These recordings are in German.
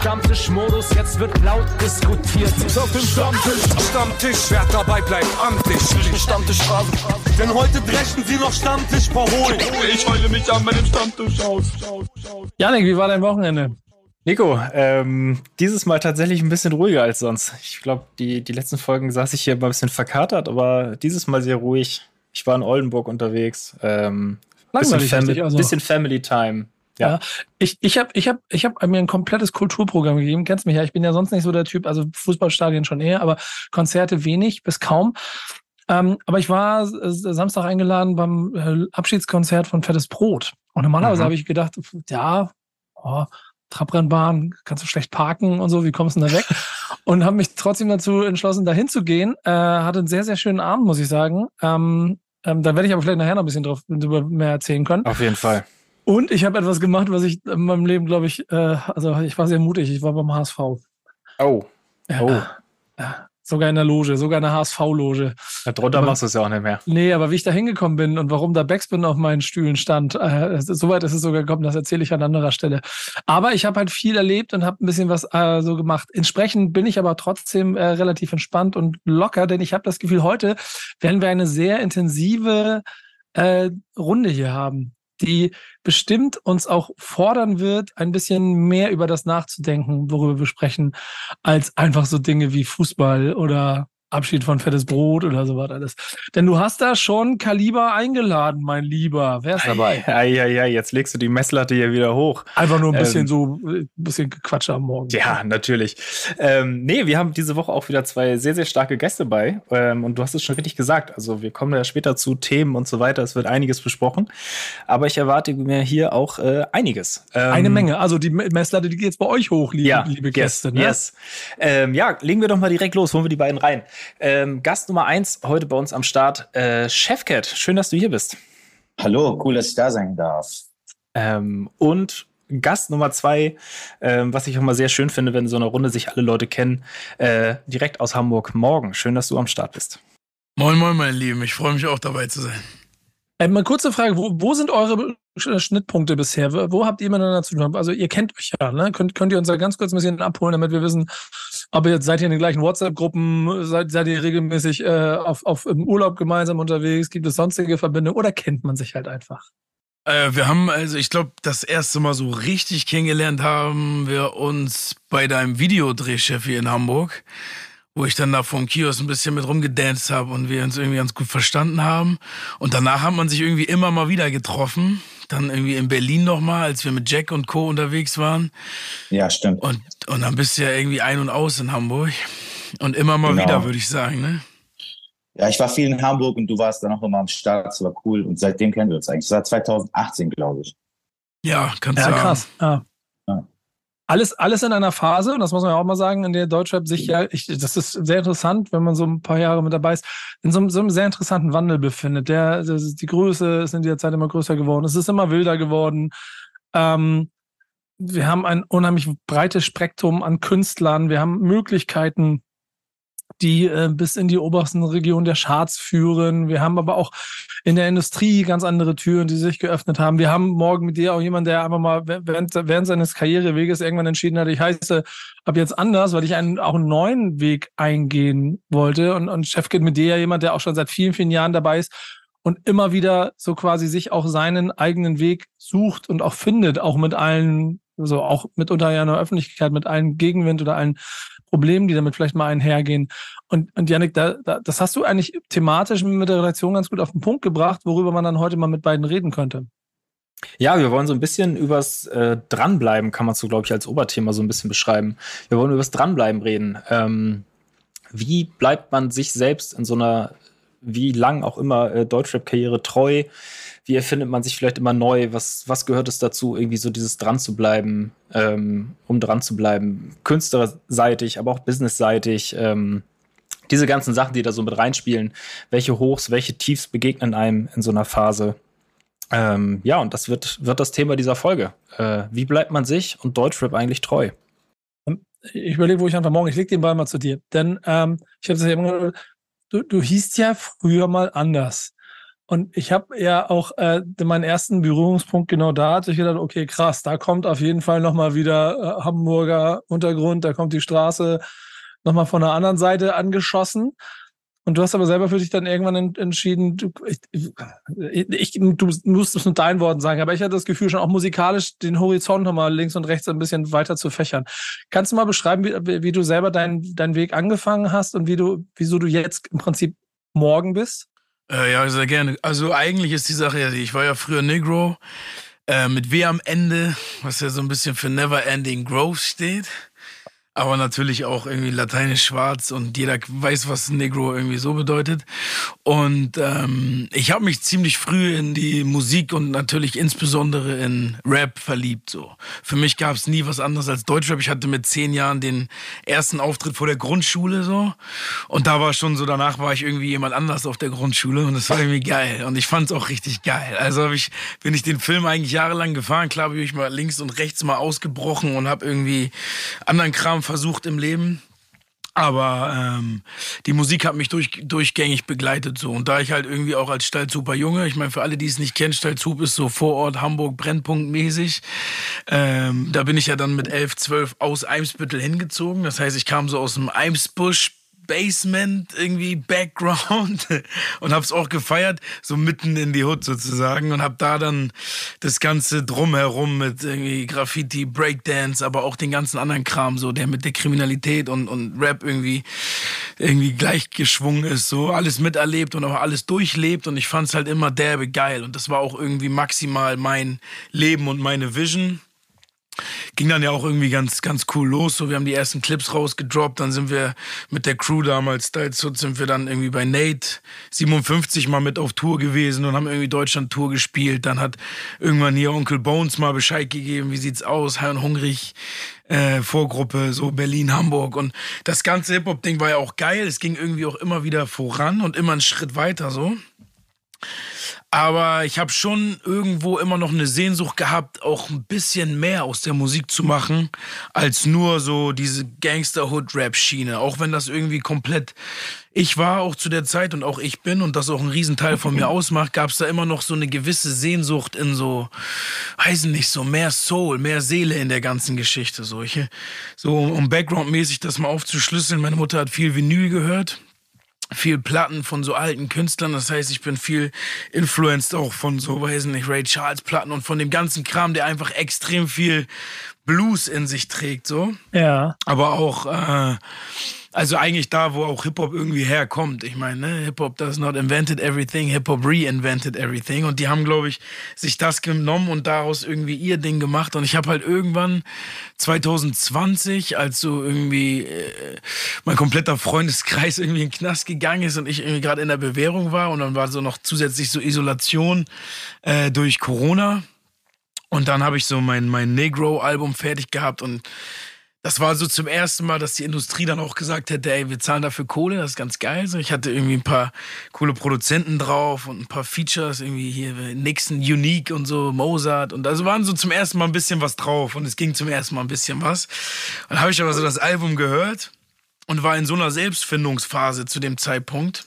Stammtischmodus, jetzt wird laut diskutiert. Ist auf dem Stammtisch, Stammtisch, wer dabei bleibt, amtlich. Stammtisch Phase. Denn heute dreschen sie noch Stammtisch verholen. Ich heule mich an meinem Stammtisch aus. Janik, wie war dein Wochenende? Nico, ähm, dieses Mal tatsächlich ein bisschen ruhiger als sonst. Ich glaube, die, die letzten Folgen saß ich hier mal ein bisschen verkatert, aber dieses Mal sehr ruhig. Ich war in Oldenburg unterwegs. Ähm, bisschen, Fam also. bisschen Family Time. Ja. ja. ich, ich habe ich hab, ich hab mir ein komplettes Kulturprogramm gegeben. Kennst mich ja, ich bin ja sonst nicht so der Typ, also Fußballstadien schon eher, aber Konzerte wenig bis kaum. Ähm, aber ich war Samstag eingeladen beim äh, Abschiedskonzert von Fettes Brot. Und normalerweise mhm. habe ich gedacht, ja, oh, Trabrennbahn, kannst du schlecht parken und so, wie kommst du denn da weg? und habe mich trotzdem dazu entschlossen, dahin zu gehen. Äh, hatte einen sehr, sehr schönen Abend, muss ich sagen. Ähm, ähm, da werde ich aber vielleicht nachher noch ein bisschen drauf drüber mehr erzählen können. Auf jeden Fall. Und ich habe etwas gemacht, was ich in meinem Leben, glaube ich, äh, also ich war sehr mutig. Ich war beim HSV. Oh. Ja, oh. Ja, Sogar in der Loge, sogar in der HSV-Loge. Darunter aber, machst du es ja auch nicht mehr. Nee, aber wie ich da hingekommen bin und warum da Backspin auf meinen Stühlen stand, äh, soweit ist es sogar gekommen, das erzähle ich an anderer Stelle. Aber ich habe halt viel erlebt und habe ein bisschen was äh, so gemacht. Entsprechend bin ich aber trotzdem äh, relativ entspannt und locker, denn ich habe das Gefühl, heute werden wir eine sehr intensive äh, Runde hier haben die bestimmt uns auch fordern wird, ein bisschen mehr über das nachzudenken, worüber wir sprechen, als einfach so Dinge wie Fußball oder Abschied von fettes Brot oder sowas alles. Denn du hast da schon Kaliber eingeladen, mein Lieber. Wer ist dabei? Ja, ja, jetzt legst du die Messlatte hier wieder hoch. Einfach nur ein bisschen ähm, so, ein bisschen Quatsch am Morgen. Ja, natürlich. Ähm, nee, wir haben diese Woche auch wieder zwei sehr, sehr starke Gäste bei. Ähm, und du hast es schon richtig gesagt. Also wir kommen ja später zu Themen und so weiter. Es wird einiges besprochen. Aber ich erwarte mir hier auch äh, einiges. Ähm, Eine Menge. Also die Messlatte, die geht jetzt bei euch hoch, liebe, ja, liebe Gäste. Yes, ne? yes. Ähm, ja, legen wir doch mal direkt los. Holen wir die beiden rein. Ähm, Gast Nummer eins heute bei uns am Start, äh, Chefcat. Schön, dass du hier bist. Hallo, cool, dass ich da sein darf. Ähm, und Gast Nummer zwei, äh, was ich auch mal sehr schön finde, wenn so eine Runde sich alle Leute kennen, äh, direkt aus Hamburg. Morgen, schön, dass du am Start bist. Moin, moin, mein Lieben. Ich freue mich auch dabei zu sein. Äh, mal kurze Frage, wo, wo sind eure Schnittpunkte bisher? Wo habt ihr miteinander zu tun? Also ihr kennt euch ja, ne? Könnt, könnt ihr uns da ganz kurz ein bisschen abholen, damit wir wissen, ihr jetzt seid ihr in den gleichen WhatsApp-Gruppen, seid, seid ihr regelmäßig äh, auf, auf im Urlaub gemeinsam unterwegs, gibt es sonstige Verbindungen oder kennt man sich halt einfach? Äh, wir haben, also ich glaube, das erste Mal so richtig kennengelernt haben wir uns bei deinem Videodrehchef hier in Hamburg wo ich dann da vom Kiosk ein bisschen mit rumgedanced habe und wir uns irgendwie ganz gut verstanden haben. Und danach hat man sich irgendwie immer mal wieder getroffen. Dann irgendwie in Berlin nochmal, als wir mit Jack und Co. unterwegs waren. Ja, stimmt. Und, und dann bist du ja irgendwie ein und aus in Hamburg. Und immer mal genau. wieder, würde ich sagen, ne? Ja, ich war viel in Hamburg und du warst dann auch immer am Start. Das war cool. Und seitdem kennen wir uns eigentlich. Das war 2018, glaube ich. Ja, kannst du ja, sagen. krass. Ja alles, alles in einer Phase, und das muss man ja auch mal sagen, in der Deutschrap sich ja, ich, das ist sehr interessant, wenn man so ein paar Jahre mit dabei ist, in so, so einem sehr interessanten Wandel befindet. Der, der, die Größe ist in dieser Zeit immer größer geworden. Es ist immer wilder geworden. Ähm, wir haben ein unheimlich breites Spektrum an Künstlern. Wir haben Möglichkeiten, die äh, bis in die obersten Regionen der Charts führen. Wir haben aber auch in der Industrie ganz andere Türen, die sich geöffnet haben. Wir haben morgen mit dir auch jemanden, der einfach mal während, während seines Karriereweges irgendwann entschieden hat, ich heiße ab jetzt anders, weil ich einen, auch einen neuen Weg eingehen wollte. Und, und Chef geht mit dir ja jemand, der auch schon seit vielen, vielen Jahren dabei ist und immer wieder so quasi sich auch seinen eigenen Weg sucht und auch findet, auch mit allen, so auch mitunter ja in der Öffentlichkeit, mit allen Gegenwind oder allen Problemen, die damit vielleicht mal einhergehen. Und, und Janik, da, da, das hast du eigentlich thematisch mit der Redaktion ganz gut auf den Punkt gebracht, worüber man dann heute mal mit beiden reden könnte. Ja, wir wollen so ein bisschen übers äh, Dranbleiben, kann man so, glaube ich, als Oberthema so ein bisschen beschreiben. Wir wollen übers Dranbleiben reden. Ähm, wie bleibt man sich selbst in so einer, wie lang auch immer, äh, Deutschrap-Karriere treu? Wie erfindet man sich vielleicht immer neu? Was, was gehört es dazu, irgendwie so dieses dran zu bleiben, ähm, um dran zu bleiben? Künstlerseitig, aber auch businessseitig. Ähm, diese ganzen Sachen, die da so mit reinspielen. Welche Hochs, welche Tiefs begegnen einem in so einer Phase? Ähm, ja, und das wird, wird das Thema dieser Folge. Äh, wie bleibt man sich und Deutschrap eigentlich treu? Ich überlege, wo ich einfach morgen, ich leg den Ball mal zu dir. Denn ähm, ich habe es ja immer du, du hießt ja früher mal anders. Und ich habe ja auch äh, meinen ersten Berührungspunkt genau da, hatte ich gedacht, okay, krass, da kommt auf jeden Fall nochmal wieder äh, Hamburger Untergrund, da kommt die Straße nochmal von der anderen Seite angeschossen. Und du hast aber selber für dich dann irgendwann entschieden, du, ich, ich, du musst es mit deinen Worten sagen, aber ich hatte das Gefühl, schon auch musikalisch den Horizont nochmal links und rechts ein bisschen weiter zu fächern. Kannst du mal beschreiben, wie, wie du selber deinen deinen Weg angefangen hast und wie du, wieso du jetzt im Prinzip morgen bist? Äh, ja, sehr gerne. Also eigentlich ist die Sache ja, ich war ja früher Negro äh, mit W am Ende, was ja so ein bisschen für Never Ending Growth steht aber natürlich auch irgendwie lateinisch schwarz und jeder weiß, was Negro irgendwie so bedeutet. Und ähm, ich habe mich ziemlich früh in die Musik und natürlich insbesondere in Rap verliebt. So für mich gab es nie was anderes als Deutschrap. Ich hatte mit zehn Jahren den ersten Auftritt vor der Grundschule so und da war schon so. Danach war ich irgendwie jemand anders auf der Grundschule und das war irgendwie geil und ich fand es auch richtig geil. Also ich bin ich den Film eigentlich jahrelang gefahren. Klar bin ich mal links und rechts mal ausgebrochen und habe irgendwie anderen Kram versucht im Leben. Aber ähm, die Musik hat mich durch, durchgängig begleitet so. Und da ich halt irgendwie auch als Stalzuper Junge, ich meine, für alle, die es nicht kennen, Stalzhup ist so Vorort Hamburg Brennpunktmäßig. Ähm, da bin ich ja dann mit 11, 12 aus Eimsbüttel hingezogen. Das heißt, ich kam so aus dem Eimsbusch Basement irgendwie Background. Und hab's auch gefeiert, so mitten in die Hood sozusagen. Und hab da dann das ganze drumherum mit irgendwie Graffiti, Breakdance, aber auch den ganzen anderen Kram so, der mit der Kriminalität und, und Rap irgendwie irgendwie gleichgeschwungen ist, so. Alles miterlebt und auch alles durchlebt. Und ich fand's halt immer derbe geil. Und das war auch irgendwie maximal mein Leben und meine Vision ging dann ja auch irgendwie ganz, ganz cool los. So, wir haben die ersten Clips rausgedroppt, dann sind wir mit der Crew damals, Stileshood, sind wir dann irgendwie bei Nate 57 mal mit auf Tour gewesen und haben irgendwie Deutschland-Tour gespielt. Dann hat irgendwann hier Onkel Bones mal Bescheid gegeben, wie sieht's aus, Herrn Hungrig, äh, Vorgruppe, so Berlin, Hamburg. Und das ganze Hip-Hop-Ding war ja auch geil. Es ging irgendwie auch immer wieder voran und immer einen Schritt weiter so. Aber ich habe schon irgendwo immer noch eine Sehnsucht gehabt, auch ein bisschen mehr aus der Musik zu machen, als nur so diese Gangster-Hood-Rap-Schiene. Auch wenn das irgendwie komplett ich war auch zu der Zeit und auch ich bin und das auch ein Riesenteil von mir ausmacht, gab es da immer noch so eine gewisse Sehnsucht in so, weiß nicht, so mehr Soul, mehr Seele in der ganzen Geschichte. So, ich, so um Background-mäßig das mal aufzuschlüsseln. Meine Mutter hat viel Vinyl gehört viel Platten von so alten Künstlern. Das heißt, ich bin viel influenced auch von so, weiß nicht, Ray Charles Platten und von dem ganzen Kram, der einfach extrem viel Blues in sich trägt, so. Ja. Aber auch, äh, also eigentlich da, wo auch Hip-Hop irgendwie herkommt. Ich meine, ne? Hip-Hop does not invented everything, Hip-Hop reinvented everything. Und die haben, glaube ich, sich das genommen und daraus irgendwie ihr Ding gemacht. Und ich habe halt irgendwann 2020, als so irgendwie äh, mein kompletter Freundeskreis irgendwie in den Knast gegangen ist und ich irgendwie gerade in der Bewährung war und dann war so noch zusätzlich so Isolation äh, durch Corona. Und dann habe ich so mein, mein Negro-Album fertig gehabt und das war so zum ersten Mal, dass die Industrie dann auch gesagt hätte, ey, wir zahlen dafür Kohle, das ist ganz geil. So, ich hatte irgendwie ein paar coole Produzenten drauf und ein paar Features, irgendwie hier Nixon Unique und so, Mozart. Und also waren so zum ersten Mal ein bisschen was drauf und es ging zum ersten Mal ein bisschen was. Und dann habe ich aber so das Album gehört und war in so einer Selbstfindungsphase zu dem Zeitpunkt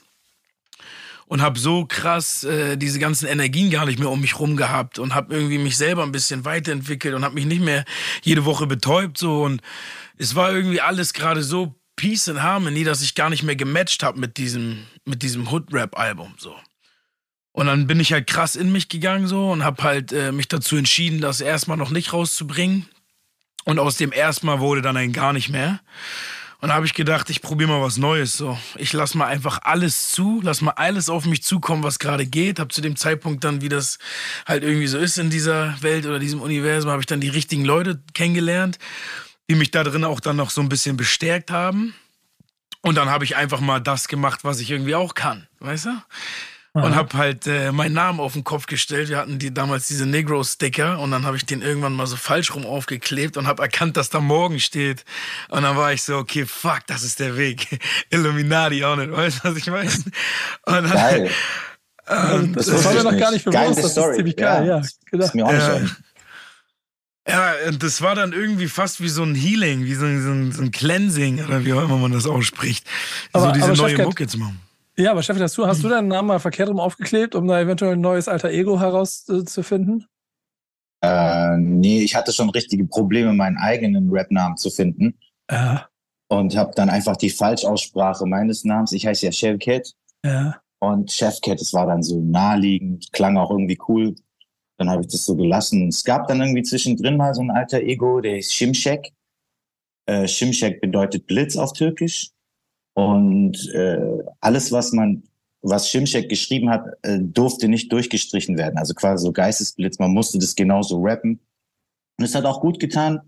und habe so krass äh, diese ganzen Energien gar nicht mehr um mich rum gehabt und habe irgendwie mich selber ein bisschen weiterentwickelt und habe mich nicht mehr jede Woche betäubt so und es war irgendwie alles gerade so Peace and Harmony, dass ich gar nicht mehr gematcht habe mit diesem mit diesem Hood Rap Album so. Und dann bin ich halt krass in mich gegangen so und habe halt äh, mich dazu entschieden, das erstmal noch nicht rauszubringen. Und aus dem erstmal wurde dann ein gar nicht mehr. Und da habe ich gedacht, ich probiere mal was Neues. So, ich lasse mal einfach alles zu, lass mal alles auf mich zukommen, was gerade geht. Habe zu dem Zeitpunkt dann, wie das halt irgendwie so ist in dieser Welt oder diesem Universum, habe ich dann die richtigen Leute kennengelernt, die mich da drin auch dann noch so ein bisschen bestärkt haben. Und dann habe ich einfach mal das gemacht, was ich irgendwie auch kann, weißt du? Und habe halt äh, meinen Namen auf den Kopf gestellt. Wir hatten die damals diese Negro-Sticker und dann habe ich den irgendwann mal so falsch rum aufgeklebt und habe erkannt, dass da morgen steht. Und dann war ich so, okay, fuck, das ist der Weg. Illuminati auch nicht, weißt du, was ich meine? Und Geil. Und das, das war mir noch gar nicht bewusst, Geile das Story. ist ziemlich geil, ja. ja genau. ist mir auch nicht ja, und das war dann irgendwie fast wie so ein Healing, wie so ein, so ein, so ein Cleansing oder wie auch immer man das ausspricht. Aber, so diese neue Mucke zu machen. Ja, aber Steffi, hast du, hast du deinen Namen mal verkehrt rum aufgeklebt, um da eventuell ein neues alter Ego herauszufinden? Äh, nee, ich hatte schon richtige Probleme, meinen eigenen Rap-Namen zu finden. Ja. Und habe dann einfach die Falschaussprache meines Namens. Ich heiße ja Chefcat. Ja. Und Chefcat, es war dann so naheliegend, klang auch irgendwie cool. Dann habe ich das so gelassen. Es gab dann irgendwie zwischendrin mal so ein alter Ego, der hieß Şimşek. Äh, Şimşek bedeutet Blitz auf Türkisch. Und äh, alles, was man, was Şimşek geschrieben hat, äh, durfte nicht durchgestrichen werden. Also quasi so Geistesblitz. Man musste das genauso rappen. Und es hat auch gut getan.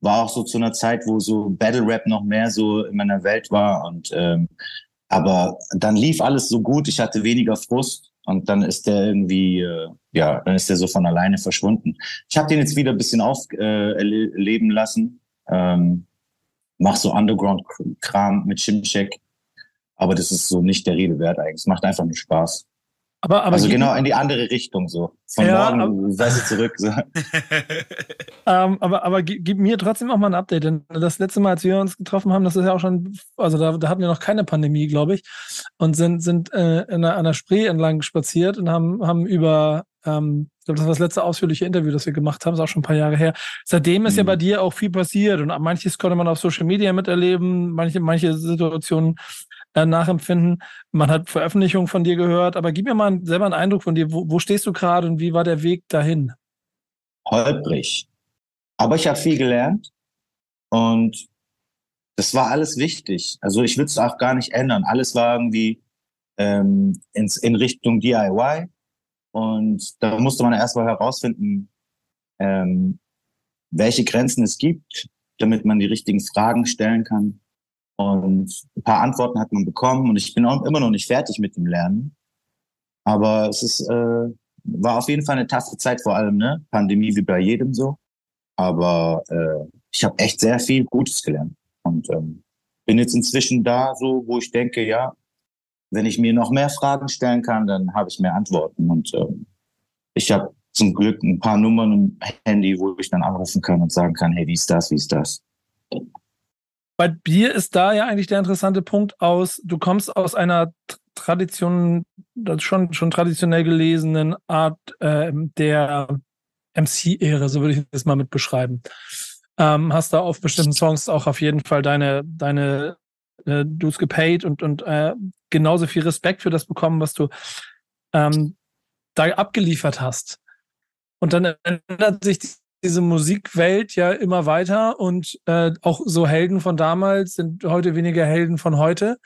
War auch so zu einer Zeit, wo so Battle Rap noch mehr so in meiner Welt war. Und ähm, aber dann lief alles so gut. Ich hatte weniger Frust. Und dann ist der irgendwie, äh, ja, dann ist der so von alleine verschwunden. Ich habe den jetzt wieder ein bisschen aufleben äh, lassen. Ähm, mach so Underground-Kram mit Shimcheck. Aber das ist so nicht der Rede wert eigentlich. Es macht einfach nur Spaß. Aber, aber also genau in die andere Richtung so. Von Ja, morgen sei sie zurück. So. Ähm, aber aber gib, gib mir trotzdem auch mal ein Update, denn das letzte Mal, als wir uns getroffen haben, das ist ja auch schon, also da, da hatten wir noch keine Pandemie, glaube ich, und sind, sind äh, in einer, an der Spree entlang spaziert und haben, haben über, ähm, ich glaube, das war das letzte ausführliche Interview, das wir gemacht haben, ist auch schon ein paar Jahre her. Seitdem ist ja Mhm. bei dir auch viel passiert und manches konnte man auf Social Media miterleben, manche, manche Situationen äh, nachempfinden. Man hat Veröffentlichungen von dir gehört, aber gib mir mal selber einen Eindruck von dir. Wo, wo stehst du gerade und wie war der Weg dahin? holprig. Aber ich habe viel gelernt und das war alles wichtig. Also ich würde es auch gar nicht ändern. Alles war irgendwie ähm, ins, in Richtung DIY und da musste man erstmal herausfinden, ähm, welche Grenzen es gibt, damit man die richtigen Fragen stellen kann. Und ein paar Antworten hat man bekommen und ich bin auch immer noch nicht fertig mit dem Lernen. Aber es ist, äh, war auf jeden Fall eine taffe Zeit, vor allem, ne? Pandemie wie bei jedem so. Aber äh, ich habe echt sehr viel Gutes gelernt. Und ähm, bin jetzt inzwischen da so, wo ich denke, ja, wenn ich mir noch mehr Fragen stellen kann, dann habe ich mehr Antworten. Und ähm, ich habe zum Glück ein paar Nummern im Handy, wo ich dann anrufen kann und sagen kann, hey, wie ist das, wie ist das? Bei dir ist da ja eigentlich der interessante Punkt aus, du kommst aus einer Tradition, schon, schon traditionell gelesenen Art ähm, der MC-Ära, so würde ich das mal mit beschreiben. Ähm, hast da auf bestimmten Songs auch auf jeden Fall deine, deine äh, Dues gepaid und, und äh, genauso viel Respekt für das bekommen, was du ähm, da abgeliefert hast. Und dann ändert sich die diese Musikwelt ja immer weiter und äh, auch so Helden von damals sind heute weniger Helden von heute.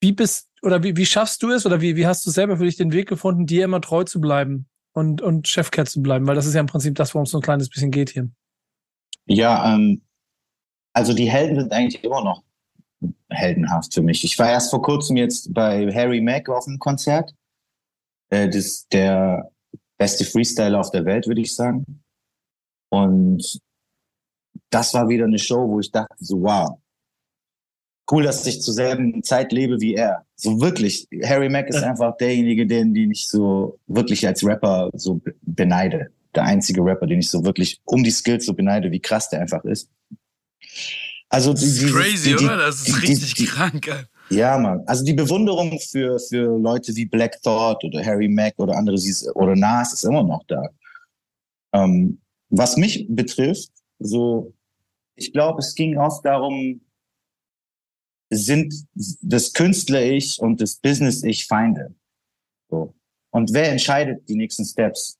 Wie bist oder wie, wie schaffst du es oder wie, wie hast du selber für dich den Weg gefunden, dir immer treu zu bleiben und, und Chefcat zu bleiben? Weil das ist ja im Prinzip das, worum es so ein kleines bisschen geht hier. Ja, ähm, also die Helden sind eigentlich immer noch heldenhaft für mich. Ich war erst vor kurzem jetzt bei Harry Mack auf einem Konzert. Äh, das ist der beste Freestyler auf der Welt, würde ich sagen. Und das war wieder eine Show, wo ich dachte so, wow, cool, dass ich zur selben Zeit lebe wie er. So wirklich. Harry Mack ist einfach derjenige, den, den ich so wirklich als Rapper so be- beneide. Der einzige Rapper, den ich so wirklich um die Skills so beneide, wie krass der einfach ist. Also Das ist dieses- crazy, die- die- oder? Das ist die- richtig die, krank, ey. ja, Mann. Also die Bewunderung für, für Leute wie Black Thought oder Harry Mack oder andere oder Nas ist immer noch da. Ähm, was mich betrifft, so, ich glaube, es ging oft darum, sind das Künstler-Ich und das Business-Ich Feinde? So. Und wer entscheidet die nächsten Steps?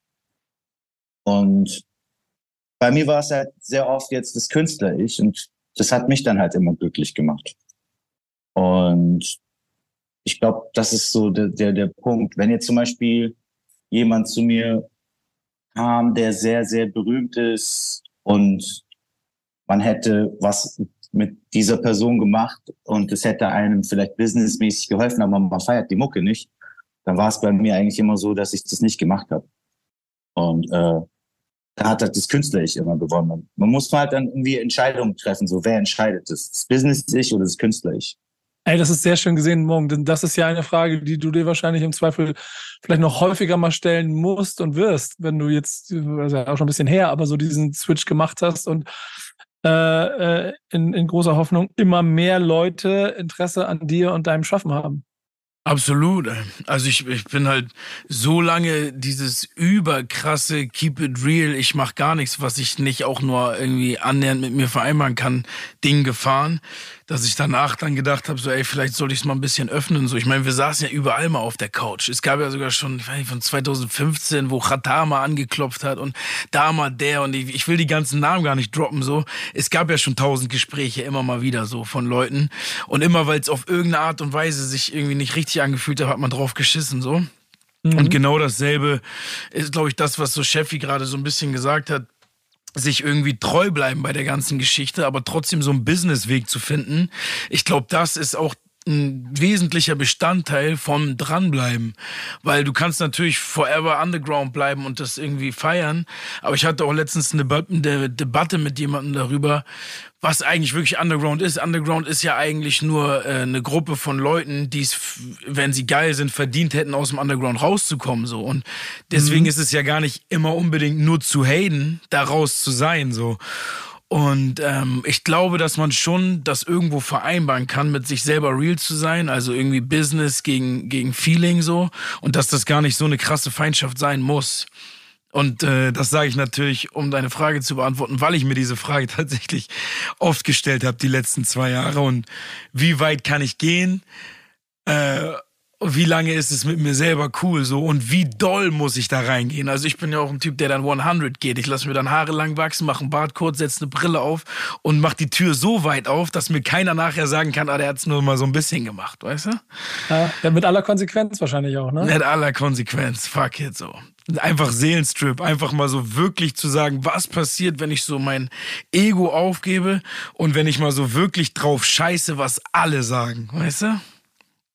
Und bei mir war es halt sehr oft jetzt das Künstler-Ich und das hat mich dann halt immer glücklich gemacht. Und ich glaube, das ist so der, der, der Punkt. Wenn jetzt zum Beispiel jemand zu mir kam, der sehr, sehr berühmt ist und man hätte was mit dieser Person gemacht und es hätte einem vielleicht businessmäßig geholfen, aber man feiert die Mucke nicht, dann war es bei mir eigentlich immer so, dass ich das nicht gemacht habe. Und äh, da hat halt das Künstler-Ich immer gewonnen. Man muss halt dann irgendwie Entscheidungen treffen, so wer entscheidet das? Das Business-Ich oder das Künstler-Ich? Ey, das ist sehr schön gesehen, Morgen, denn das ist ja eine Frage, die du dir wahrscheinlich im Zweifel vielleicht noch häufiger mal stellen musst und wirst, wenn du jetzt, also auch schon ein bisschen her, aber so diesen Switch gemacht hast und äh, äh, in, in großer Hoffnung immer mehr Leute Interesse an dir und deinem Schaffen haben. Absolut. Also ich, ich bin halt so lange dieses überkrasse Keep it real, ich mach gar nichts, was ich nicht auch nur irgendwie annähernd mit mir vereinbaren kann, Ding gefahren, dass ich danach dann gedacht habe, so ey, vielleicht sollte ich es mal ein bisschen öffnen. So, ich meine, wir saßen ja überall mal auf der Couch. Es gab ja sogar schon ich weiß nicht, von 2015, wo Qatar mal angeklopft hat und da mal der und ich, ich will die ganzen Namen gar nicht droppen. So, es gab ja schon tausend Gespräche immer mal wieder so von Leuten und immer weil es auf irgendeine Art und Weise sich irgendwie nicht richtig angefühlt hat, hat man drauf geschissen so. Mhm. Und genau dasselbe ist, glaube ich, das, was so Cheffi gerade so ein bisschen gesagt hat sich irgendwie treu bleiben bei der ganzen Geschichte, aber trotzdem so einen Businessweg zu finden. Ich glaube, das ist auch ein wesentlicher Bestandteil vom Dranbleiben. Weil du kannst natürlich forever underground bleiben und das irgendwie feiern. Aber ich hatte auch letztens eine Debatte mit jemandem darüber, was eigentlich wirklich Underground ist. Underground ist ja eigentlich nur äh, eine Gruppe von Leuten, die es, wenn sie geil sind, verdient hätten, aus dem Underground rauszukommen. So. Und deswegen mhm. ist es ja gar nicht immer unbedingt nur zu haten, da raus zu sein. So. Und ähm, ich glaube, dass man schon das irgendwo vereinbaren kann, mit sich selber real zu sein, also irgendwie Business gegen, gegen Feeling so. Und dass das gar nicht so eine krasse Feindschaft sein muss. Und äh, das sage ich natürlich, um deine Frage zu beantworten, weil ich mir diese Frage tatsächlich oft gestellt habe die letzten zwei Jahre. Und wie weit kann ich gehen? Äh, wie lange ist es mit mir selber cool so und wie doll muss ich da reingehen? Also ich bin ja auch ein Typ, der dann 100 geht. Ich lasse mir dann Haare lang wachsen, mache einen Bart kurz, setze eine Brille auf und mache die Tür so weit auf, dass mir keiner nachher sagen kann, ah, der hat es nur mal so ein bisschen gemacht, weißt du? Ja, mit aller Konsequenz wahrscheinlich auch, ne? Mit aller Konsequenz, fuck it so. Einfach Seelenstrip, einfach mal so wirklich zu sagen, was passiert, wenn ich so mein Ego aufgebe und wenn ich mal so wirklich drauf scheiße, was alle sagen, weißt du?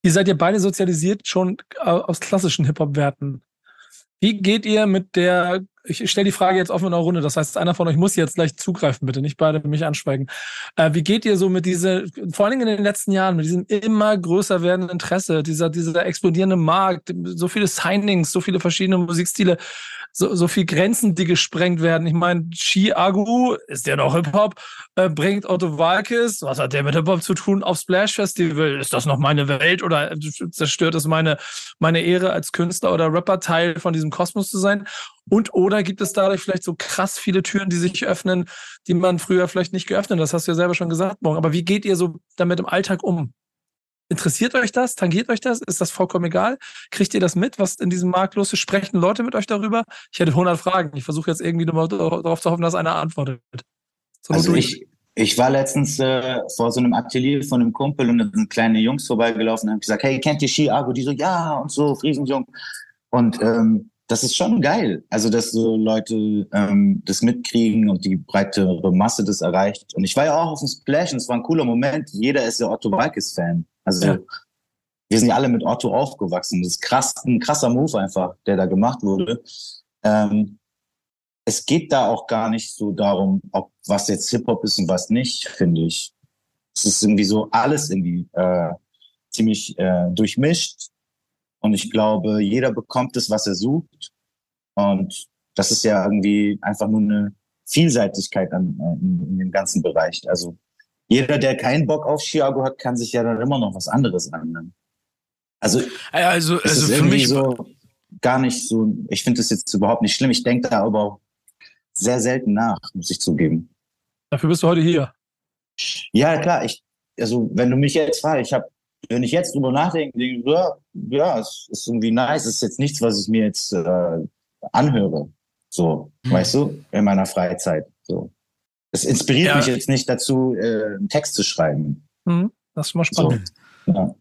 Ihr seid ja beide sozialisiert schon äh, aus klassischen Hip-Hop-Werten. Wie geht ihr mit der, ich stelle die Frage jetzt offen in einer Runde, das heißt, einer von euch muss jetzt gleich zugreifen, bitte, nicht beide mich anschweigen. Äh, wie geht ihr so mit dieser, vor allen Dingen in den letzten Jahren, mit diesem immer größer werdenden Interesse, dieser, dieser explodierende Markt, so viele Signings, so viele verschiedene Musikstile, so, so viel Grenzen, die gesprengt werden. Ich meine, Chi Agu, ist der noch Hip-Hop, äh, bringt Otto Walkes, was hat der mit Hip-Hop zu tun, auf Splash Festival? Ist das noch meine Welt oder zerstört es meine, meine Ehre als Künstler oder Rapper, Teil von diesem Kosmos zu sein? Und oder gibt es dadurch vielleicht so krass viele Türen, die sich öffnen, die man früher vielleicht nicht geöffnet? Das hast du ja selber schon gesagt, morgen. Aber wie geht ihr so damit im Alltag um? Interessiert euch das? Tangiert euch das? Ist das vollkommen egal? Kriegt ihr das mit, was in diesem Markt los ist? Sprechen Leute mit euch darüber? Ich hätte 100 Fragen. Ich versuche jetzt irgendwie nur darauf zu hoffen, dass einer antwortet. So also ich, ich war letztens äh, vor so einem Atelier von einem Kumpel und da sind kleine Jungs vorbeigelaufen und haben gesagt, hey, kennt ihr Ski-Argo? Die so, ja, und so, Friesenjung. Und ähm, das ist schon geil. Also, dass so Leute ähm, das mitkriegen und die breitere Masse das erreicht. Und ich war ja auch auf dem Splash und es war ein cooler Moment. Jeder ist ja Otto Walkes-Fan. Also ja. wir sind ja alle mit Otto aufgewachsen. Das ist krass, ein krasser Move einfach, der da gemacht wurde. Ähm, es geht da auch gar nicht so darum, ob was jetzt Hip-Hop ist und was nicht, finde ich. Es ist irgendwie so alles irgendwie äh, ziemlich äh, durchmischt. Und ich glaube, jeder bekommt es, was er sucht. Und das ist ja irgendwie einfach nur eine Vielseitigkeit an, äh, in, in dem ganzen Bereich. Also jeder, der keinen Bock auf Chiago hat, kann sich ja dann immer noch was anderes annehmen. Also, also, also für mich so gar nicht so, ich finde das jetzt überhaupt nicht schlimm. Ich denke da aber auch sehr selten nach, muss ich zugeben. Dafür bist du heute hier. Ja, klar. Ich, also, wenn du mich jetzt fragst, ich habe, wenn ich jetzt drüber nachdenke, denke ich, ja, ja, es ist irgendwie nice. Es ist jetzt nichts, was ich mir jetzt äh, anhöre. So, mhm. weißt du, in meiner Freizeit. So. Es inspiriert ja. mich jetzt nicht dazu, äh, einen Text zu schreiben. Mhm. Das ist mal spannend. So, ja.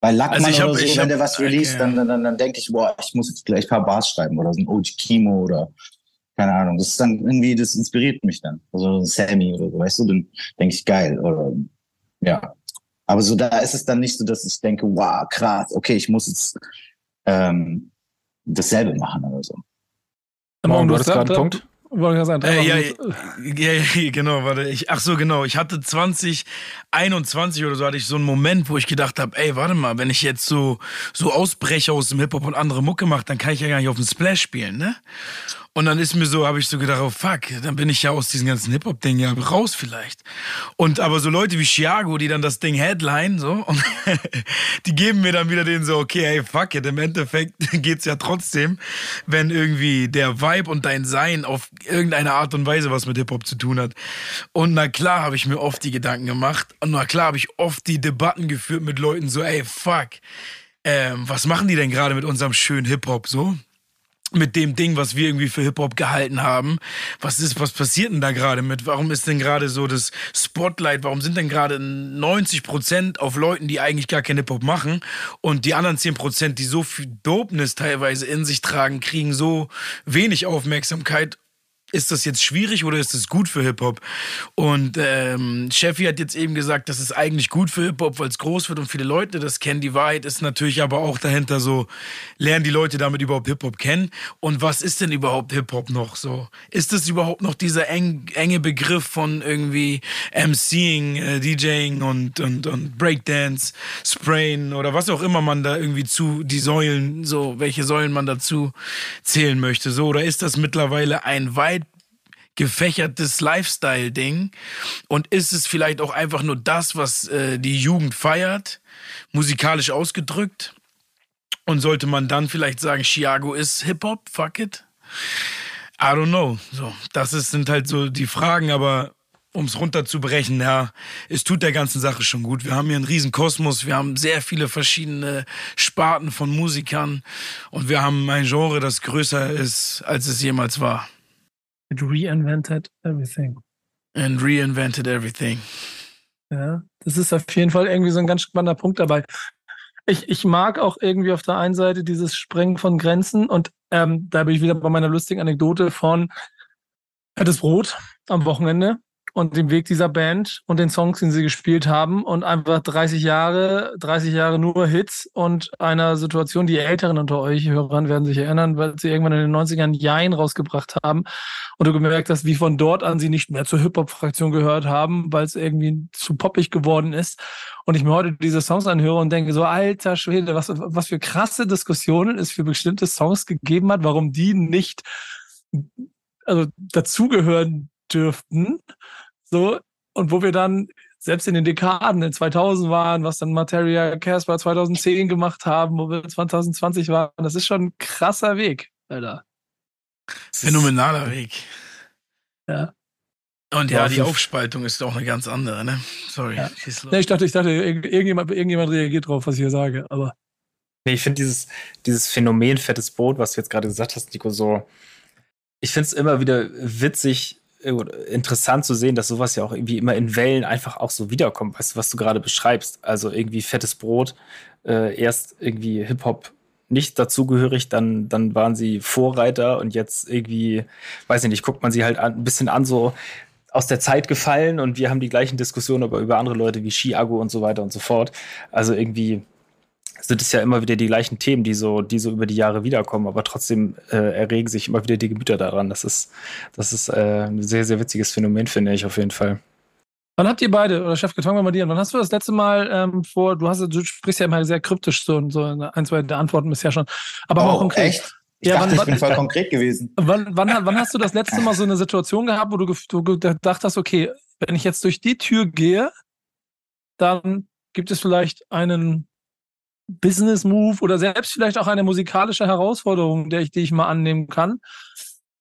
Bei Lackmann also hab, oder so, wenn hab, der was release, okay. dann, dann, dann, dann denke ich, boah, ich muss jetzt gleich ein paar Bars schreiben oder so ein OG Kimo oder keine Ahnung. Das ist dann irgendwie, das inspiriert mich dann. Also Sammy oder so, weißt du, dann denke ich, geil. Oder ja. Aber so da ist es dann nicht so, dass ich denke, wow, krass, okay, ich muss jetzt ähm, dasselbe machen oder so. Morgen, du hast gerade einen Punkt. Wollte ich sagen, äh, ja, ja, ja, genau, warte. Ich, ach so, genau. Ich hatte 2021 oder so hatte ich so einen Moment, wo ich gedacht habe, ey, warte mal, wenn ich jetzt so, so ausbreche aus dem Hip-Hop und andere Mucke mache, dann kann ich ja gar nicht auf dem Splash spielen, ne? Und dann ist mir so, habe ich so gedacht, oh fuck, dann bin ich ja aus diesem ganzen Hip-Hop-Ding ja raus vielleicht. Und aber so Leute wie Chiago, die dann das Ding headline, so, und die geben mir dann wieder den so, okay, hey, fuck it, im Endeffekt geht's ja trotzdem, wenn irgendwie der Vibe und dein Sein auf irgendeine Art und Weise was mit Hip-Hop zu tun hat. Und na klar habe ich mir oft die Gedanken gemacht und na klar habe ich oft die Debatten geführt mit Leuten so, ey, fuck, ähm, was machen die denn gerade mit unserem schönen Hip-Hop so? Mit dem Ding, was wir irgendwie für Hip-Hop gehalten haben. Was ist, was passiert denn da gerade mit? Warum ist denn gerade so das Spotlight? Warum sind denn gerade 90 Prozent auf Leuten, die eigentlich gar kein Hip-Hop machen und die anderen 10 Prozent, die so viel Dopeness teilweise in sich tragen, kriegen so wenig Aufmerksamkeit ist das jetzt schwierig oder ist das gut für Hip-Hop? Und ähm, Sheffy hat jetzt eben gesagt, das ist eigentlich gut für Hip-Hop, weil es groß wird und viele Leute das kennen. Die Wahrheit ist natürlich aber auch dahinter so, lernen die Leute damit überhaupt Hip-Hop kennen? Und was ist denn überhaupt Hip-Hop noch so? Ist das überhaupt noch dieser eng, enge Begriff von irgendwie MCing, äh, DJing und, und, und Breakdance, Sprayen oder was auch immer man da irgendwie zu, die Säulen, so, welche Säulen man dazu zählen möchte, so? Oder ist das mittlerweile ein weit gefächertes Lifestyle-Ding? Und ist es vielleicht auch einfach nur das, was äh, die Jugend feiert, musikalisch ausgedrückt? Und sollte man dann vielleicht sagen, Chiago ist Hip-Hop, fuck it? I don't know. So, das ist, sind halt so die Fragen, aber um es runterzubrechen, ja, es tut der ganzen Sache schon gut. Wir haben hier einen riesen Kosmos, wir haben sehr viele verschiedene Sparten von Musikern und wir haben ein Genre, das größer ist, als es jemals war. It reinvented everything. And reinvented everything. Ja, das ist auf jeden Fall irgendwie so ein ganz spannender Punkt dabei. Ich, ich mag auch irgendwie auf der einen Seite dieses Sprengen von Grenzen und ähm, da bin ich wieder bei meiner lustigen Anekdote von Fettes Brot am Wochenende und dem Weg dieser Band und den Songs, den sie gespielt haben und einfach 30 Jahre, 30 Jahre nur Hits und einer Situation, die Älteren unter euch Hörern werden sich erinnern, weil sie irgendwann in den 90ern Jein rausgebracht haben und du gemerkt hast, wie von dort an sie nicht mehr zur Hip-Hop-Fraktion gehört haben, weil es irgendwie zu poppig geworden ist. Und ich mir heute diese Songs anhöre und denke so, alter Schwede, was, was für krasse Diskussionen es für bestimmte Songs gegeben hat, warum die nicht also dazugehören dürften. So, und wo wir dann selbst in den Dekaden, in 2000 waren, was dann Materia Casper 2010 gemacht haben, wo wir 2020 waren, das ist schon ein krasser Weg, Alter. Phänomenaler Weg. Ja. Und ja, die Aufspaltung ist auch eine ganz andere, ne? Sorry. Ja. Nee, ich dachte, ich dachte, irgendjemand, irgendjemand reagiert drauf, was ich hier sage, aber. Nee, ich finde dieses, dieses Phänomen fettes Brot, was du jetzt gerade gesagt hast, Nico, so, ich finde es immer wieder witzig, interessant zu sehen, dass sowas ja auch irgendwie immer in Wellen einfach auch so wiederkommt, weißt du, was du gerade beschreibst. Also irgendwie fettes Brot, äh, erst irgendwie Hip-Hop nicht dazugehörig, dann, dann waren sie Vorreiter und jetzt irgendwie, weiß ich nicht, guckt man sie halt an, ein bisschen an, so aus der Zeit gefallen und wir haben die gleichen Diskussionen aber über andere Leute wie Chiago und so weiter und so fort. Also irgendwie sind es ja immer wieder die gleichen Themen, die so, die so über die Jahre wiederkommen, aber trotzdem äh, erregen sich immer wieder die Gemüter daran. Das ist, das ist äh, ein sehr, sehr witziges Phänomen, finde ich auf jeden Fall. Wann habt ihr beide, oder Chef, fangen wir mal dir an, wann hast du das letzte Mal ähm, vor, du hast du sprichst ja immer sehr kryptisch so, so ein, zwei der Antworten bisher schon, aber oh, auch konkret. Echt? Ich ja, dachte, wann, ich bin voll konkret gewesen. Wann, wann, wann, hast du das letzte Mal so eine Situation gehabt, wo du, du gedacht hast, okay, wenn ich jetzt durch die Tür gehe, dann gibt es vielleicht einen Business Move oder selbst vielleicht auch eine musikalische Herausforderung, der ich, die ich mal annehmen kann.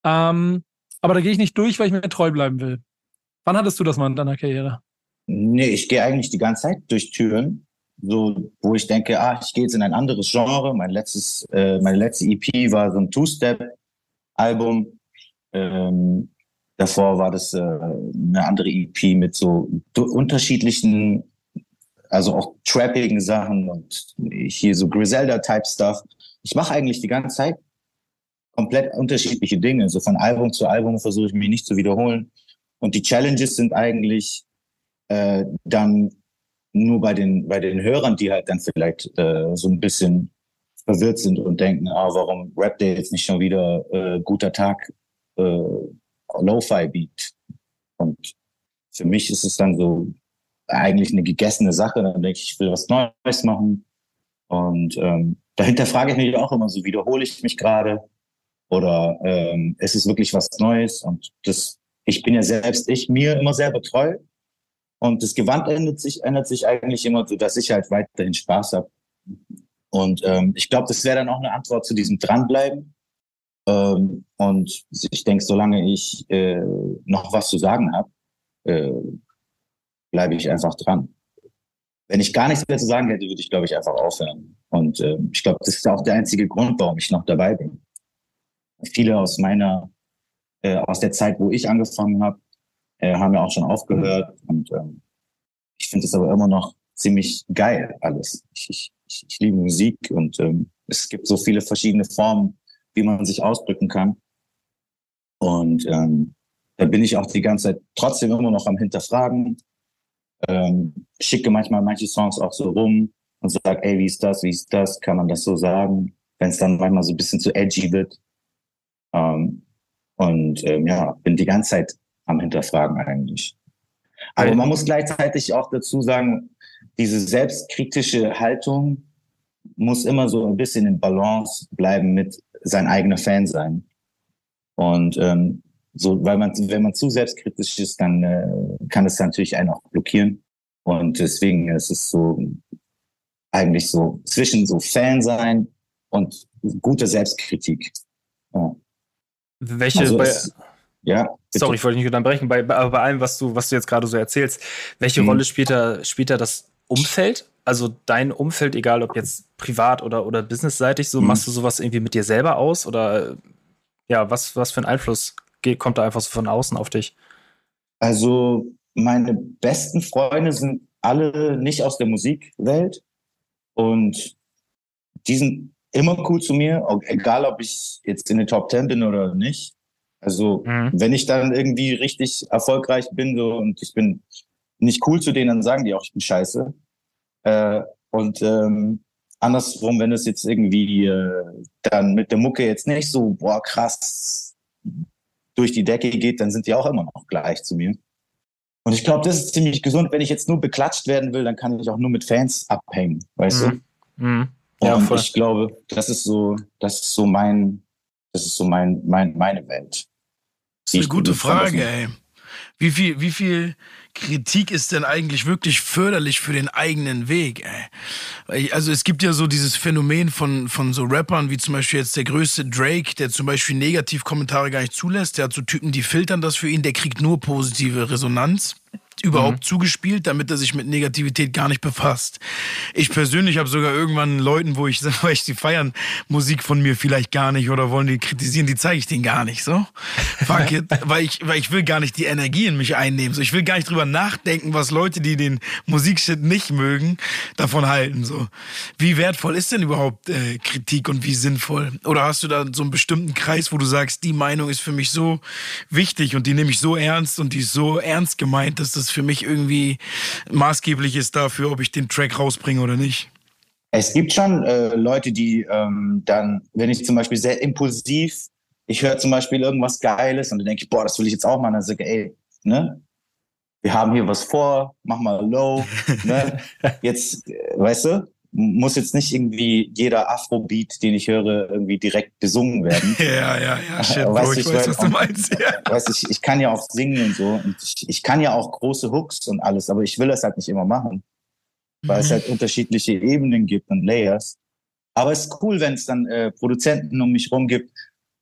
Ähm, aber da gehe ich nicht durch, weil ich mir treu bleiben will. Wann hattest du das mal in deiner Karriere? Nee, ich gehe eigentlich die ganze Zeit durch Türen, so wo ich denke, ah, ich gehe jetzt in ein anderes Genre. Mein letztes, äh, meine letzte EP war so ein Two-Step-Album. Ähm, davor war das äh, eine andere EP mit so unterschiedlichen also auch trappigen Sachen und hier so Griselda-Type-Stuff. Ich mache eigentlich die ganze Zeit komplett unterschiedliche Dinge. So von Album zu Album versuche ich mich nicht zu wiederholen. Und die Challenges sind eigentlich äh, dann nur bei den, bei den Hörern, die halt dann vielleicht äh, so ein bisschen verwirrt sind und denken, ah, warum rappt der jetzt nicht schon wieder äh, guter Tag, äh, Lo-Fi-Beat? Und für mich ist es dann so, eigentlich eine gegessene Sache. Dann denke ich, ich will was Neues machen. Und ähm, dahinter frage ich mich auch immer so, wiederhole ich mich gerade? oder ähm, es ist wirklich was Neues und das, ich bin ja selbst ich mir immer selber treu und das Gewand ändert sich, ändert sich eigentlich immer so, dass ich halt weiterhin Spaß habe. Und ähm, ich glaube, das wäre dann auch eine Antwort zu diesem Dranbleiben. Ähm, und ich denke, solange ich äh, noch was zu sagen habe, äh, bleibe ich einfach dran. Wenn ich gar nichts mehr zu sagen hätte, würde ich, glaube ich, einfach aufhören. Und äh, ich glaube, das ist auch der einzige Grund, warum ich noch dabei bin. Viele aus meiner, äh, aus der Zeit, wo ich angefangen habe, äh, haben ja auch schon aufgehört. Und ähm, ich finde es aber immer noch ziemlich geil alles. Ich, ich, ich, ich liebe Musik und ähm, es gibt so viele verschiedene Formen, wie man sich ausdrücken kann. Und ähm, da bin ich auch die ganze Zeit trotzdem immer noch am Hinterfragen. Ähm, schicke manchmal manche Songs auch so rum und sage, ey, wie ist das, wie ist das, kann man das so sagen? Wenn es dann manchmal so ein bisschen zu edgy wird. Ähm, und ähm, ja, bin die ganze Zeit am Hinterfragen eigentlich. Aber man muss gleichzeitig auch dazu sagen, diese selbstkritische Haltung muss immer so ein bisschen in Balance bleiben mit sein eigener Fan sein. Und ähm, so, weil man, wenn man zu selbstkritisch ist, dann äh, kann es natürlich einen auch blockieren. Und deswegen ist es so eigentlich so zwischen so Fan sein und gute Selbstkritik. Ja. Welche also bei, es, ja. Bitte. Sorry, ich wollte nicht unterbrechen. Bei, bei, bei allem, was du, was du jetzt gerade so erzählst, welche mhm. Rolle spielt da, spielt da das Umfeld? Also dein Umfeld, egal ob jetzt privat oder, oder businessseitig, so mhm. machst du sowas irgendwie mit dir selber aus? Oder ja, was, was für ein Einfluss geht, kommt da einfach so von außen auf dich? Also, meine besten Freunde sind alle nicht aus der Musikwelt und die sind immer cool zu mir, egal ob ich jetzt in den Top Ten bin oder nicht. Also mhm. wenn ich dann irgendwie richtig erfolgreich bin so, und ich bin nicht cool zu denen, dann sagen die auch, ich bin scheiße. Äh, und ähm, andersrum, wenn es jetzt irgendwie äh, dann mit der Mucke jetzt nicht so, boah, krass durch die Decke geht, dann sind die auch immer noch gleich zu mir. Und ich glaube, das ist ziemlich gesund. Wenn ich jetzt nur beklatscht werden will, dann kann ich auch nur mit Fans abhängen, weißt mhm. du? Mhm. Ja, und voll. ich glaube, das ist so, das ist so mein, das ist so mein, mein, meine Welt. Das ist eine gute Frage, ey. Wie viel, wie viel Kritik ist denn eigentlich wirklich förderlich für den eigenen Weg, ey? Also es gibt ja so dieses Phänomen von, von so Rappern, wie zum Beispiel jetzt der größte Drake, der zum Beispiel Negativkommentare gar nicht zulässt. Der hat so Typen, die filtern das für ihn, der kriegt nur positive Resonanz überhaupt mhm. zugespielt, damit er sich mit Negativität gar nicht befasst. Ich persönlich habe sogar irgendwann Leuten, wo ich sage, ich die feiern Musik von mir vielleicht gar nicht oder wollen die kritisieren, die zeige ich denen gar nicht so. Fuck it, weil ich weil ich will gar nicht die Energie in mich einnehmen, so ich will gar nicht drüber nachdenken, was Leute, die den Musikshit nicht mögen, davon halten so. Wie wertvoll ist denn überhaupt äh, Kritik und wie sinnvoll? Oder hast du da so einen bestimmten Kreis, wo du sagst, die Meinung ist für mich so wichtig und die nehme ich so ernst und die ist so ernst gemeint, dass das für mich irgendwie maßgeblich ist dafür, ob ich den Track rausbringe oder nicht. Es gibt schon äh, Leute, die ähm, dann, wenn ich zum Beispiel sehr impulsiv, ich höre zum Beispiel irgendwas Geiles und dann denke ich, boah, das will ich jetzt auch machen. Dann sage ich, ey, ne, wir haben hier was vor, mach mal low, ne, jetzt, äh, weißt du, muss jetzt nicht irgendwie jeder Afrobeat, den ich höre, irgendwie direkt besungen werden. ja, ja, ja, shit, weißt, Bro, ich, ich weiß, was du meinst. Ja. Weißt, ich, ich kann ja auch singen und so und ich, ich kann ja auch große Hooks und alles, aber ich will das halt nicht immer machen, weil mhm. es halt unterschiedliche Ebenen gibt und Layers. Aber es ist cool, wenn es dann äh, Produzenten um mich rum gibt,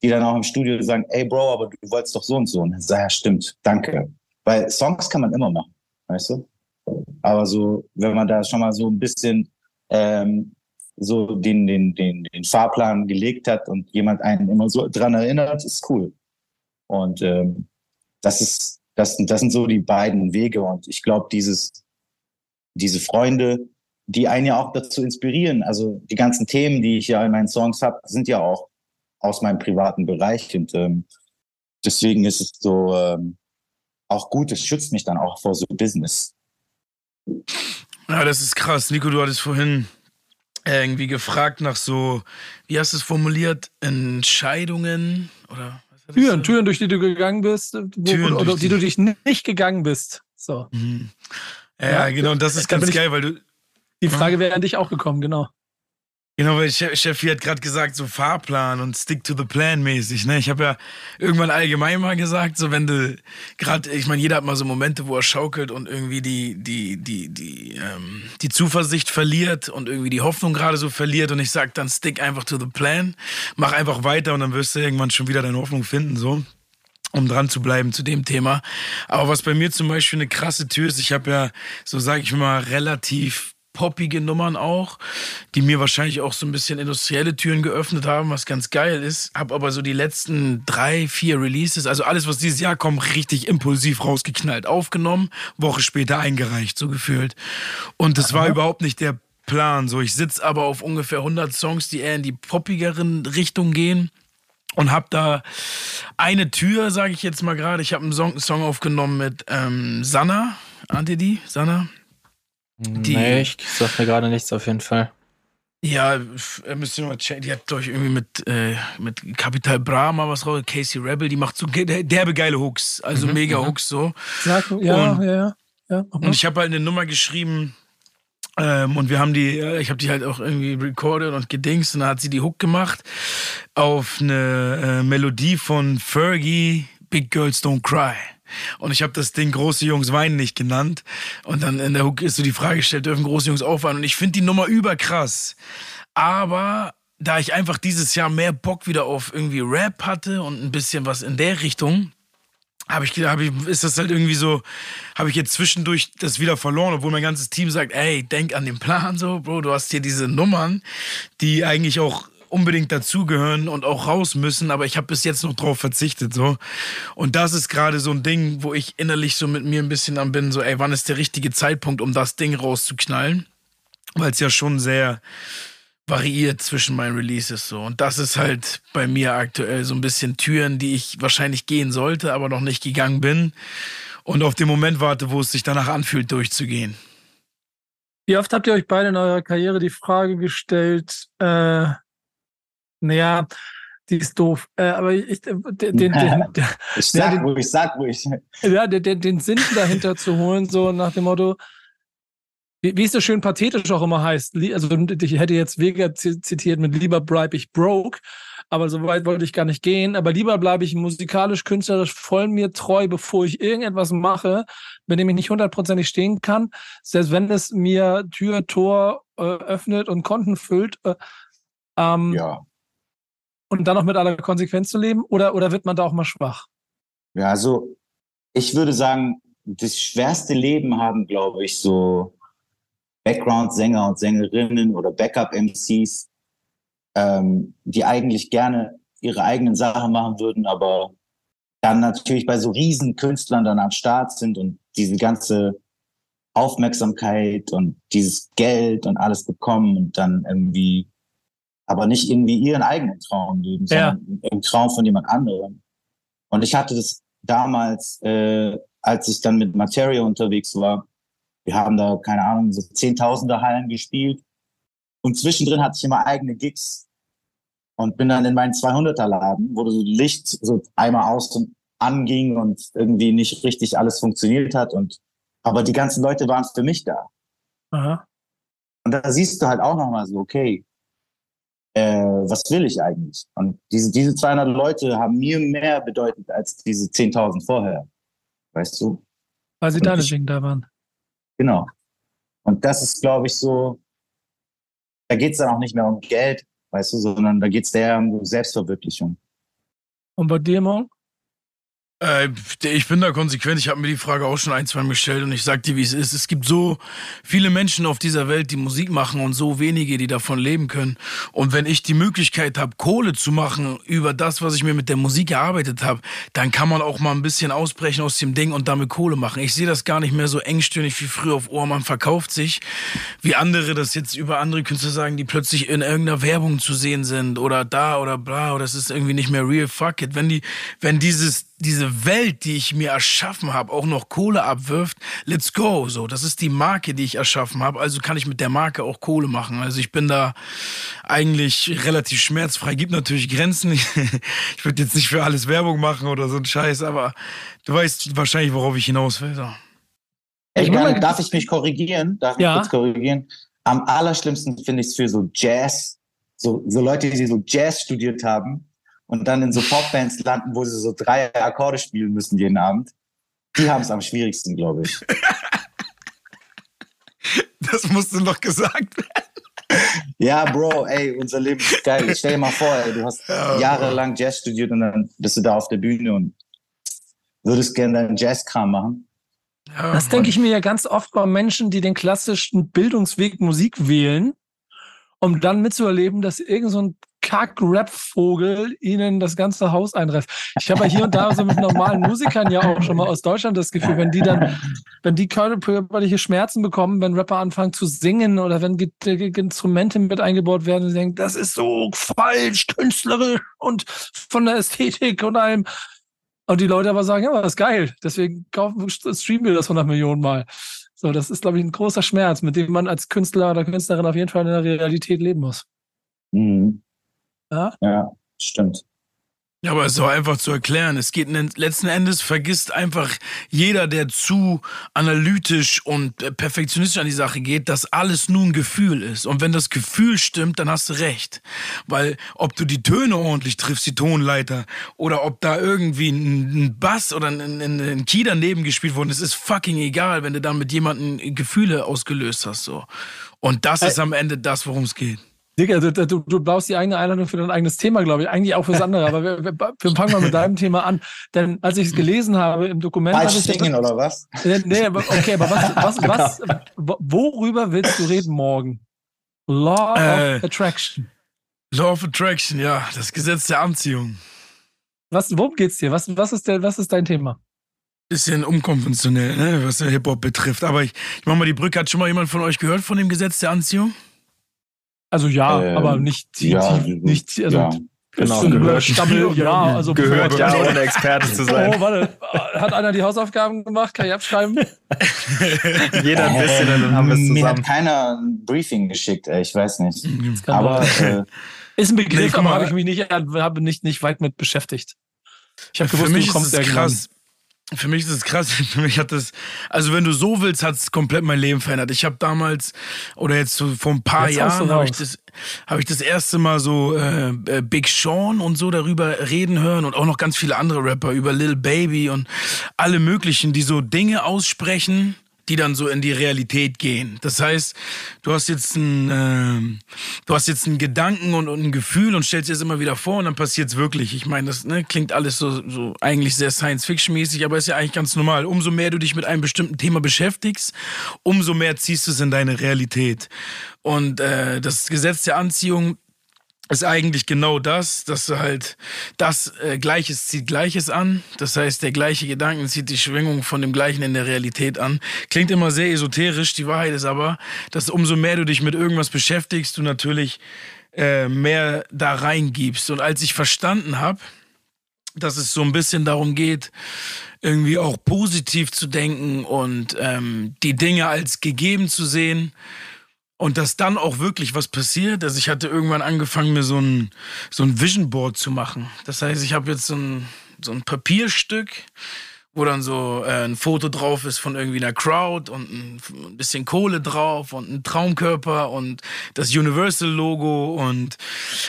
die dann auch im Studio sagen, ey Bro, aber du wolltest doch so und so. Und dann sag ja, stimmt, danke. Weil Songs kann man immer machen, weißt du? Aber so, wenn man da schon mal so ein bisschen ähm, so den, den, den, den Fahrplan gelegt hat und jemand einen immer so dran erinnert, ist cool. Und ähm, das ist, das, das sind so die beiden Wege. Und ich glaube, diese Freunde, die einen ja auch dazu inspirieren. Also die ganzen Themen, die ich ja in meinen Songs habe, sind ja auch aus meinem privaten Bereich. Und ähm, deswegen ist es so ähm, auch gut, es schützt mich dann auch vor so Business. Ja, das ist krass. Nico, du hattest vorhin irgendwie gefragt nach so, wie hast du es formuliert, Entscheidungen oder Türen, Türen, durch die du gegangen bist, wo, Türen, oder die, die, du dich nicht gegangen bist. So. Mhm. Ja, ja, genau, und das ist ganz geil, weil du. Die Frage wäre an dich auch gekommen, genau. Genau, weil Chef hat gerade gesagt, so Fahrplan und Stick to the Plan mäßig. Ne? Ich habe ja irgendwann allgemein mal gesagt, so wenn du gerade, ich meine, jeder hat mal so Momente, wo er schaukelt und irgendwie die, die, die, die, ähm, die Zuversicht verliert und irgendwie die Hoffnung gerade so verliert. Und ich sag dann, stick einfach to the plan, mach einfach weiter und dann wirst du irgendwann schon wieder deine Hoffnung finden. so um dran zu bleiben zu dem Thema. Aber was bei mir zum Beispiel eine krasse Tür ist, ich habe ja, so sage ich mal, relativ poppige Nummern auch, die mir wahrscheinlich auch so ein bisschen industrielle Türen geöffnet haben, was ganz geil ist. Hab aber so die letzten drei, vier Releases, also alles, was dieses Jahr kommt, richtig impulsiv rausgeknallt, aufgenommen, Woche später eingereicht, so gefühlt. Und das war überhaupt nicht der Plan. So, ich sitze aber auf ungefähr 100 Songs, die eher in die poppigeren Richtung gehen und habe da eine Tür, sage ich jetzt mal gerade. Ich habe einen Song, Song, aufgenommen mit ähm, Sanna. Ahnt ihr die? Sanna? Die, nee, ich sag mir gerade nichts auf jeden Fall. Ja, müsst ihr mal checken. Die hat, glaube ich, irgendwie mit, äh, mit Capital Bra mal was raus. Casey Rebel, die macht so derbe geile Hooks. Also mhm, mega mhm. Hooks so. Sag, ja, und, ja, ja, ja. Und ich habe halt eine Nummer geschrieben. Ähm, und wir haben die, ich habe die halt auch irgendwie recorded und gedingst. Und dann hat sie die Hook gemacht auf eine äh, Melodie von Fergie, Big Girls Don't Cry. Und ich habe das Ding Große Jungs weinen nicht genannt. Und dann in der Hook ist so die Frage gestellt, dürfen große Jungs aufweinen? Und ich finde die Nummer überkrass. Aber da ich einfach dieses Jahr mehr Bock wieder auf irgendwie Rap hatte und ein bisschen was in der Richtung, habe ich, hab ich, ist das halt irgendwie so, habe ich jetzt zwischendurch das wieder verloren, obwohl mein ganzes Team sagt, ey, denk an den Plan so, Bro, du hast hier diese Nummern, die eigentlich auch unbedingt dazugehören und auch raus müssen, aber ich habe bis jetzt noch drauf verzichtet so. Und das ist gerade so ein Ding, wo ich innerlich so mit mir ein bisschen am bin, so ey, wann ist der richtige Zeitpunkt, um das Ding rauszuknallen? Weil es ja schon sehr variiert zwischen meinen Releases so. Und das ist halt bei mir aktuell so ein bisschen Türen, die ich wahrscheinlich gehen sollte, aber noch nicht gegangen bin. Und auf den Moment warte, wo es sich danach anfühlt, durchzugehen. Wie oft habt ihr euch beide in eurer Karriere die Frage gestellt, äh, naja, die ist doof. Äh, aber ich, den, den, den, ich sag den, ruhig, sag ruhig. Ja, den, den, den Sinn dahinter zu holen, so nach dem Motto, wie, wie es so schön pathetisch auch immer heißt. Also ich hätte jetzt Vega zitiert mit lieber bribe ich broke, aber so weit wollte ich gar nicht gehen. Aber lieber bleibe ich musikalisch, künstlerisch voll mir treu, bevor ich irgendetwas mache, mit dem ich nicht hundertprozentig stehen kann. Selbst wenn es mir Tür, Tor äh, öffnet und Konten füllt. Äh, ähm, ja und dann noch mit aller Konsequenz zu leben? Oder, oder wird man da auch mal schwach? Ja, also ich würde sagen, das schwerste Leben haben, glaube ich, so Background-Sänger und Sängerinnen oder Backup-MCs, ähm, die eigentlich gerne ihre eigenen Sachen machen würden, aber dann natürlich bei so riesen Künstlern dann am Start sind und diese ganze Aufmerksamkeit und dieses Geld und alles bekommen und dann irgendwie aber nicht irgendwie ihren eigenen Traum leben, sondern ja. im Traum von jemand anderem. Und ich hatte das damals, äh, als ich dann mit Materia unterwegs war, wir haben da, keine Ahnung, so Zehntausender Hallen gespielt. Und zwischendrin hatte ich immer eigene Gigs und bin dann in meinen 200er Laden, wo so Licht so einmal aus und anging und irgendwie nicht richtig alles funktioniert hat und aber die ganzen Leute waren für mich da. Aha. Und da siehst du halt auch nochmal so, okay, äh, was will ich eigentlich? Und diese, diese 200 Leute haben mir mehr bedeutet als diese 10.000 vorher. Weißt du? Weil sie da deswegen da waren. Genau. Und das ist, glaube ich, so, da geht es dann auch nicht mehr um Geld, weißt du, sondern da geht es eher um Selbstverwirklichung. Und bei dir, Morgen? Äh, ich bin da konsequent. Ich habe mir die Frage auch schon ein, zwei Mal gestellt und ich sag dir, wie es ist. Es gibt so viele Menschen auf dieser Welt, die Musik machen und so wenige, die davon leben können. Und wenn ich die Möglichkeit habe, Kohle zu machen über das, was ich mir mit der Musik erarbeitet habe, dann kann man auch mal ein bisschen ausbrechen aus dem Ding und damit Kohle machen. Ich sehe das gar nicht mehr so engstirnig wie früher auf Ohr. Man verkauft sich, wie andere das jetzt über andere Künstler sagen, die plötzlich in irgendeiner Werbung zu sehen sind oder da oder bla oder das ist irgendwie nicht mehr real. Fuck it. Wenn die, wenn dieses diese Welt, die ich mir erschaffen habe, auch noch Kohle abwirft, let's go. So, das ist die Marke, die ich erschaffen habe. Also kann ich mit der Marke auch Kohle machen. Also ich bin da eigentlich relativ schmerzfrei. Gibt natürlich Grenzen. Ich würde jetzt nicht für alles Werbung machen oder so ein Scheiß, aber du weißt wahrscheinlich, worauf ich hinaus will. So. Ich meine, darf ich mich korrigieren? Darf ich ja. kurz korrigieren? Am allerschlimmsten finde ich es für so Jazz so, so Leute, die so Jazz studiert haben und dann in so Popbands landen, wo sie so drei Akkorde spielen müssen jeden Abend, die haben es am schwierigsten, glaube ich. Das musste noch gesagt werden. Ja, Bro, ey, unser Leben ist geil. Stell dir mal vor, ey, du hast Ja, jahrelang Jazz studiert und dann bist du da auf der Bühne und würdest gerne deinen Jazzkram machen. Ja, Das denke ich mir ja ganz oft bei Menschen, die den klassischen Bildungsweg Musik wählen, um dann mitzuerleben, dass irgend so ein Kack-Rap-Vogel ihnen das ganze Haus einreißt. Ich habe hier und da so mit normalen Musikern ja auch schon mal aus Deutschland das Gefühl, wenn die dann, wenn die körperliche Schmerzen bekommen, wenn Rapper anfangen zu singen oder wenn Instrumente mit eingebaut werden, sie denken, das ist so falsch, künstlerisch und von der Ästhetik und allem. Und die Leute aber sagen, ja, das ist geil. Deswegen kaufen, streamen wir das 100 Millionen Mal. So, das ist, glaube ich, ein großer Schmerz, mit dem man als Künstler oder Künstlerin auf jeden Fall in der Realität leben muss. Mhm. Ja? Ja, stimmt. Ja, aber es ist auch einfach zu erklären. Es geht letzten Endes vergisst einfach jeder, der zu analytisch und äh, perfektionistisch an die Sache geht, dass alles nur ein Gefühl ist. Und wenn das Gefühl stimmt, dann hast du recht. Weil ob du die Töne ordentlich triffst, die Tonleiter, oder ob da irgendwie ein, ein Bass oder ein, ein, ein Key daneben gespielt worden ist, ist fucking egal, wenn du dann mit jemandem Gefühle ausgelöst hast. So. Und das ist am Ende das, worum es geht. Digga, du, du, du baust die eigene Einladung für dein eigenes Thema, glaube ich. Eigentlich auch fürs andere. Aber wir, wir, wir fangen mal mit deinem Thema an. Denn als ich es gelesen habe im Dokument. Falsch singen oder was? Äh, Nee, okay, aber was, was, was, wo- worüber willst du reden morgen? Law Äh. of Attraction. Law of Attraction, ja, das Gesetz der Anziehung. Was, worum geht's dir? Was, was, ist der, was ist dein Thema? Bisschen unkonventionell, ne, was der Hip-Hop betrifft. Aber ich, ich mach mal die Brücke. Hat schon mal jemand von euch gehört von dem Gesetz der Anziehung? Also ja, Ähm, aber nicht, ja, nicht, also ja. Genau, gehört. Stammel, ja, also Gehört ja, ohne Experte zu sein. Oh, warte, hat einer die Hausaufgaben gemacht? Kann ich abschreiben? Jeder ein bisschen, dann haben wir es Mir hat zusammen. keiner ein Briefing geschickt, ey, ich weiß nicht. Aber äh, Ist ein Begriff, Nee, aber habe ich mich nicht, habe nicht, nicht weit mit beschäftigt. Ich habe Für gewusst, mich du ist kommst es irgendwann. krass. Für mich ist es krass. Für mich hat das, also wenn du so willst, hat es komplett mein Leben verändert. Ich habe damals oder jetzt so vor ein paar Jetzt Jahren habe ich das, habe ich das erste Mal so äh, äh, Big Sean und so darüber reden hören und auch noch ganz viele andere Rapper über Lil Baby und alle möglichen, die so Dinge aussprechen, die dann so in die Realität gehen. Das heißt, du hast jetzt ein, ähm, du hast jetzt einen Gedanken und, und ein Gefühl und stellst dir das immer wieder vor und dann passiert's wirklich. Ich meine, das ne, klingt alles so, so eigentlich sehr Science-Fiction-mäßig, aber ist ja eigentlich ganz normal. Umso mehr du dich mit einem bestimmten Thema beschäftigst, umso mehr ziehst du es in deine Realität. Und äh, das Gesetz der Anziehung ist eigentlich genau das, dass du halt das äh, Gleiches zieht Gleiches an. Das heißt, der gleiche Gedanken zieht die Schwingung von dem Gleichen in der Realität an. Klingt immer sehr esoterisch, die Wahrheit ist aber, dass umso mehr du dich mit irgendwas beschäftigst, du natürlich äh, mehr da reingibst. Und als ich verstanden habe, dass es so ein bisschen darum geht, irgendwie auch positiv zu denken und ähm, die Dinge als gegeben zu sehen, und dass dann auch wirklich was passiert. Also ich hatte irgendwann angefangen, mir so ein, so ein Vision Board zu machen. Das heißt, ich habe jetzt so ein, so ein Papierstück, wo dann so äh, ein Foto drauf ist von irgendwie einer Crowd und ein, ein bisschen Kohle drauf und ein Traumkörper und das Universal-Logo und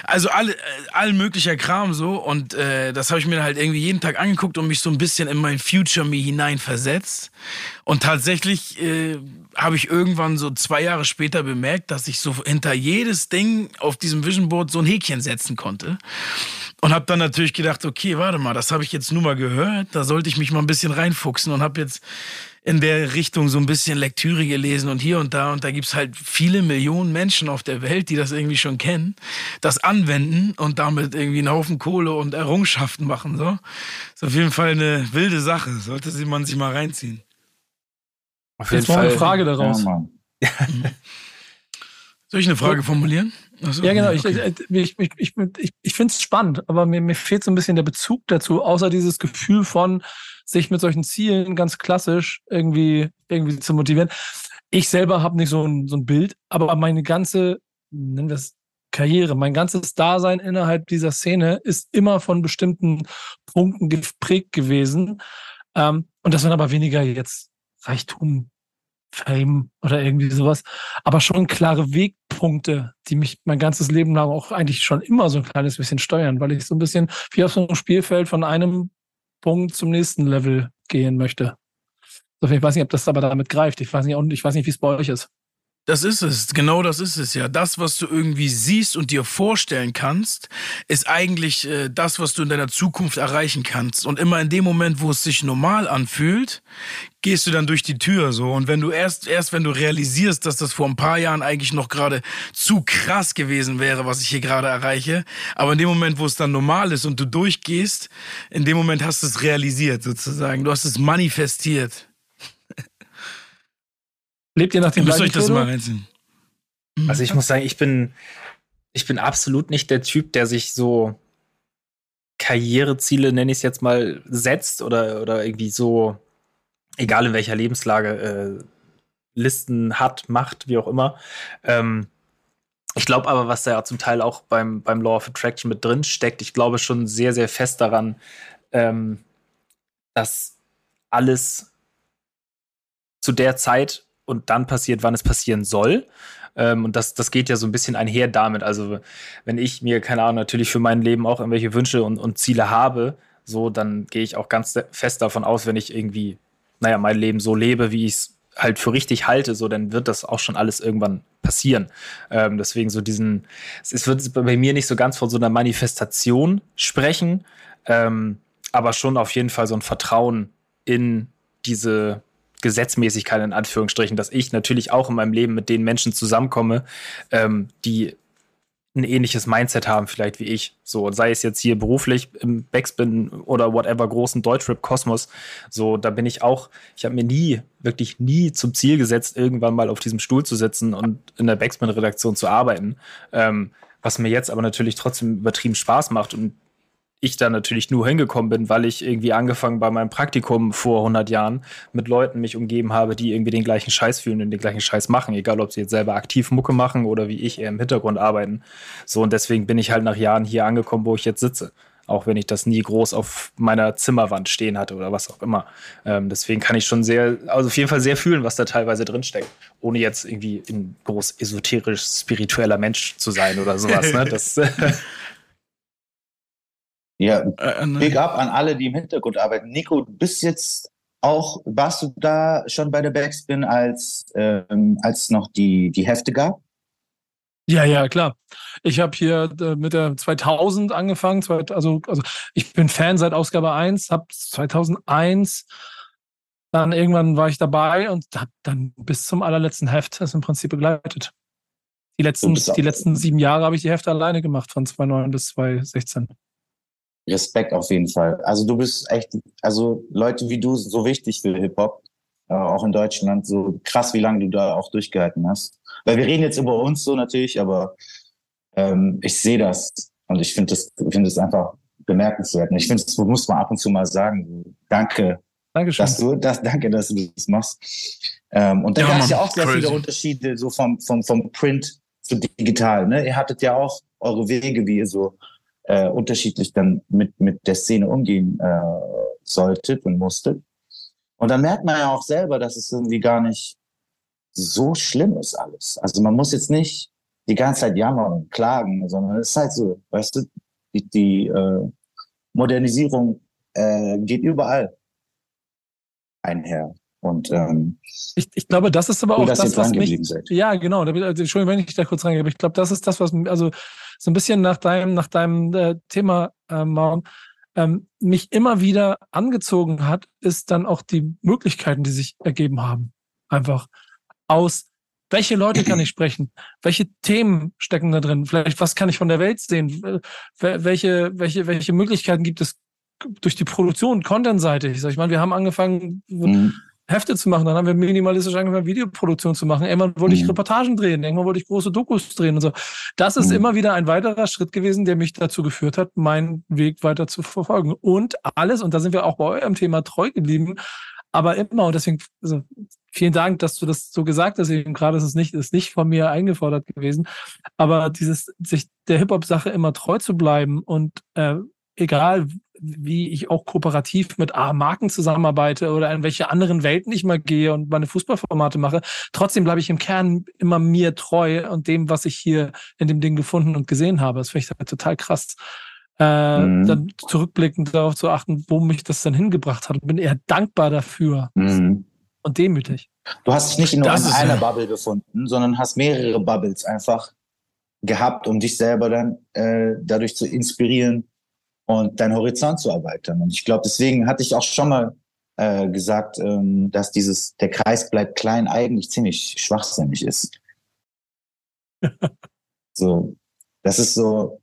also alle, äh, all möglicher Kram so. Und äh, das habe ich mir halt irgendwie jeden Tag angeguckt und mich so ein bisschen in mein Future Me hineinversetzt. Und tatsächlich äh, habe ich irgendwann so zwei Jahre später bemerkt, dass ich so hinter jedes Ding auf diesem Vision Board so ein Häkchen setzen konnte. Und habe dann natürlich gedacht, okay, warte mal, das habe ich jetzt nur mal gehört, da sollte ich mich mal ein bisschen reinfuchsen und habe jetzt in der Richtung so ein bisschen Lektüre gelesen und hier und da. Und da gibt's halt viele Millionen Menschen auf der Welt, die das irgendwie schon kennen, das anwenden und damit irgendwie einen Haufen Kohle und Errungenschaften machen. So. Ist auf jeden Fall eine wilde Sache, sollte man sich mal reinziehen. Auf jeden Jetzt noch eine. Frage ja, daraus. Mann. Soll ich eine Frage formulieren? Ach so, Ja, genau. Ich, okay. ich, ich, ich, ich, ich finde es spannend, aber mir, mir fehlt so ein bisschen der Bezug dazu, außer dieses Gefühl von, sich mit solchen Zielen ganz klassisch irgendwie, irgendwie zu motivieren. Ich selber habe nicht so ein, so ein Bild, aber meine ganze, nennen wir es Karriere, mein ganzes Dasein innerhalb dieser Szene ist immer von bestimmten Punkten geprägt gewesen. Ähm, und das waren aber weniger jetzt Reichtum, Fame oder irgendwie sowas, aber schon klare Wegpunkte, die mich mein ganzes Leben lang auch eigentlich schon immer so ein kleines bisschen steuern, weil ich so ein bisschen wie auf so einem Spielfeld von einem Punkt zum nächsten Level gehen möchte. Ich weiß nicht, ob das aber damit greift. Ich weiß nicht, ich weiß nicht, wie es bei euch ist. Das ist es, genau das ist es ja. Das, was du irgendwie siehst und dir vorstellen kannst, ist eigentlich äh, das, was du in deiner Zukunft erreichen kannst. Und immer in dem Moment, wo es sich normal anfühlt, gehst du dann durch die Tür so. Und wenn du erst, erst wenn du realisierst, dass das vor ein paar Jahren eigentlich noch gerade zu krass gewesen wäre, was ich hier gerade erreiche, aber in dem Moment, wo es dann normal ist und du durchgehst, in dem Moment hast du es realisiert sozusagen. Du hast es manifestiert. Lebt ihr nach dem gleichen euch das mal reinziehen. Mhm. Also ich muss sagen, ich bin, ich bin absolut nicht der Typ, der sich so Karriereziele, nenne ich es jetzt mal, setzt oder, oder irgendwie so, egal in welcher Lebenslage, äh, Listen hat, macht, wie auch immer. Ähm, ich glaube aber, was da ja zum Teil auch beim, beim Law of Attraction mit drin steckt, ich glaube schon sehr, sehr fest daran, ähm, dass alles zu der Zeit und dann passiert, wann es passieren soll. Ähm, und das, das geht ja so ein bisschen einher damit. Also, wenn ich mir, keine Ahnung, natürlich für mein Leben auch irgendwelche Wünsche und, und Ziele habe, so, dann gehe ich auch ganz fest davon aus, wenn ich irgendwie, naja, mein Leben so lebe, wie ich es halt für richtig halte, so, dann wird das auch schon alles irgendwann passieren. Ähm, deswegen so diesen, es wird bei mir nicht so ganz von so einer Manifestation sprechen, ähm, aber schon auf jeden Fall so ein Vertrauen in diese Gesetzmäßigkeit in Anführungsstrichen, dass ich natürlich auch in meinem Leben mit den Menschen zusammenkomme, ähm, die ein ähnliches Mindset haben, vielleicht wie ich. So, sei es jetzt hier beruflich im Backspin oder whatever großen Deutschrap-Kosmos. So, da bin ich auch, ich habe mir nie, wirklich nie zum Ziel gesetzt, irgendwann mal auf diesem Stuhl zu sitzen und in der Backspin-Redaktion zu arbeiten. Ähm, was mir jetzt aber natürlich trotzdem übertrieben Spaß macht und ich da natürlich nur hingekommen bin, weil ich irgendwie angefangen bei meinem Praktikum vor 100 Jahren mit Leuten mich umgeben habe, die irgendwie den gleichen Scheiß fühlen und den gleichen Scheiß machen, egal ob sie jetzt selber aktiv Mucke machen oder wie ich eher im Hintergrund arbeiten. So und deswegen bin ich halt nach Jahren hier angekommen, wo ich jetzt sitze. Auch wenn ich das nie groß auf meiner Zimmerwand stehen hatte oder was auch immer. Ähm, deswegen kann ich schon sehr, also auf jeden Fall sehr fühlen, was da teilweise drinsteckt. Ohne jetzt irgendwie ein groß esoterisch spiritueller Mensch zu sein oder sowas. ne? Das, Ja, äh, äh, Big up an alle, die im Hintergrund arbeiten. Nico, du bist jetzt auch, warst du da schon bei der Backspin, als, ähm, als noch die, die Hefte gab? Ja, ja, klar. Ich habe hier äh, mit der 2000 angefangen. Also, also ich bin Fan seit Ausgabe 1, habe 2001, dann irgendwann war ich dabei und habe dann bis zum allerletzten Heft das im Prinzip begleitet. Die letzten, die letzten sieben Jahre habe ich die Hefte alleine gemacht, von 2009 bis 2016. Respekt auf jeden Fall. Also du bist echt, also Leute wie du sind so wichtig für Hip-Hop, äh, auch in Deutschland. So krass, wie lange du da auch durchgehalten hast. Weil wir reden jetzt über uns so natürlich, aber ähm, ich sehe das und ich finde das, finde das einfach bemerkenswert. Und ich finde, das muss man ab und zu mal sagen. Danke, Dankeschön. dass du das, danke, dass du das machst. Ähm, und da ja, gab es ja auch sehr crazy. viele Unterschiede so vom, vom, vom Print zu digital. Ne? Ihr hattet ja auch eure Wege, wie ihr so äh, unterschiedlich dann mit, mit der Szene umgehen äh, solltet und musstet. Und dann merkt man ja auch selber, dass es irgendwie gar nicht so schlimm ist alles. Also man muss jetzt nicht die ganze Zeit jammern und klagen, sondern es ist halt so, weißt du, die, die äh, Modernisierung äh, geht überall einher. Und ähm, ich, ich glaube, das ist aber auch das, was mich. Seid. Ja, genau. Also, Entschuldigung, wenn ich da kurz reingehe, aber ich glaube, das ist das, was also so ein bisschen nach deinem, nach deinem äh, Thema, äh, Maun, ähm, mich immer wieder angezogen hat, ist dann auch die Möglichkeiten, die sich ergeben haben. Einfach aus, welche Leute kann ich sprechen? Welche Themen stecken da drin? Vielleicht, was kann ich von der Welt sehen? Welche, welche, welche Möglichkeiten gibt es durch die Produktion, Content-Seite? Ich ich meine, wir haben angefangen, mhm. Hefte zu machen. Dann haben wir minimalistisch angefangen, Videoproduktion zu machen. Irgendwann wollte ich mhm. Reportagen drehen, irgendwann wollte ich große Dokus drehen und so. Das ist mhm. immer wieder ein weiterer Schritt gewesen, der mich dazu geführt hat, meinen Weg weiter zu verfolgen. Und alles, und da sind wir auch bei eurem Thema treu geblieben, aber immer, und deswegen, also vielen Dank, dass du das so gesagt hast, eben gerade ist es nicht, ist nicht von mir eingefordert gewesen, aber dieses, sich der Hip-Hop-Sache immer treu zu bleiben und äh, egal wie ich auch kooperativ mit A Marken zusammenarbeite oder in welche anderen Welten ich mal gehe und meine Fußballformate mache. Trotzdem bleibe ich im Kern immer mir treu und dem, was ich hier in dem Ding gefunden und gesehen habe. Das finde ich halt total krass. Äh, mhm. Dann zurückblickend darauf zu achten, wo mich das dann hingebracht hat. Und bin eher dankbar dafür mhm. und demütig. Du hast dich nicht nur das in einer ja. Bubble befunden, sondern hast mehrere Bubbles einfach gehabt, um dich selber dann äh, dadurch zu inspirieren und deinen Horizont zu erweitern. Und ich glaube, deswegen hatte ich auch schon mal äh, gesagt, ähm, dass dieses der Kreis bleibt klein eigentlich ziemlich schwachsinnig ist. so, das ist so.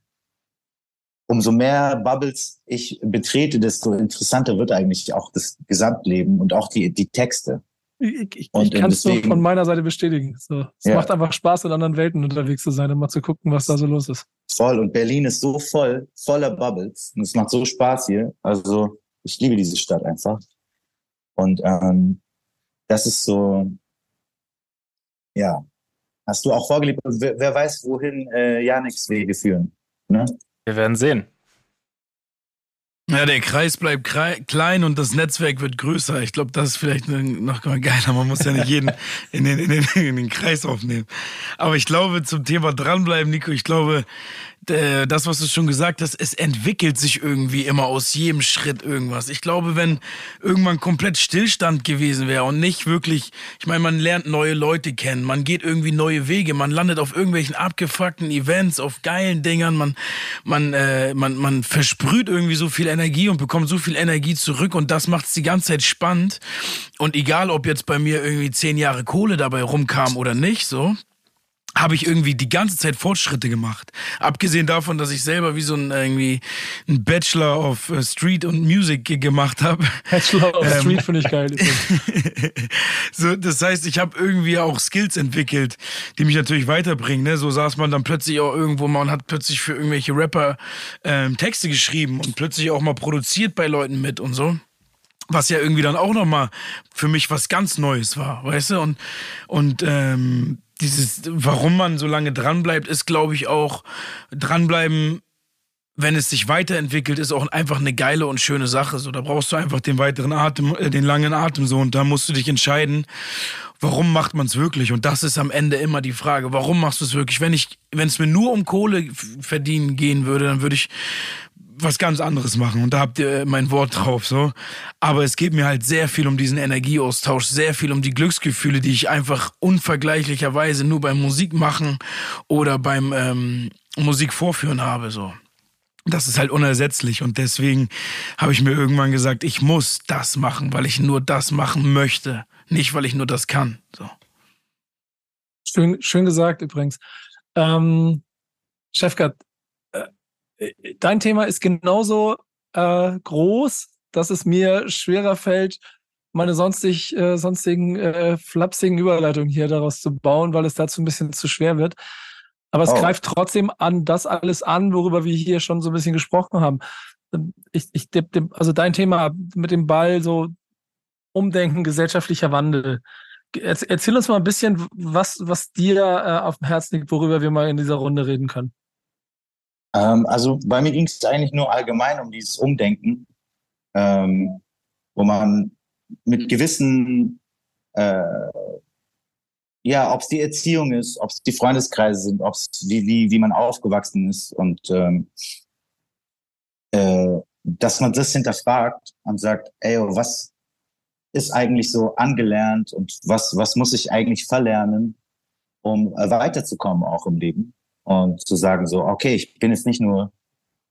Umso mehr Bubbles ich betrete, desto interessanter wird eigentlich auch das Gesamtleben und auch die, die Texte. Ich, ich, ich kann es nur von meiner Seite bestätigen. So, es ja. macht einfach Spaß, in anderen Welten unterwegs zu sein und mal zu gucken, was da so los ist. Voll. Und Berlin ist so voll, voller Bubbles. Und es macht so Spaß hier. Also ich liebe diese Stadt einfach. Und ähm, das ist so, ja. Hast du auch vorgelebt, wer, wer weiß, wohin äh, Janiks Wege führen. Ne? Wir werden sehen. Ja, der Kreis bleibt klein und das Netzwerk wird größer. Ich glaube, das ist vielleicht noch mal geiler. Man muss ja nicht jeden in den, in, den, in den Kreis aufnehmen. Aber ich glaube, zum Thema dranbleiben, Nico, ich glaube, das, was du schon gesagt hast, es entwickelt sich irgendwie immer aus jedem Schritt irgendwas. Ich glaube, wenn irgendwann komplett Stillstand gewesen wäre und nicht wirklich, ich meine, man lernt neue Leute kennen, man geht irgendwie neue Wege, man landet auf irgendwelchen abgefuckten Events, auf geilen Dingern, man, man, äh, man, man versprüht irgendwie so viel Energie und bekommt so viel Energie zurück und das macht es die ganze Zeit spannend. Und egal, ob jetzt bei mir irgendwie zehn Jahre Kohle dabei rumkam oder nicht, so, habe ich irgendwie die ganze Zeit Fortschritte gemacht. Abgesehen davon, dass ich selber wie so ein irgendwie ein Bachelor of äh, Street und Music gemacht habe. Bachelor of ähm, Street finde ich geil. so, das heißt, ich habe irgendwie auch Skills entwickelt, die mich natürlich weiterbringen. Ne? So saß man dann plötzlich auch irgendwo mal und hat plötzlich für irgendwelche Rapper ähm, Texte geschrieben und plötzlich auch mal produziert bei Leuten mit und so was ja irgendwie dann auch nochmal für mich was ganz Neues war, weißt du? Und, und ähm, dieses, warum man so lange dranbleibt, ist, glaube ich, auch dranbleiben, wenn es sich weiterentwickelt, ist auch einfach eine geile und schöne Sache. So, da brauchst du einfach den weiteren Atem, äh, den langen Atem so und da musst du dich entscheiden, warum macht man es wirklich? Und das ist am Ende immer die Frage, warum machst du es wirklich? Wenn ich, wenn es mir nur um Kohle verdienen gehen würde, dann würde ich was ganz anderes machen und da habt ihr mein Wort drauf so. Aber es geht mir halt sehr viel um diesen Energieaustausch, sehr viel um die Glücksgefühle, die ich einfach unvergleichlicherweise nur beim Musik machen oder beim ähm, Musik vorführen habe so. Das ist halt unersetzlich und deswegen habe ich mir irgendwann gesagt, ich muss das machen, weil ich nur das machen möchte, nicht weil ich nur das kann. So. Schön, schön gesagt übrigens. Ähm, Chefgat, dein Thema ist genauso äh, groß, dass es mir schwerer fällt, meine sonstig, äh, sonstigen äh, flapsigen Überleitungen hier daraus zu bauen, weil es dazu ein bisschen zu schwer wird. Aber es oh. greift trotzdem an das alles an, worüber wir hier schon so ein bisschen gesprochen haben. Ich, ich, also dein Thema mit dem Ball, so Umdenken, gesellschaftlicher Wandel. Erzähl uns mal ein bisschen, was, was dir äh, auf dem Herzen liegt, worüber wir mal in dieser Runde reden können. Ähm, also bei mir ging es eigentlich nur allgemein um dieses Umdenken, ähm, wo man mit gewissen, äh, ja, ob es die Erziehung ist, ob es die Freundeskreise sind, ob es wie, wie, wie man aufgewachsen ist und ähm, äh, dass man das hinterfragt und sagt, ey, oh, was ist eigentlich so angelernt und was, was muss ich eigentlich verlernen, um äh, weiterzukommen auch im Leben und zu sagen so, okay, ich bin jetzt nicht nur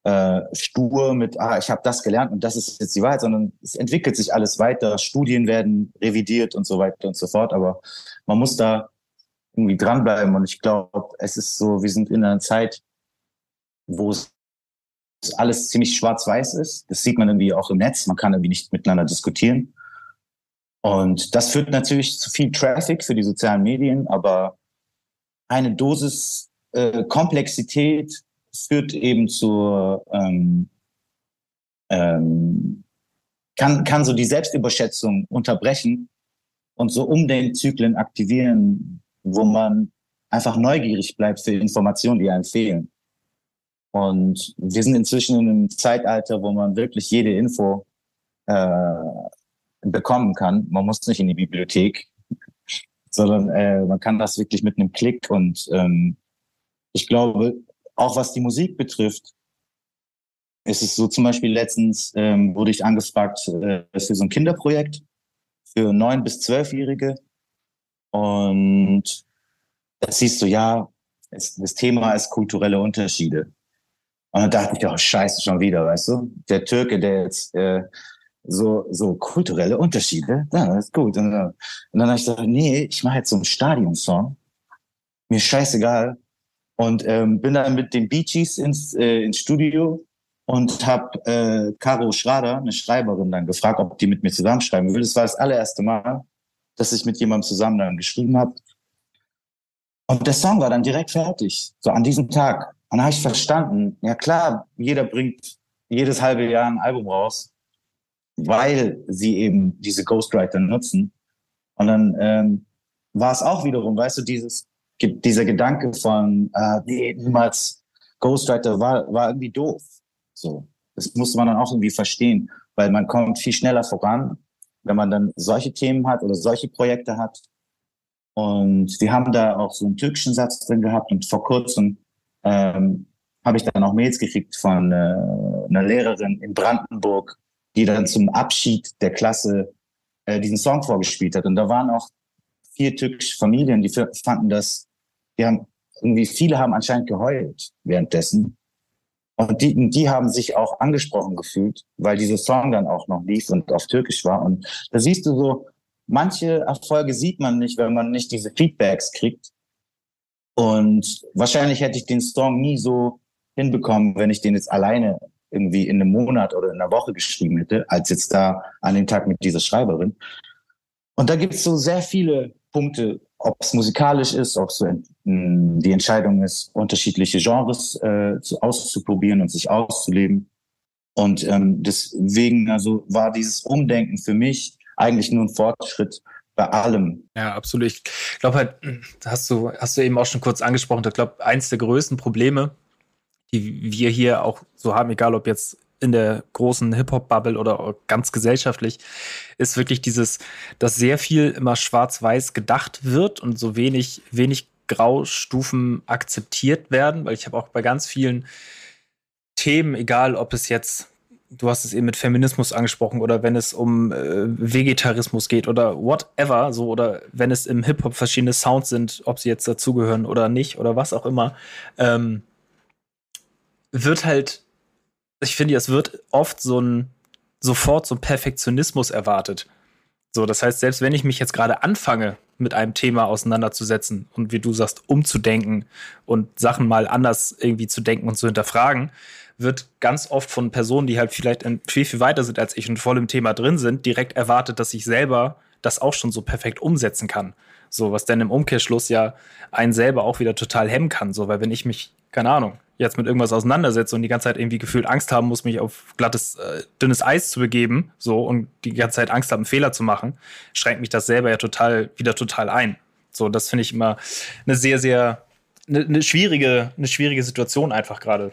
äh, stur mit, ah, ich habe das gelernt und das ist jetzt die Wahrheit, sondern es entwickelt sich alles weiter, Studien werden revidiert und so weiter und so fort, aber man muss da irgendwie dranbleiben und ich glaube, es ist so, wir sind in einer Zeit, wo es alles ziemlich schwarz-weiß ist. Das sieht man irgendwie auch im Netz. Man kann irgendwie nicht miteinander diskutieren. Und das führt natürlich zu viel Traffic für die sozialen Medien, aber eine Dosis äh, Komplexität führt eben zur, ähm, ähm, kann, kann so die Selbstüberschätzung unterbrechen und so Umdenkzyklen aktivieren, wo man einfach neugierig bleibt für Informationen, die einem fehlen. Und wir sind inzwischen in einem Zeitalter, wo man wirklich jede Info äh, bekommen kann. Man muss nicht in die Bibliothek, sondern äh, man kann das wirklich mit einem Klick. Und ähm, ich glaube, auch was die Musik betrifft, ist es so zum Beispiel letztens ähm, wurde ich angefragt äh, für so ein Kinderprojekt für neun bis zwölfjährige und da siehst du ja, es, das Thema ist kulturelle Unterschiede. Und dann dachte ich, oh scheiße, schon wieder, weißt du? Der Türke, der jetzt äh, so, so kulturelle Unterschiede, ja, ist gut. Und, dann, und dann habe ich gesagt, nee, ich mache jetzt so einen Stadionsong. Mir scheißegal. Und ähm, bin dann mit den Bee Gees ins, äh, ins Studio und habe äh, Caro Schrader, eine Schreiberin, dann gefragt, ob die mit mir zusammenschreiben will. Das war das allererste Mal, dass ich mit jemandem zusammen dann geschrieben habe. Und der Song war dann direkt fertig, so an diesem Tag. Und dann habe ich verstanden, ja klar, jeder bringt jedes halbe Jahr ein Album raus, weil sie eben diese Ghostwriter nutzen. Und dann ähm, war es auch wiederum, weißt du, dieses, dieser Gedanke von, äh, nee, niemals Ghostwriter war, war irgendwie doof. So. Das musste man dann auch irgendwie verstehen, weil man kommt viel schneller voran, wenn man dann solche Themen hat oder solche Projekte hat. Und wir haben da auch so einen türkischen Satz drin gehabt und vor kurzem ähm, habe ich dann auch Mails gekriegt von äh, einer Lehrerin in Brandenburg, die dann zum Abschied der Klasse äh, diesen Song vorgespielt hat. Und da waren auch vier türkische Familien, die fanden das, die haben irgendwie viele haben anscheinend geheult währenddessen. Und die, die haben sich auch angesprochen gefühlt, weil dieser Song dann auch noch lief und auf Türkisch war. Und da siehst du so, manche Erfolge sieht man nicht, wenn man nicht diese Feedbacks kriegt. Und wahrscheinlich hätte ich den Song nie so hinbekommen, wenn ich den jetzt alleine irgendwie in einem Monat oder in einer Woche geschrieben hätte, als jetzt da an dem Tag mit dieser Schreiberin. Und da gibt es so sehr viele Punkte, ob es musikalisch ist, ob es so die Entscheidung ist, unterschiedliche Genres äh, auszuprobieren und sich auszuleben. Und ähm, deswegen also war dieses Umdenken für mich eigentlich nur ein Fortschritt bei allem. Ja, absolut. Ich glaube halt, hast du, hast du eben auch schon kurz angesprochen, ich glaube, eins der größten Probleme, die wir hier auch so haben, egal ob jetzt in der großen Hip-Hop-Bubble oder ganz gesellschaftlich, ist wirklich dieses, dass sehr viel immer schwarz-weiß gedacht wird und so wenig, wenig Graustufen akzeptiert werden, weil ich habe auch bei ganz vielen Themen, egal ob es jetzt, du hast es eben mit Feminismus angesprochen oder wenn es um äh, Vegetarismus geht oder whatever, so oder wenn es im Hip-Hop verschiedene Sounds sind, ob sie jetzt dazugehören oder nicht oder was auch immer, ähm, wird halt ich finde, es wird oft so ein, sofort so ein Perfektionismus erwartet. So, das heißt, selbst wenn ich mich jetzt gerade anfange, mit einem Thema auseinanderzusetzen und wie du sagst, umzudenken und Sachen mal anders irgendwie zu denken und zu hinterfragen, wird ganz oft von Personen, die halt vielleicht viel, viel weiter sind als ich und voll im Thema drin sind, direkt erwartet, dass ich selber das auch schon so perfekt umsetzen kann. So, was dann im Umkehrschluss ja einen selber auch wieder total hemmen kann. So, weil wenn ich mich, keine Ahnung, jetzt mit irgendwas auseinandersetze und die ganze Zeit irgendwie gefühlt Angst haben muss, mich auf glattes, äh, dünnes Eis zu begeben, so und die ganze Zeit Angst haben, einen Fehler zu machen, schränkt mich das selber ja total, wieder total ein. So, das finde ich immer eine sehr, sehr, eine, eine, schwierige, eine schwierige Situation einfach gerade.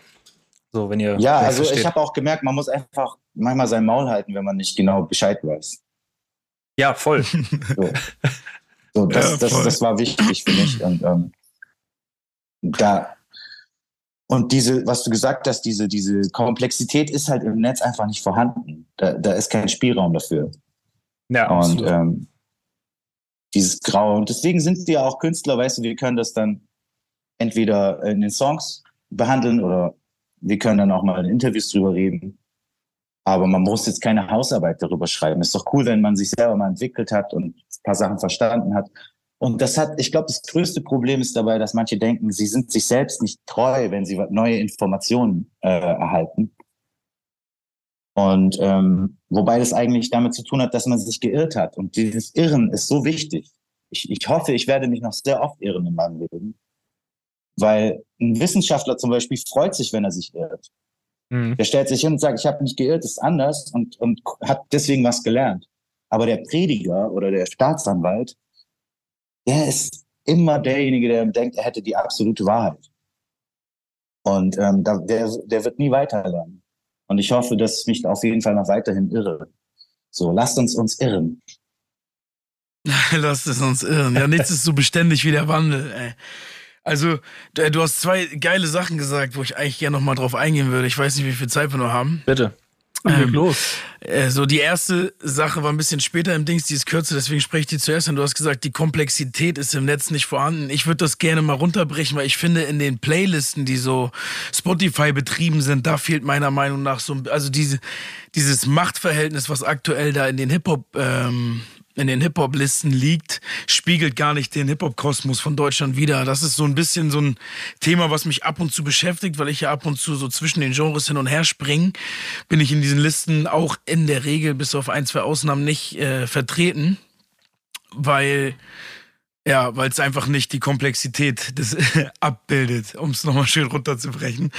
So, wenn ihr. Ja, also versteht. ich habe auch gemerkt, man muss einfach manchmal sein Maul halten, wenn man nicht genau Bescheid weiß. Ja, voll. So, so das, ja, das, das war wichtig für mich. Und ähm, da, und diese, was du gesagt hast, diese, diese Komplexität ist halt im Netz einfach nicht vorhanden. Da, da ist kein Spielraum dafür. Ja, und ähm, dieses Grau. Und deswegen sind wir auch Künstler, weißt du, wir können das dann entweder in den Songs behandeln oder wir können dann auch mal in Interviews drüber reden. Aber man muss jetzt keine Hausarbeit darüber schreiben. Ist doch cool, wenn man sich selber mal entwickelt hat und ein paar Sachen verstanden hat und das hat, ich glaube, das größte Problem ist dabei, dass manche denken, sie sind sich selbst nicht treu, wenn sie neue Informationen äh, erhalten. Und ähm, wobei das eigentlich damit zu tun hat, dass man sich geirrt hat. Und dieses Irren ist so wichtig. Ich, ich hoffe, ich werde mich noch sehr oft irren in meinem Leben. Weil ein Wissenschaftler zum Beispiel freut sich, wenn er sich irrt. Mhm. Der stellt sich hin und sagt, ich habe mich geirrt, ist anders und, und hat deswegen was gelernt. Aber der Prediger oder der Staatsanwalt, der ist immer derjenige, der denkt, er hätte die absolute Wahrheit. Und ähm, da, der, der wird nie weiterlernen. Und ich hoffe, dass ich mich auf jeden Fall noch weiterhin irre. So, lasst uns uns irren. lasst es uns irren. Ja, nichts ist so beständig wie der Wandel. Ey. Also, du hast zwei geile Sachen gesagt, wo ich eigentlich gerne nochmal drauf eingehen würde. Ich weiß nicht, wie viel Zeit wir noch haben. Bitte. Ähm, los. Äh, so, die erste Sache war ein bisschen später im Dings, die ist kürzer, deswegen spreche ich die zuerst an. Du hast gesagt, die Komplexität ist im Netz nicht vorhanden. Ich würde das gerne mal runterbrechen, weil ich finde, in den Playlisten, die so Spotify betrieben sind, da fehlt meiner Meinung nach so, also diese, dieses Machtverhältnis, was aktuell da in den Hip-Hop, ähm, in den Hip-Hop-Listen liegt, spiegelt gar nicht den Hip-Hop-Kosmos von Deutschland wider. Das ist so ein bisschen so ein Thema, was mich ab und zu beschäftigt, weil ich ja ab und zu so zwischen den Genres hin und her springe, bin ich in diesen Listen auch in der Regel bis auf ein, zwei Ausnahmen nicht äh, vertreten, weil ja, weil es einfach nicht die Komplexität des abbildet, um es nochmal schön runterzubrechen.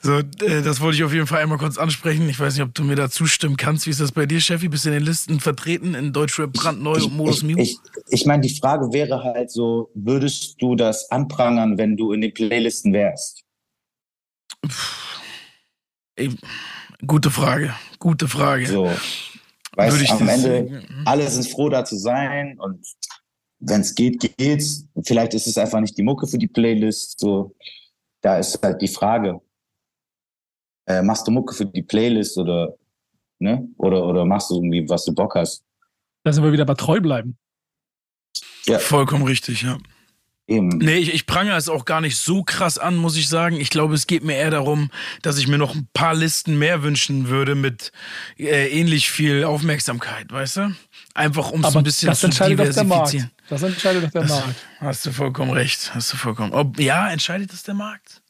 So, äh, das wollte ich auf jeden Fall einmal kurz ansprechen. Ich weiß nicht, ob du mir da zustimmen kannst. Wie ist das bei dir, Cheffi? Bist du in den Listen vertreten in Deutschrap brandneu ich, und Modus Ich, ich, ich meine, die Frage wäre halt so, würdest du das anprangern, wenn du in den Playlisten wärst? Ey, gute Frage, gute Frage. So, weißt, am Ende, alle sind froh, da zu sein und wenn es geht, geht's. Vielleicht ist es einfach nicht die Mucke für die Playlist. So, da ist halt die Frage: äh, Machst du Mucke für die Playlist oder ne? Oder oder machst du irgendwie, was du Bock hast? Da sind wir wieder bei treu bleiben. Ja. Vollkommen richtig, ja. Eben. Nee, ich, ich prangere es auch gar nicht so krass an, muss ich sagen. Ich glaube, es geht mir eher darum, dass ich mir noch ein paar Listen mehr wünschen würde mit äh, ähnlich viel Aufmerksamkeit, weißt du? Einfach um es ein bisschen das zu entscheidet doch der Markt. diversifizieren. Das entscheidet doch der Das- Markt. Hast du vollkommen recht. Hast du vollkommen. Ob, ja, entscheidet das der Markt?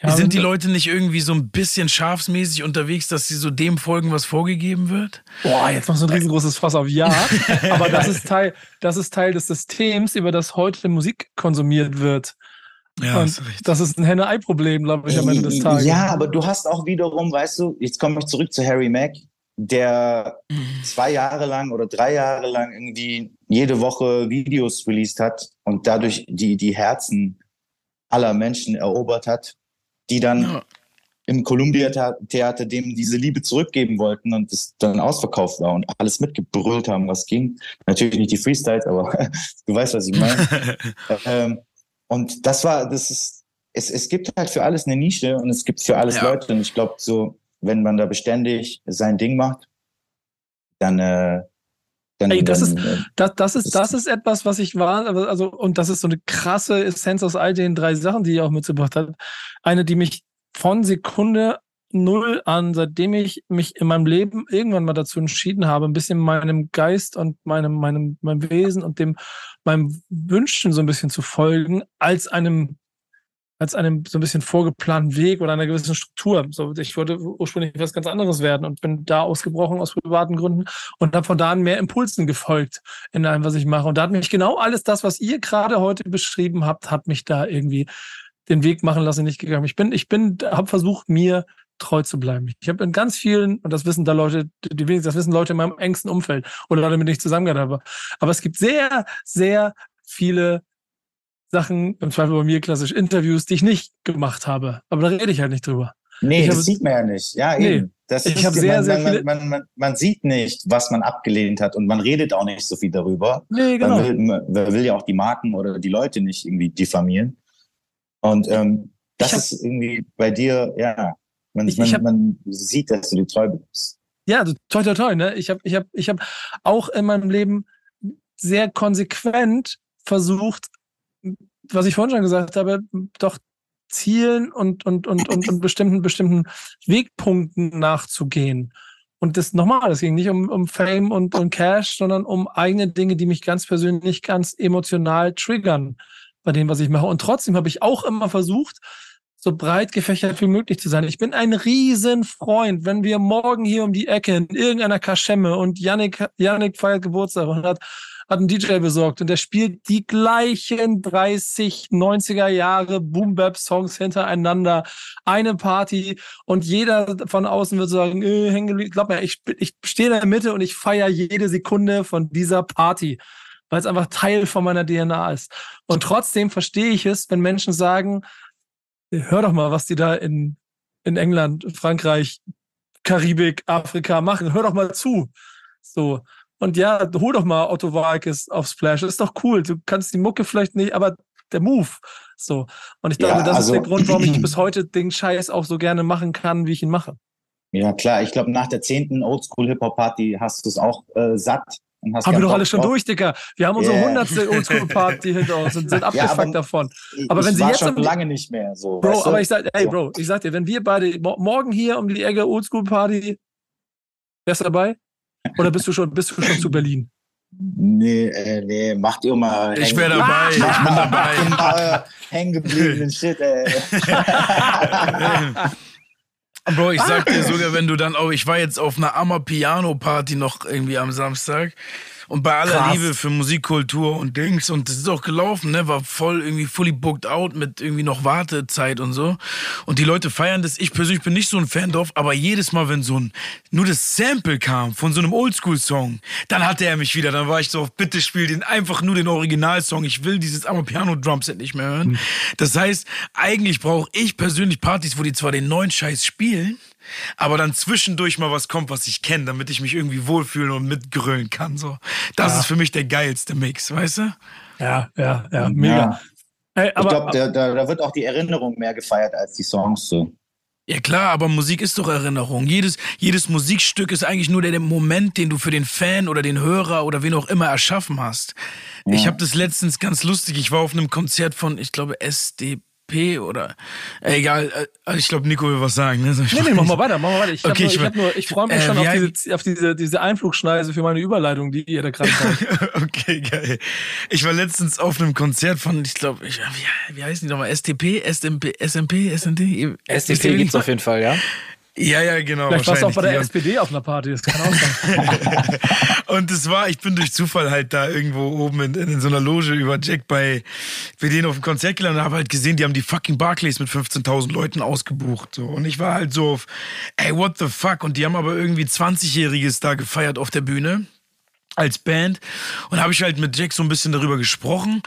Ja, Sind die Leute nicht irgendwie so ein bisschen schafsmäßig unterwegs, dass sie so dem folgen, was vorgegeben wird? Boah, jetzt noch so ein riesengroßes Fass auf Ja. Aber das ist Teil, das ist Teil des Systems, über das heute Musik konsumiert wird. Ja, Und hast recht. das ist ein Henne-Ei-Problem, glaube ich, am Ende des Tages. Ja, aber du hast auch wiederum, weißt du, jetzt komme ich zurück zu Harry Mack, der Mhm. zwei Jahre lang oder drei Jahre lang irgendwie jede Woche Videos released hat und dadurch die, die Herzen aller Menschen erobert hat, die dann Ja. im Columbia-Theater dem diese Liebe zurückgeben wollten und es dann ausverkauft war und alles mitgebrüllt haben, was ging. Natürlich nicht die Freestyles, aber du weißt, was ich meine. ähm, und das war, das ist, es, es gibt halt für alles eine Nische und es gibt für alles Ja. Leute. Und ich glaube, so, wenn man da beständig sein Ding macht, dann, äh, dann, Ey, das dann, äh, Das, das, ist, das ist etwas, was ich war, also, und das ist so eine krasse Essenz aus all den drei Sachen, die ihr auch mitgebracht habt. Eine, die mich von Sekunde null an, seitdem ich mich in meinem Leben irgendwann mal dazu entschieden habe, ein bisschen meinem Geist und meinem, meinem, meinem Wesen und dem, meinem Wünschen so ein bisschen zu folgen, als einem, als einem so ein bisschen vorgeplanten Weg oder einer gewissen Struktur. So, ich wollte ursprünglich was ganz anderes werden und bin da ausgebrochen aus privaten Gründen und habe von da an mehr Impulsen gefolgt in allem, was ich mache. Und da hat mich genau alles das, was ihr gerade heute beschrieben habt, hat mich da irgendwie den Weg machen lassen, nicht gegangen. Ich bin, ich bin, habe versucht, mir treu zu bleiben. Ich habe in ganz vielen, und das wissen da Leute, die wenigstens, das wissen Leute in meinem engsten Umfeld oder Leute, mit denen ich zusammengearbeitet habe. Aber es gibt sehr, sehr viele Sachen, im Zweifel bei mir klassisch Interviews, die ich nicht gemacht habe. Aber da rede ich halt nicht drüber. nee, ich das habe- sieht man ja nicht. Ja, Nee. eben. Das Ich ist habe sehr, man, sehr viele- man, man, man sieht nicht, was man abgelehnt hat und man redet auch nicht so viel darüber. Nee, Man, genau. will, man will ja auch die Marken oder die Leute nicht irgendwie diffamieren. Und ähm, das hab- ist irgendwie bei dir, ja, man, Ich- ich hab- man sieht, dass du dir treu bist. Ja, toi, toi, toi, ne? Ich habe ich hab, ich hab auch in meinem Leben sehr konsequent versucht, was ich vorhin schon gesagt habe, doch Zielen und, und, und, und, und bestimmten, bestimmten Wegpunkten nachzugehen. Und das nochmal, es ging nicht um, um Fame und, und Cash, sondern um eigene Dinge, die mich ganz persönlich ganz emotional triggern bei dem, was ich mache. Und trotzdem habe ich auch immer versucht, so breit gefächert wie möglich zu sein. Ich bin ein Riesenfreund, wenn wir morgen hier um die Ecke in irgendeiner Kaschemme und Yannick, Yannick feiert Geburtstag und hat, hat einen DJ besorgt und der spielt die gleichen 30, 90er Jahre Boom-Bap-Songs hintereinander. Eine Party und jeder von außen wird sagen, äh, hängen glaub mir, ich, ich stehe in der Mitte und ich feiere jede Sekunde von dieser Party, weil es einfach Teil von meiner DNA ist. Und trotzdem verstehe ich es, wenn Menschen sagen, hör doch mal, was die da in, in England, Frankreich, Karibik, Afrika machen. Hör doch mal zu. So. Und ja, hol doch mal Otto Walkes auf Splash. Das ist doch cool. Du kannst die Mucke vielleicht nicht, aber der Move. So. Und ich glaube, Ja, das also- ist der Grund, warum ich bis heute den Scheiß auch so gerne machen kann, wie ich ihn mache. Ja, klar. Ich glaube, nach der zehnten Oldschool-Hip-Hop-Party hast du es auch äh, satt. Und hast Haben wir doch alle schon durch, Dicker. Wir haben unsere Yeah. hundertste Oldschool-Party hinter uns und sind abgefuckt aber- davon. Aber wenn ich sie war jetzt schon lange nicht mehr so. Bro, weißt du? aber ich sag, ey. Bro, ich sag dir, wenn wir beide mo morgen hier um die Ecke Oldschool-Party, wärst du dabei? Oder bist du schon, bist du schon zu Berlin? Nee, äh, nee, macht ihr mal. Ich wäre dabei. Ich bin Macht dabei. ihr mal hängen gebliebenen Shit, ey. Bro, ich sag dir sogar, wenn du dann auch, ich war jetzt auf einer Amapiano-Party noch irgendwie am Samstag. Und bei aller Krass. Liebe für Musikkultur und Dings, und das ist auch gelaufen, ne, war voll irgendwie fully booked out mit irgendwie noch Wartezeit und so. Und die Leute feiern das. Ich persönlich bin nicht so ein Fan drauf, aber jedes Mal, wenn so ein, nur das Sample kam von so einem Oldschool-Song, dann hatte er mich wieder. Dann war ich so, auf, bitte spiel den einfach nur den Originalsong. Ich will dieses Amapiano-Drumset nicht mehr hören. Das heißt, eigentlich brauche ich persönlich Partys, wo die zwar den neuen Scheiß spielen, aber dann zwischendurch mal was kommt, was ich kenne, damit ich mich irgendwie wohlfühlen und mitgrölen kann. So, das ist für mich der geilste Mix, weißt du? Ja, ja, ja, mega. Ja. Ey, Ich aber, glaube, da, da, da wird auch die Erinnerung mehr gefeiert als die Songs so. Ja klar, aber Musik ist doch Erinnerung. Jedes, jedes Musikstück ist eigentlich nur der, der Moment, den du für den Fan oder den Hörer oder wen auch immer erschaffen hast. Ich habe das letztens ganz lustig. Ich war auf einem Konzert von, ich glaube, SDP oder äh, egal. Äh, ich glaube, Nico will was sagen. Ne? Nee, nee, mach mal weiter, mach mal weiter. Ich, Okay, nur, ich ich, nur, ich freue mich äh, schon auf, diese, auf diese, diese Einflugschneise für meine Überleitung, die ihr da gerade baut. Okay, geil. Ich war letztens auf einem Konzert von, ich glaube, ich, wie, wie heißen die nochmal? STP, SMP, SMP, SND? SDP gibt's auf jeden Fall, ja. Ja, ja, genau. Vielleicht warst du auch bei der. Die SPD auf einer Party, das kann auch sein. Und es war, ich bin durch Zufall halt da irgendwo oben in, in so einer Loge über Jack bei, bei denen auf dem Konzert gelandet und habe halt gesehen, die haben die fucking Barclays mit 15.000 Leuten ausgebucht. So. Und ich war halt so auf, ey, what the fuck? Und die haben aber irgendwie 20-Jähriges da gefeiert auf der Bühne als Band und habe ich halt mit Jack so ein bisschen darüber gesprochen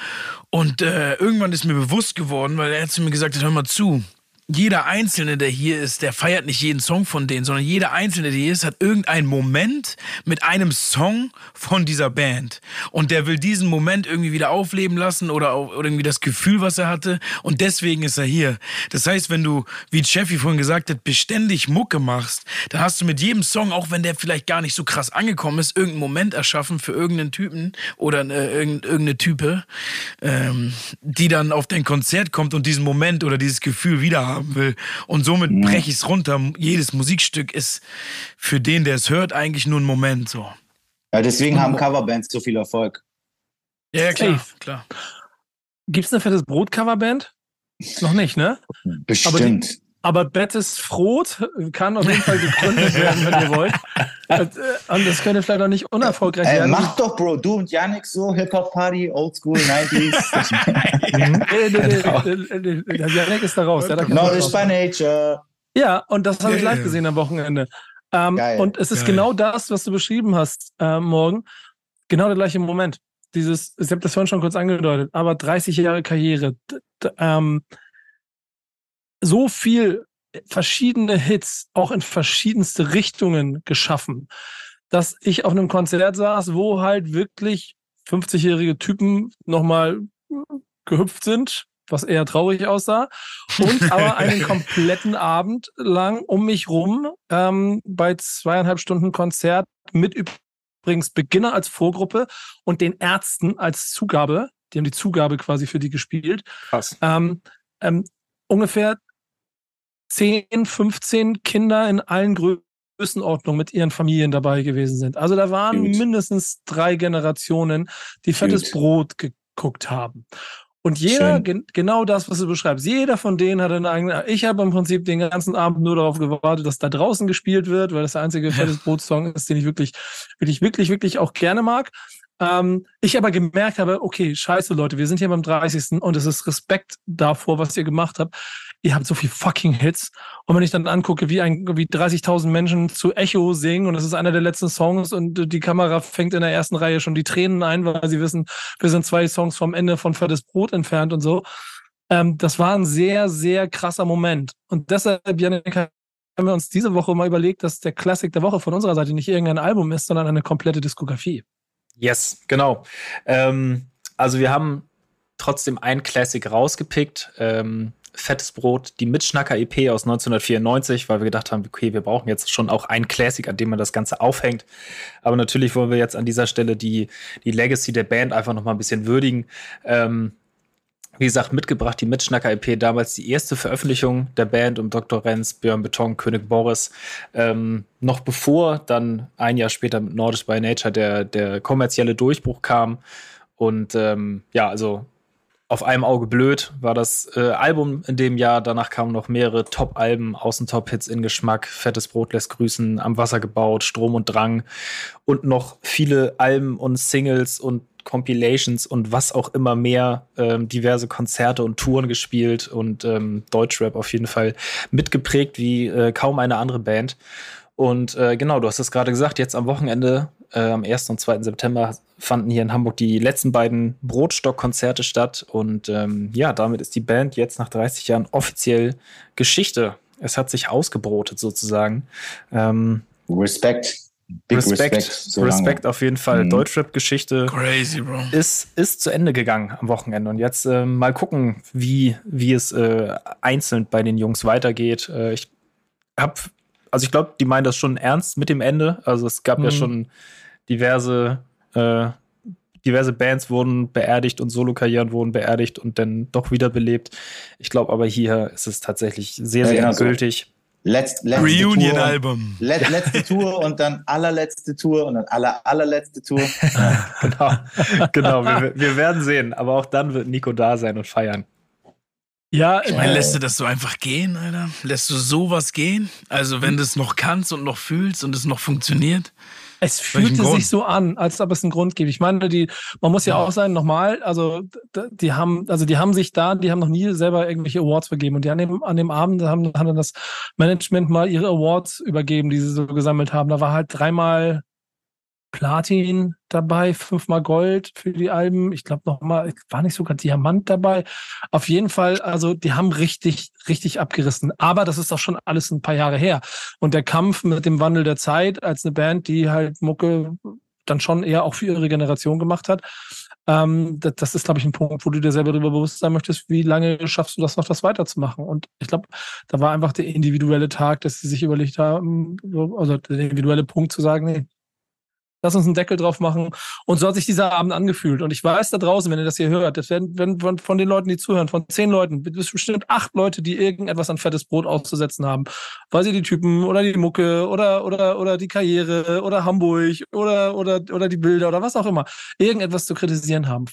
und äh, irgendwann ist mir bewusst geworden, weil er hat zu mir gesagt, hör mal zu, jeder Einzelne, der hier ist, der feiert nicht jeden Song von denen, sondern jeder Einzelne, der hier ist, hat irgendeinen Moment mit einem Song von dieser Band. Und der will diesen Moment irgendwie wieder aufleben lassen oder, oder irgendwie das Gefühl, was er hatte. Und deswegen ist er hier. Das heißt, wenn du, wie Jeffy vorhin gesagt hat, beständig Mucke machst, dann hast du mit jedem Song, auch wenn der vielleicht gar nicht so krass angekommen ist, irgendeinen Moment erschaffen für irgendeinen Typen oder äh, irgend- irgendeine Type, ähm, die dann auf dein Konzert kommt und diesen Moment oder dieses Gefühl wiederhaben will. Und somit breche ich es runter. Jedes Musikstück ist für den, der es hört, eigentlich nur ein Moment. So. Ja, deswegen haben Coverbands so viel Erfolg. Ja, ja, klar, Safe. klar. Gibt's eine fettes Brot-Coverband? Noch nicht, ne? Bestimmt. Aber Bettes Frot kann auf jeden Fall gegründet werden, wenn ihr wollt. Und, äh, Und das könnte vielleicht auch nicht unerfolgreich Ey, werden. mach doch, Bro. Du und Yannick so, Hip-Hop-Party, Oldschool, 90s. Mhm. Nee, nee, nee, Der Janik ist da raus. Knowledge by nature. Ja, und das habe ich live gesehen am Wochenende. Ähm, und es ist Geil. genau das, was du beschrieben hast, äh, morgen. Genau der gleiche Moment. Dieses, ich habe das vorhin schon kurz angedeutet, aber 30 Jahre Karriere, ähm, so viel verschiedene Hits, auch in verschiedenste Richtungen geschaffen, dass ich auf einem Konzert saß, wo halt wirklich 50-jährige Typen nochmal gehüpft sind, was eher traurig aussah, und aber einen kompletten Abend lang um mich rum ähm, bei zweieinhalb Stunden Konzert mit übrigens Beginner als Vorgruppe und den Ärzten als Zugabe. Die haben die Zugabe quasi für die gespielt. Krass. Ähm, ähm, ungefähr 10, 15 Kinder in allen Größenordnungen mit ihren Familien dabei gewesen sind. Also da waren Gut. mindestens drei Generationen, die fettes Gut. Brot geguckt haben. Und jeder, gen genau das, was du beschreibst, jeder von denen hat einen eigenen, ich habe im Prinzip den ganzen Abend nur darauf gewartet, dass da draußen gespielt wird, weil das der einzige fettes Brot-Song ist, den ich wirklich, wirklich, wirklich, wirklich auch gerne mag. Ähm, ich aber gemerkt habe, okay, scheiße Leute, wir sind hier beim 30. und es ist Respekt davor, was ihr gemacht habt. Ihr habt so viel fucking Hits. Und wenn ich dann angucke, wie, wie 30.000 Menschen zu Echo singen und es ist einer der letzten Songs und die Kamera fängt in der ersten Reihe schon die Tränen ein, weil sie wissen, wir sind zwei Songs vom Ende von Fettes Brot entfernt und so. Ähm, das war ein sehr, sehr krasser Moment. Und deshalb, Janik, haben wir uns diese Woche mal überlegt, dass der Classic der Woche von unserer Seite nicht irgendein Album ist, sondern eine komplette Diskografie. Yes, genau. Ähm, also wir haben trotzdem ein Classic rausgepickt. Ähm, Fettes Brot, die Mitschnacker-EP aus 1994, weil wir gedacht haben, okay, wir brauchen jetzt schon auch ein Classic, an dem man das Ganze aufhängt. Aber natürlich wollen wir jetzt an dieser Stelle die, die Legacy der Band einfach noch mal ein bisschen würdigen. Ähm, wie gesagt, mitgebracht die Mitschnacker-EP, damals die erste Veröffentlichung der Band um Dr. Renz, Björn Beton, König Boris. Ähm, noch bevor dann ein Jahr später mit Nordisch by Nature der, der kommerzielle Durchbruch kam. Und ähm, ja, also auf einem Auge blöd war das äh, Album in dem Jahr. Danach kamen noch mehrere Top-Alben, Außentop-Hits in Geschmack, Fettes Brot lässt grüßen, Am Wasser gebaut, Strom und Drang und noch viele Alben und Singles und Compilations und was auch immer mehr, ähm, diverse Konzerte und Touren gespielt und ähm, Deutschrap auf jeden Fall mitgeprägt wie äh, kaum eine andere Band. Und äh, genau, du hast es gerade gesagt, jetzt am Wochenende, äh, am 1. und 2. September, fanden hier in Hamburg die letzten beiden Brotstock-Konzerte statt. Und ähm, ja, damit ist die Band jetzt nach 30 Jahren offiziell Geschichte. Es hat sich ausgebrotet sozusagen. Ähm, Respekt. Big Respekt, Respekt, so Respekt auf jeden Fall. Mhm. Deutschrap-Geschichte Crazy, Bro. Ist, ist zu Ende gegangen am Wochenende. Und jetzt äh, mal gucken, wie, wie es äh, einzeln bei den Jungs weitergeht. Äh, ich habe also ich glaube, die meinen das schon ernst mit dem Ende. Also es gab mhm. ja schon diverse, äh, diverse Bands wurden beerdigt und Solo-Karrieren wurden beerdigt und dann doch wiederbelebt. Ich glaube aber hier ist es tatsächlich sehr, sehr ja, genau gültig. So. Letzt, letzte Reunion-Album. Let, letzte Tour und dann allerletzte Tour und dann aller, allerletzte Tour. genau, genau. Wir, wir werden sehen. Aber auch dann wird Nico da sein und feiern. Ja, ich meine, äh, lässt du das so einfach gehen, Alter? Lässt du sowas gehen? Also, wenn du es noch kannst und noch fühlst und es noch funktioniert? Es fühlte sich so an, als ob es einen Grund gibt. Ich meine, die, man muss ja, ja. auch sein, nochmal, also die haben, also die haben sich da, die haben noch nie selber irgendwelche Awards vergeben und die an dem, an dem Abend haben, haben dann das Management mal ihre Awards übergeben, die sie so gesammelt haben. Da war halt dreimal Platin dabei, fünfmal Gold für die Alben. Ich glaube noch mal, war nicht sogar Diamant dabei. Auf jeden Fall, also die haben richtig, richtig abgerissen. Aber das ist doch schon alles ein paar Jahre her. Und der Kampf mit dem Wandel der Zeit als eine Band, die halt Mucke dann schon eher auch für ihre Generation gemacht hat. Ähm, das, das, ist, glaube ich, ein Punkt, wo du dir selber darüber bewusst sein möchtest, wie lange schaffst du das noch, das weiterzumachen. Und ich glaube, da war einfach der individuelle Tag, dass sie sich überlegt haben, also der individuelle Punkt zu sagen, nee, lass uns einen Deckel drauf machen. Und so hat sich dieser Abend angefühlt. Und ich weiß da draußen, wenn ihr das hier hört, das werden, werden von den Leuten, die zuhören, von zehn Leuten, bestimmt acht Leute, die irgendetwas an fettes Brot auszusetzen haben. Weil sie die Typen oder die Mucke oder, oder, oder die Karriere oder Hamburg oder, oder, oder die Bilder oder was auch immer, irgendetwas zu kritisieren haben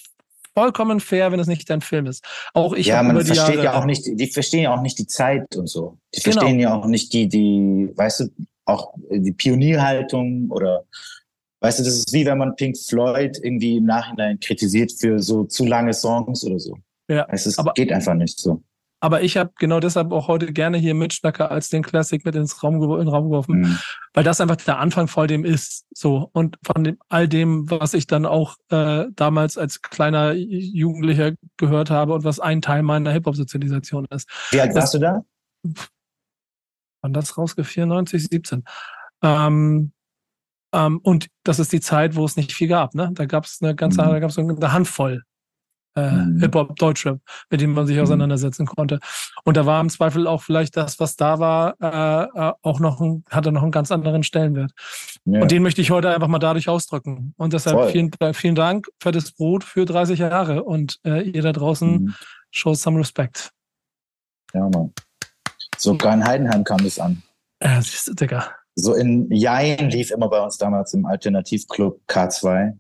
vollkommen fair, wenn es nicht dein Film ist. Auch ich ja, man versteht Jahre ja auch nicht, die verstehen ja auch nicht die Zeit und so. Die genau. verstehen ja auch nicht die, die, weißt du, auch die Pionierhaltung oder Weißt du, das ist wie wenn man Pink Floyd irgendwie im Nachhinein kritisiert für so zu lange Songs oder so. Ja. Es ist, aber, geht einfach nicht so. Aber ich habe genau deshalb auch heute gerne hier Mitschnacker als den Classic mit ins Raum, in den Raum geworfen, mhm. weil das einfach der Anfang voll dem ist. So und von dem, all dem, was ich dann auch äh, damals als kleiner Jugendlicher gehört habe und was ein Teil meiner Hip-Hop-Sozialisation ist. Wie alt warst du da? Wann das rausge 94, 17. Ähm, ähm, und das ist die Zeit, wo es nicht viel gab. Ne? Da gab es eine ganze, mhm. da gab es eine Handvoll äh, mhm. Hip-Hop, Deutschrap, mit dem man sich mhm. auseinandersetzen konnte. Und da war im Zweifel auch vielleicht das, was da war, äh, äh, auch noch ein, hatte noch einen ganz anderen Stellenwert. Ja. Und den möchte ich heute einfach mal dadurch ausdrücken. Und deshalb vielen, vielen Dank, fettes Brot für 30 Jahre. Und äh, ihr da draußen, mhm. show some respect. Ja, Mann. Sogar in Heidenheim kam das an. Ja, siehst du, Digga. So in Jain lief immer bei uns damals im Alternativclub K2.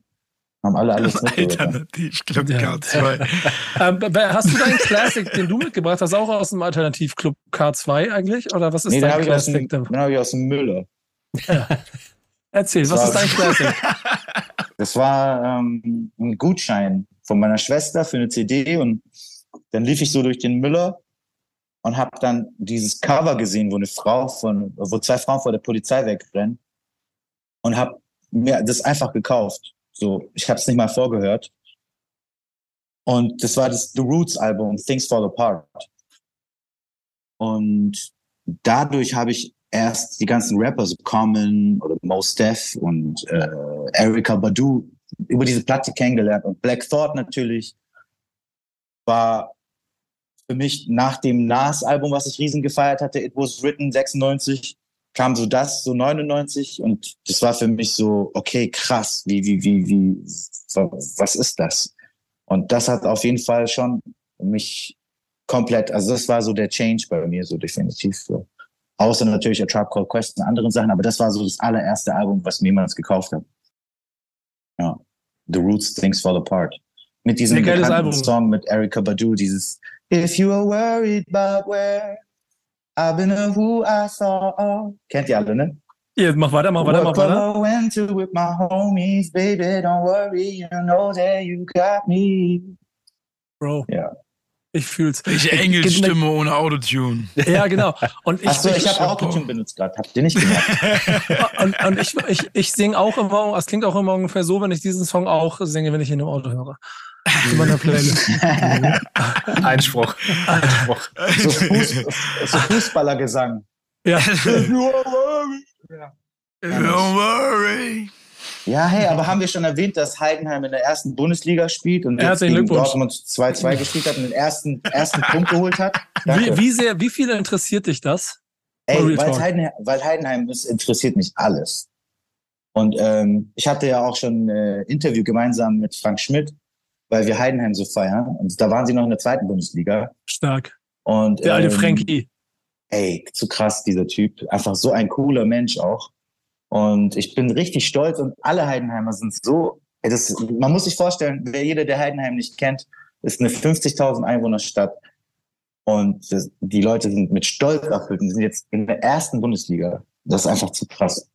Haben alle alles. Alternativclub ja. K2. ähm, hast du deinen Classic, den du mitgebracht hast, auch aus dem Alternativclub K2 eigentlich? Oder was ist nee, dein Classic? Den habe ich aus dem Müller. Ja. Erzähl, das was ist dein Classic? Das war ähm, ein Gutschein von meiner Schwester für eine CD und dann lief ich so durch den Müller und habe dann dieses Cover gesehen, wo eine Frau von, wo zwei Frauen vor der Polizei wegrennen und habe mir das einfach gekauft. So, ich habe es nicht mal vorgehört. Und das war das The Roots Album, Things Fall Apart. Und dadurch habe ich erst die ganzen Rapper, so Common oder Mos Def und äh, Erika Badu über diese Platte kennengelernt. Und Black Thought natürlich war für mich nach dem Nas-Album, was ich riesen gefeiert hatte, It Was Written 96, kam so das, so 99 und das war für mich so, okay, krass, wie, wie, wie, wie, was ist das? Und das hat auf jeden Fall schon mich komplett, also das war so der Change bei mir, so definitiv so. Außer natürlich A Trap Called Quest und anderen Sachen, aber das war so das allererste Album, was mir jemals gekauft hat. Ja. The Roots Things Fall Apart. Mit diesem bekannten Song mit Erika Badu, dieses If you are worried about where I've been a who I saw. Kennt ihr alle, ne? Ja, mach weiter, mach weiter, mach weiter. Went to with my homies, baby, don't worry, you know that you got me. Bro. Ja. Ich fühl's. Welche Engelsstimme ohne Autotune. Ja, genau. Und ich, Achso, ich, ich habe Autotune benutzt gerade. Habt ihr nicht gemerkt? und, und ich, ich, ich singe auch immer, es klingt auch immer ungefähr so, wenn ich diesen Song auch singe, wenn ich ihn im Auto höre. In meiner Playlist. Einspruch. Einspruch. So, Fuß, so Fußballergesang. Ja. Don't worry. Ja, hey, aber haben wir schon erwähnt, dass Heidenheim in der ersten Bundesliga spielt und jetzt gegen Dortmund 2-2 gespielt hat und den ersten, ersten Punkt geholt hat? Wie, wie, sehr, wie viel interessiert dich das? Ey, weil Heidenheim, weil Heidenheim, das interessiert mich alles. Und ähm, ich hatte ja auch schon ein äh, Interview gemeinsam mit Frank Schmidt, weil wir Heidenheim so feiern. Und da waren sie noch in der zweiten Bundesliga. Stark. Und, der alte ähm, Frankie. Ey, zu krass, dieser Typ. Einfach so ein cooler Mensch auch. Und ich bin richtig stolz und alle Heidenheimer sind so, das, man muss sich vorstellen, wer jeder, der Heidenheim nicht kennt, ist eine 50.000 Einwohnerstadt. Und das, die Leute sind mit Stolz erfüllt und sind jetzt in der ersten Bundesliga. Das ist einfach zu krass.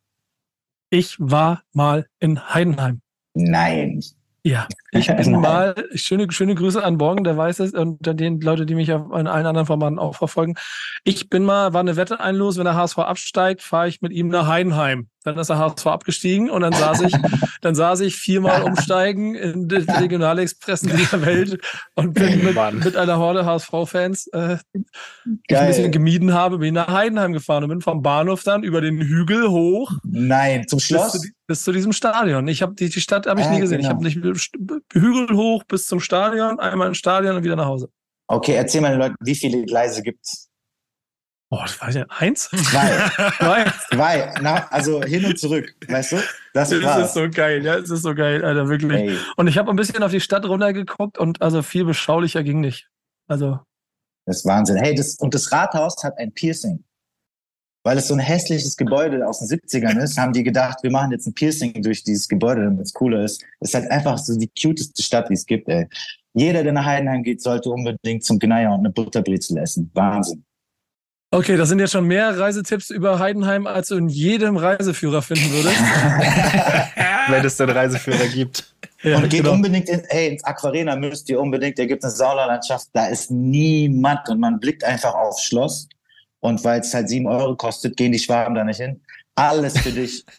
Ich war mal in Heidenheim. Nein. Ja, ich bin mal, schöne, schöne Grüße an Borgen, der weiß es, und den Leute, die mich auf in allen anderen Formaten auch verfolgen. Ich bin mal, war eine Wette einlos, wenn der HSV absteigt, fahre ich mit ihm nach Heidenheim. Dann ist der HSV abgestiegen und dann saß ich, dann saß ich viermal umsteigen in den Regionalexpressen dieser Welt und bin mit, mit einer Horde HSV-Fans, äh, die ich ein bisschen gemieden habe, bin nach Heidenheim gefahren und bin vom Bahnhof dann über den Hügel hoch. Nein, zum Schloss? Bis zu, diesem Stadion. Ich habe die, die Stadt habe ich ah, nie gesehen. Genau. Ich habe nicht Hügel hoch bis zum Stadion, einmal ins Stadion und wieder nach Hause. Okay, erzähl mal den Leuten, wie viele Gleise gibt's? Oh, das weiß ich Eins? Zwei. Zwei. Zwei. Na, also hin und zurück, weißt du? Das, das ist so geil, ja, es ist so geil, Alter, wirklich. Hey. Und ich habe ein bisschen auf die Stadt runtergeguckt und also viel beschaulicher ging nicht. Also. Das ist Wahnsinn. Hey, das, und das Rathaus hat ein Piercing. Weil es so ein hässliches Gebäude aus den 70ern ist, haben die gedacht, wir machen jetzt ein Piercing durch dieses Gebäude, damit es cooler ist. Es ist halt einfach so die cuteste Stadt, die es gibt, ey. Jeder, der nach Heidenheim geht, sollte unbedingt zum Gneier und eine Butterbrezel essen. Wahnsinn. Okay, das sind jetzt schon mehr Reisetipps über Heidenheim, als du in jedem Reiseführer finden würdest. Wenn es denn Reiseführer gibt. Ja, und geht genau. unbedingt in, hey, ins Aquarena müsst ihr unbedingt, da gibt es eine Saunalandschaft, da ist niemand und man blickt einfach aufs Schloss. Und weil es halt sieben Euro kostet, gehen die Schwaben da nicht hin. Alles für dich.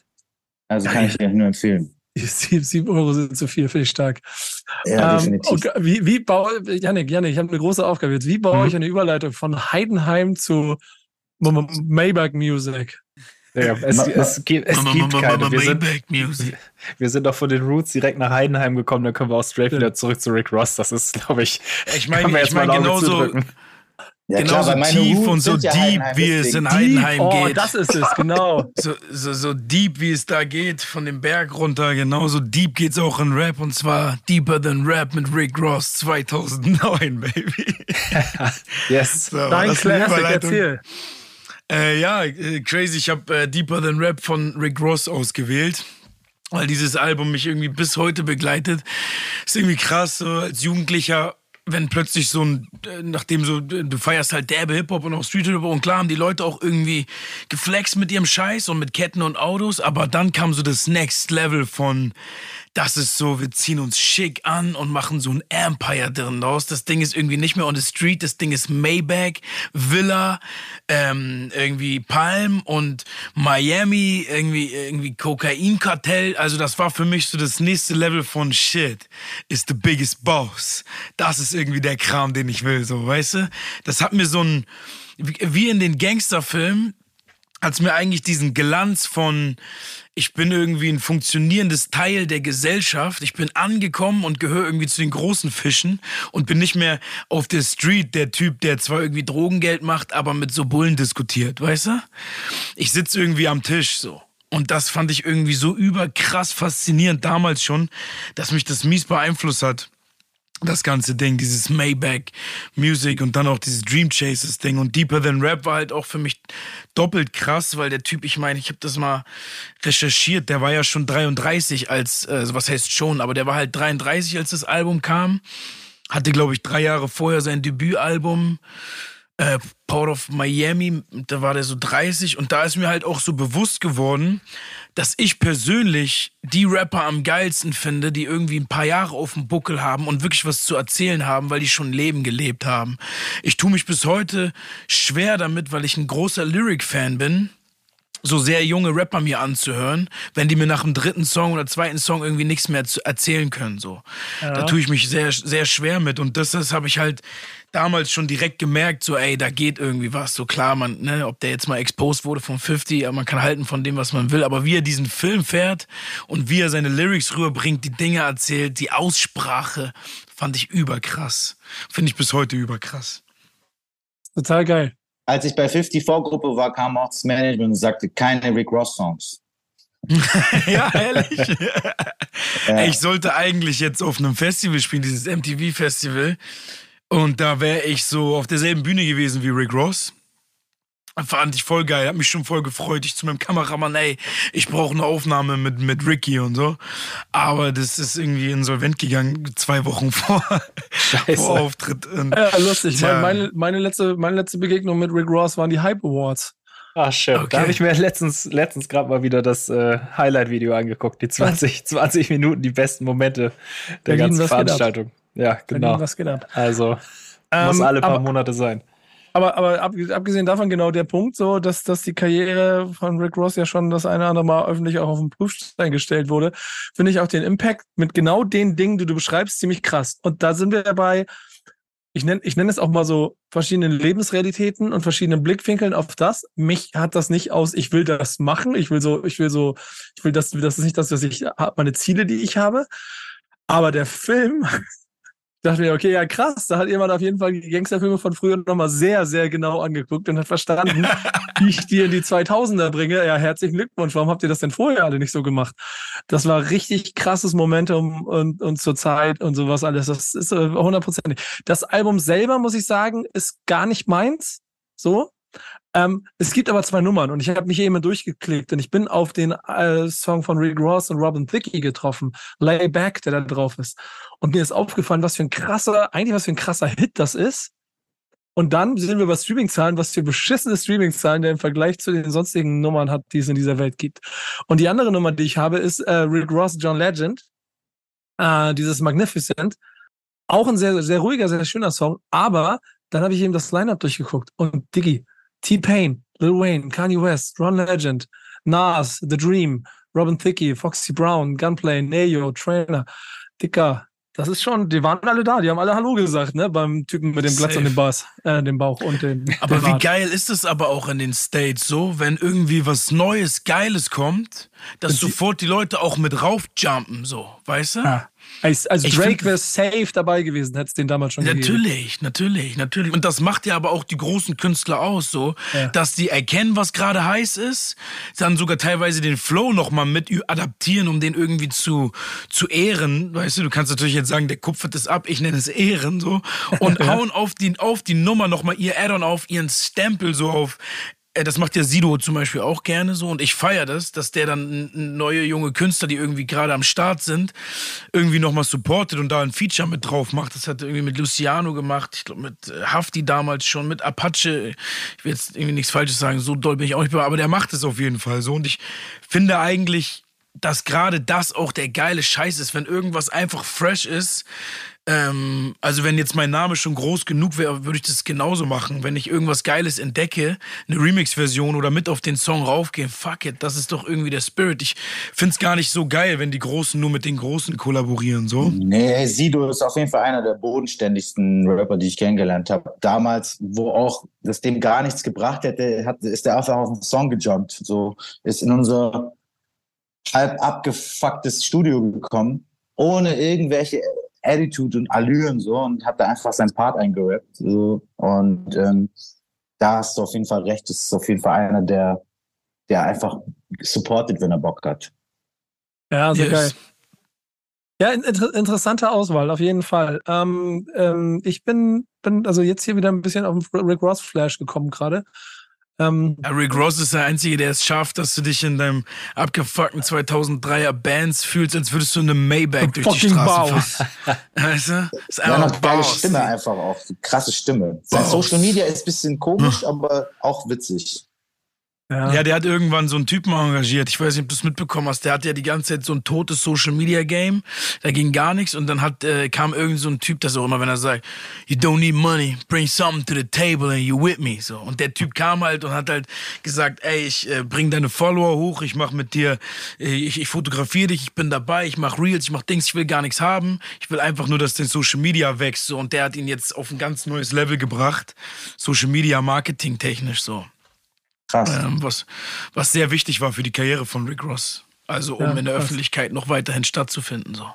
Also kann ich dir nur empfehlen. Sieben Euro sind zu viel, finde ich stark. Ja, ähm, definitiv. Okay, wie, wie baue, Janik, Janik, ich habe eine große Aufgabe jetzt. Wie baue mhm. ich eine Überleitung von Heidenheim zu Maybach Music? Ja, es, es, gibt, es gibt keine. Wir sind, wir sind doch von den Roots direkt nach Heidenheim gekommen, dann können wir auch straight wieder zurück zu Rick Ross. Das ist, glaube ich, ich meine, ich meine genauso, ja, Genauso klar, tief Roots und so ja deep, wie es in Heidenheim deep, oh, geht. das ist es, genau. so, so, so deep, wie es da geht, von dem Berg runter, genauso deep geht es auch in Rap und zwar Deeper Than Rap mit Rick Ross 2009, Baby. yes. So, Dein Classic, erzähl. Äh, ja, äh, crazy, ich habe äh, Deeper Than Rap von Rick Ross ausgewählt weil dieses Album mich irgendwie bis heute begleitet. Ist irgendwie krass, so als Jugendlicher wenn plötzlich so ein, äh, nachdem so, du feierst halt derbe Hip-Hop und auch Street-Hip-Hop und klar haben die Leute auch irgendwie geflext mit ihrem Scheiß und mit Ketten und Autos, aber dann kam so das Next Level von das ist so, wir ziehen uns schick an und machen so ein Empire drin raus. Das Ding ist irgendwie nicht mehr on the street, das Ding ist Maybach, Villa, ähm, irgendwie Palm und Miami, irgendwie, irgendwie Kokainkartell. Also das war für mich so das nächste Level von Shit. Is the biggest boss. Das ist irgendwie der Kram, den ich will, so, weißt du? Das hat mir so ein, wie in den Gangsterfilmen, hat mir eigentlich diesen Glanz von, ich bin irgendwie ein funktionierendes Teil der Gesellschaft. Ich bin angekommen und gehöre irgendwie zu den großen Fischen und bin nicht mehr auf der Street der Typ, der zwar irgendwie Drogengeld macht, aber mit so Bullen diskutiert, weißt du? Ich sitze irgendwie am Tisch so. Und das fand ich irgendwie so überkrass faszinierend damals schon, dass mich das mies beeinflusst hat das ganze Ding, dieses Maybach Music und dann auch dieses Dream Chasers Ding. Und Deeper Than Rap war halt auch für mich doppelt krass, weil der Typ, ich meine, ich habe das mal recherchiert, der war ja schon 33 als, äh, was heißt schon, aber der war halt 33, als das Album kam, hatte glaube ich drei Jahre vorher sein Debütalbum äh, Port of Miami, da war der so 30 und da ist mir halt auch so bewusst geworden, dass ich persönlich die Rapper am geilsten finde, die irgendwie ein paar Jahre auf dem Buckel haben und wirklich was zu erzählen haben, weil die schon Leben gelebt haben. Ich tue mich bis heute schwer damit, weil ich ein großer Lyric-Fan bin so sehr junge Rapper mir anzuhören, wenn die mir nach dem dritten Song oder zweiten Song irgendwie nichts mehr zu erzählen können. So. Ja. Da tue ich mich sehr, sehr schwer mit. Und das, das habe ich halt damals schon direkt gemerkt, so, ey, da geht irgendwie was. So klar, man, ne, ob der jetzt mal exposed wurde von 50, man kann halten von dem, was man will, aber wie er diesen Film fährt und wie er seine Lyrics rüberbringt, die Dinge erzählt, die Aussprache, fand ich überkrass. Finde ich bis heute überkrass. Total geil als ich bei 54-Gruppe war, kam auch das Management und sagte, keine Rick Ross-Songs. ja, ehrlich. ja. Ich sollte eigentlich jetzt auf einem Festival spielen, dieses MTV-Festival. Und da wäre ich so auf derselben Bühne gewesen wie Rick Ross. Fand ich voll geil, hat mich schon voll gefreut. Ich zu meinem Kameramann, ey, ich brauche eine Aufnahme mit, mit Ricky und so. Aber das ist irgendwie insolvent gegangen, zwei Wochen vor, Scheiße. vor Auftritt. Und, ja, lustig. Tja. Meine, meine, letzte, meine letzte Begegnung mit Rick Ross waren die Hype Awards. Ach, schön. Okay. Da habe ich mir letztens, letztens gerade mal wieder das äh, Highlight-Video angeguckt. Die 20, 20 Minuten, die besten Momente der Berlin, ganzen Veranstaltung. Ja, genau. Was ab? Also, ähm, muss alle paar Monate sein aber, aber abgesehen davon genau der Punkt, so, dass, dass die Karriere von Rick Ross ja schon das eine oder andere Mal öffentlich auch auf den Prüfstein gestellt wurde, finde ich auch den Impact mit genau den Dingen, die du beschreibst, ziemlich krass. Und da sind wir dabei, ich nenne ich nenn es auch mal so verschiedene Lebensrealitäten und verschiedenen Blickwinkeln auf das. Mich hat das nicht aus, ich will das machen, ich will so, ich will so, ich will das, das ist nicht das, was ich habe, meine Ziele, die ich habe. Aber der Film dachte mir, okay, ja krass, da hat jemand auf jeden Fall die Gangsterfilme von früher nochmal sehr, sehr genau angeguckt und hat verstanden, wie ich die in die 2000er bringe. Ja, herzlichen Glückwunsch, warum habt ihr das denn vorher alle nicht so gemacht? Das war richtig krasses Momentum und, und zur Zeit und sowas alles. Das ist äh, hundertprozentig. Das Album selber, muss ich sagen, ist gar nicht meins. So, ähm, es gibt aber zwei Nummern und ich habe mich eben durchgeklickt und ich bin auf den äh, Song von Rick Ross und Robin Thicke getroffen, Lay Back, der da drauf ist. Und mir ist aufgefallen, was für ein krasser, eigentlich was für ein krasser Hit das ist. Und dann sehen wir bei Streaming-Zahlen, was für beschissene Streaming-Zahlen der im Vergleich zu den sonstigen Nummern hat, die es in dieser Welt gibt. Und die andere Nummer, die ich habe, ist äh, Rick Ross, John Legend, äh, dieses Magnificent. Auch ein sehr, sehr ruhiger, sehr schöner Song. Aber dann habe ich eben das Line-Up durchgeguckt. Und Diggi, T-Pain, Lil Wayne, Kanye West, Ron Legend, Nas, The Dream, Robin Thicke, Foxy Brown, Gunplay, Neo, Trainer. Dicker, das ist schon, die waren alle da, die haben alle Hallo gesagt, ne, beim Typen mit dem Glatz und dem Bass, äh, dem Bauch und dem. Aber wie geil ist es aber auch in den States so, wenn irgendwie was Neues, Geiles kommt, dass sofort die Leute auch mit raufjumpen, so, weißt du? Ja. Also, also Drake wäre safe dabei gewesen, hätte es den damals schon Natürlich, gegeben. natürlich, natürlich. Und das macht ja aber auch die großen Künstler aus, so, ja. dass die erkennen, was gerade heiß ist, dann sogar teilweise den Flow nochmal mit adaptieren, um den irgendwie zu, zu ehren. Weißt du, du kannst natürlich jetzt sagen, der kupfert es ab, ich nenne es Ehren, so. Und hauen auf die, auf die Nummer nochmal ihr Add-on auf, ihren Stempel so auf, das macht ja Sido zum Beispiel auch gerne so und ich feiere das, dass der dann neue junge Künstler, die irgendwie gerade am Start sind, irgendwie nochmal supportet und da ein Feature mit drauf macht. Das hat er irgendwie mit Luciano gemacht, ich glaube mit äh, Hafti damals schon, mit Apache. Ich will jetzt irgendwie nichts Falsches sagen, so doll bin ich auch nicht, aber der macht es auf jeden Fall so und ich finde eigentlich dass gerade das auch der geile Scheiß ist, wenn irgendwas einfach fresh ist. Ähm, also wenn jetzt mein Name schon groß genug wäre, würde ich das genauso machen. Wenn ich irgendwas Geiles entdecke, eine Remix-Version oder mit auf den Song raufgehen, fuck it, das ist doch irgendwie der Spirit. Ich find's gar nicht so geil, wenn die Großen nur mit den Großen kollaborieren, so. Nee, Sido ist auf jeden Fall einer der bodenständigsten Rapper, die ich kennengelernt habe. Damals, wo auch das dem gar nichts gebracht hätte, hat, ist der einfach auf den Song gejumpt. So ist in unser halb abgefucktes Studio gekommen, ohne irgendwelche Attitude und Allüren so und hat da einfach seinen Part eingerappt. So. Und ähm, da hast du auf jeden Fall recht, das ist auf jeden Fall einer, der, der einfach supportet, wenn er Bock hat. Ja, sehr Yes. geil. Ja, in, inter interessante Auswahl, auf jeden Fall. Ähm, ähm, ich bin, bin also jetzt hier wieder ein bisschen auf den Rick Ross Flash gekommen gerade. Ähm, Ja, Rick Ross ist der Einzige, der es schafft, dass du dich in deinem abgefuckten 2003er Bands fühlst, als würdest du eine Maybach durch die fucking Straße Baus. fahren. Weißt du? Ist Ja, einfach noch geile. Stimme einfach auch. Krasse Stimme. Sein. Social Media ist ein bisschen komisch, aber auch witzig. Ja. Ja, der hat irgendwann so einen Typen engagiert. Ich weiß nicht, ob du es mitbekommen hast. Der hatte ja die ganze Zeit so ein totes Social Media Game. Da ging gar nichts. Und dann hat, äh, kam irgend so ein Typ, das auch immer, wenn er sagt, you don't need money, bring something to the table and you with me. So. Und der Typ kam halt und hat halt gesagt, ey, ich äh, bring deine Follower hoch, ich mach mit dir, äh, ich, ich fotografiere dich, ich bin dabei, ich mach Reels, ich mach Dings, ich will gar nichts haben. Ich will einfach nur, dass dein Social Media wächst. So. Und der hat ihn jetzt auf ein ganz neues Level gebracht. Social Media Marketing technisch so Krass. ähm, was, was sehr wichtig war für die Karriere von Rick Ross. Also um Ja, in der krass. Öffentlichkeit noch weiterhin stattzufinden. So.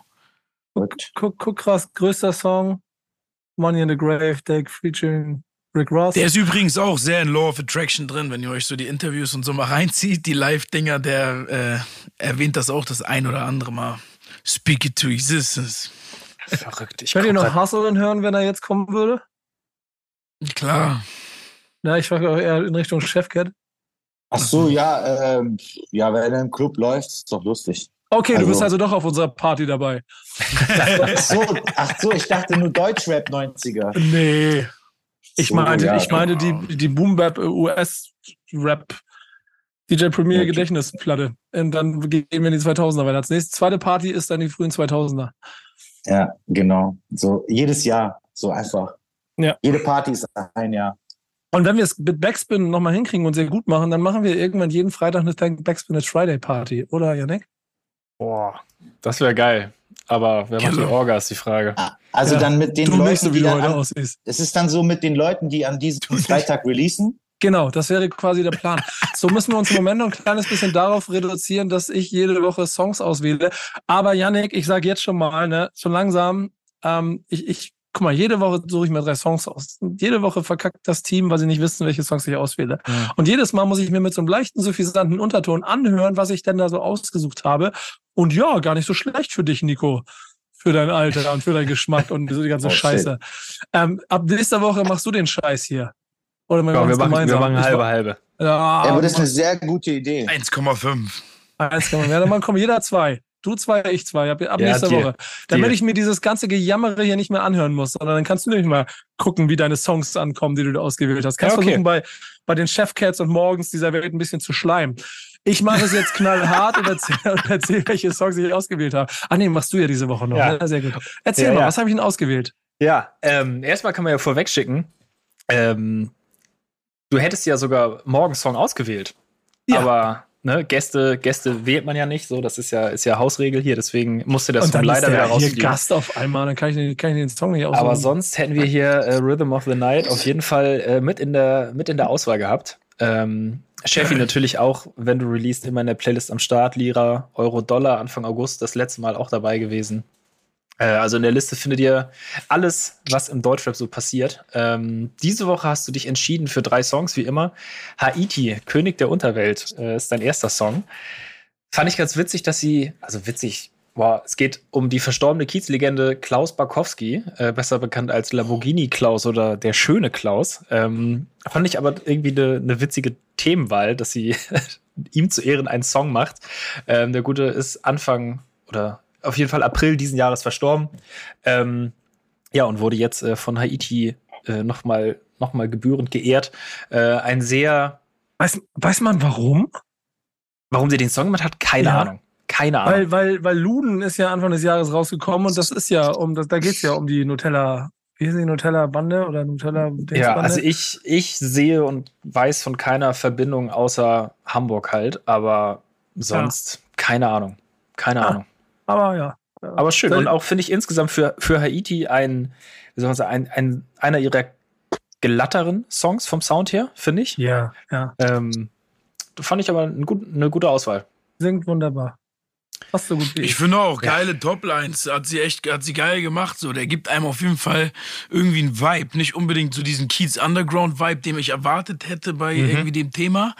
Guck, guck krass, größter Song, Money in the Grave, Take featuring Rick Ross. Der ist übrigens auch sehr in Law of Attraction drin, wenn ihr euch so die Interviews und so mal reinzieht, die Live-Dinger, der äh, erwähnt das auch das ein oder andere Mal. Speak it to existence. Verrückt. Ich Könnt ihr noch Hustlen hören, wenn er jetzt kommen würde? Klar. Na, ich frage auch eher in Richtung Chefcat. Ach so, ja, ähm, ja, wenn er im Club läuft, ist doch lustig. Okay, du Also- bist also doch auf unserer Party dabei. Ach so, ach so, ich dachte nur Deutschrap 90er. Nee. Ich So, meinte, ja, ich meine die, die Boom Bap äh, US Rap DJ Premier Okay. Gedächtnisplatte. Und dann gehen wir in die 2000er weiter. Als nächste zweite Party ist dann die frühen 2000er. Ja, genau. So jedes Jahr, so einfach. Ja. Jede Party ist ein Jahr. Und wenn wir es mit Backspin nochmal hinkriegen und sehr gut machen, dann machen wir irgendwann jeden Freitag eine Backspin at Friday Party, oder Janek? Boah, das wäre geil. Aber wer macht die. Orga, ist die Frage. Also Ja, dann mit den Du Leuten, nicht so, wie die du dann heute an, es ist dann so mit den Leuten, die an diesem Freitag releasen. Genau, das wäre quasi der Plan. So müssen wir uns im Moment noch ein kleines bisschen darauf reduzieren, dass ich jede Woche Songs auswähle. Aber Yannick, ich sage jetzt schon mal, ne, so langsam, ähm, ich, ich, guck mal, jede Woche suche ich mir drei Songs aus. Und jede Woche verkackt das Team, weil sie nicht wissen, welche Songs ich auswähle. Ja. Und jedes Mal muss ich mir mit so einem leichten, suffisanten Unterton anhören, was ich denn da so ausgesucht habe. Und ja, gar nicht so schlecht für dich, Nico. Für dein Alter und für deinen Geschmack und so die ganze Oh. Scheiße. Ähm, ab nächster Woche machst du den Scheiß hier. Oder wir Ja, wir machen, wir gemeinsam. machen Ich- halbe, halbe. Ja, aber das ist eine sehr gute Idee. 1,5. eins kann man. Ja, dann kommen jeder zwei. Du zwei, ich zwei. Ab, ab Ja, nächster Deal. Woche. Damit ich mir dieses ganze Gejammere hier nicht mehr anhören muss, sondern dann kannst du nämlich mal gucken, wie deine Songs ankommen, die du ausgewählt hast. Kannst Ja, okay. versuchen, bei, bei den Chefcats und Morgens dieser Welt ein bisschen zu schleimen. Ich mache es jetzt knallhart und erzähle, erzähl, welche Songs ich ausgewählt habe. Ah nee, machst du ja diese Woche noch. Ja. Ne? Sehr gut. Erzähl Ja, mal, was habe ich denn ausgewählt? Ja, ähm, erstmal kann man ja vorweg schicken, ähm, du hättest ja sogar morgen Song ausgewählt. Ja. Aber ne, Gäste, Gäste wählt man ja nicht so, das ist ja, ist ja Hausregel hier, deswegen musste der und Song dann leider ist wieder der hier rausfliegen. Gast auf einmal, dann kann ich, den- kann ich den Song nicht aussuchen. Aber sonst hätten wir hier äh, Rhythm of the Night auf jeden Fall äh, mit, in der, mit in der Auswahl gehabt. Ähm, Chefy natürlich auch, wenn du released, immer in der Playlist am Start. Lira, Euro, Dollar, Anfang August, das letzte Mal auch dabei gewesen. Äh, also in der Liste findet ihr alles, was im Deutschrap so passiert. Ähm, diese Woche hast du dich entschieden für drei Songs, wie immer. Haiti, König der Unterwelt, äh, ist dein erster Song. Fand ich ganz witzig, dass sie, also witzig, Wow, es geht um die verstorbene Kiezlegende Klaus Barkowski, äh, besser bekannt als Lamborghini Klaus oder der schöne Klaus. Ähm, fand ich aber irgendwie eine ne witzige Themenwahl, dass sie ihm zu Ehren einen Song macht. Ähm, der Gute ist Anfang oder auf jeden Fall April diesen Jahres verstorben. Ähm, ja, und wurde jetzt äh, von Haiti äh, nochmal noch mal gebührend geehrt. Äh, ein sehr, weiß, weiß man warum? warum sie den Song gemacht hat, keine Ja. Ahnung. Keine Ahnung. Weil, weil, weil Luden ist ja Anfang des Jahres rausgekommen und das ist ja um, das, da geht's ja um die Nutella, wie ist die Nutella-Bande oder nutella Ja, also ich, ich sehe und weiß von keiner Verbindung außer Hamburg halt, aber sonst ja. keine Ahnung. Keine ja. Ahnung. Aber ja. Aber schön. Und auch finde ich insgesamt für, für Haiti ein, wie soll man sagen, ein, ein, einer ihrer glatteren Songs vom Sound her, finde ich. Ja, ja. Ähm, fand ich aber ein gut, eine gute Auswahl. Singt wunderbar. Fast so gut wie ich. Ich finde auch geile ja. Toplines. Hat sie echt, hat sie geil gemacht. So, der gibt einem auf jeden Fall irgendwie einen Vibe. Nicht unbedingt so diesen Kiez Underground Vibe, den ich erwartet hätte bei mhm. irgendwie dem Thema.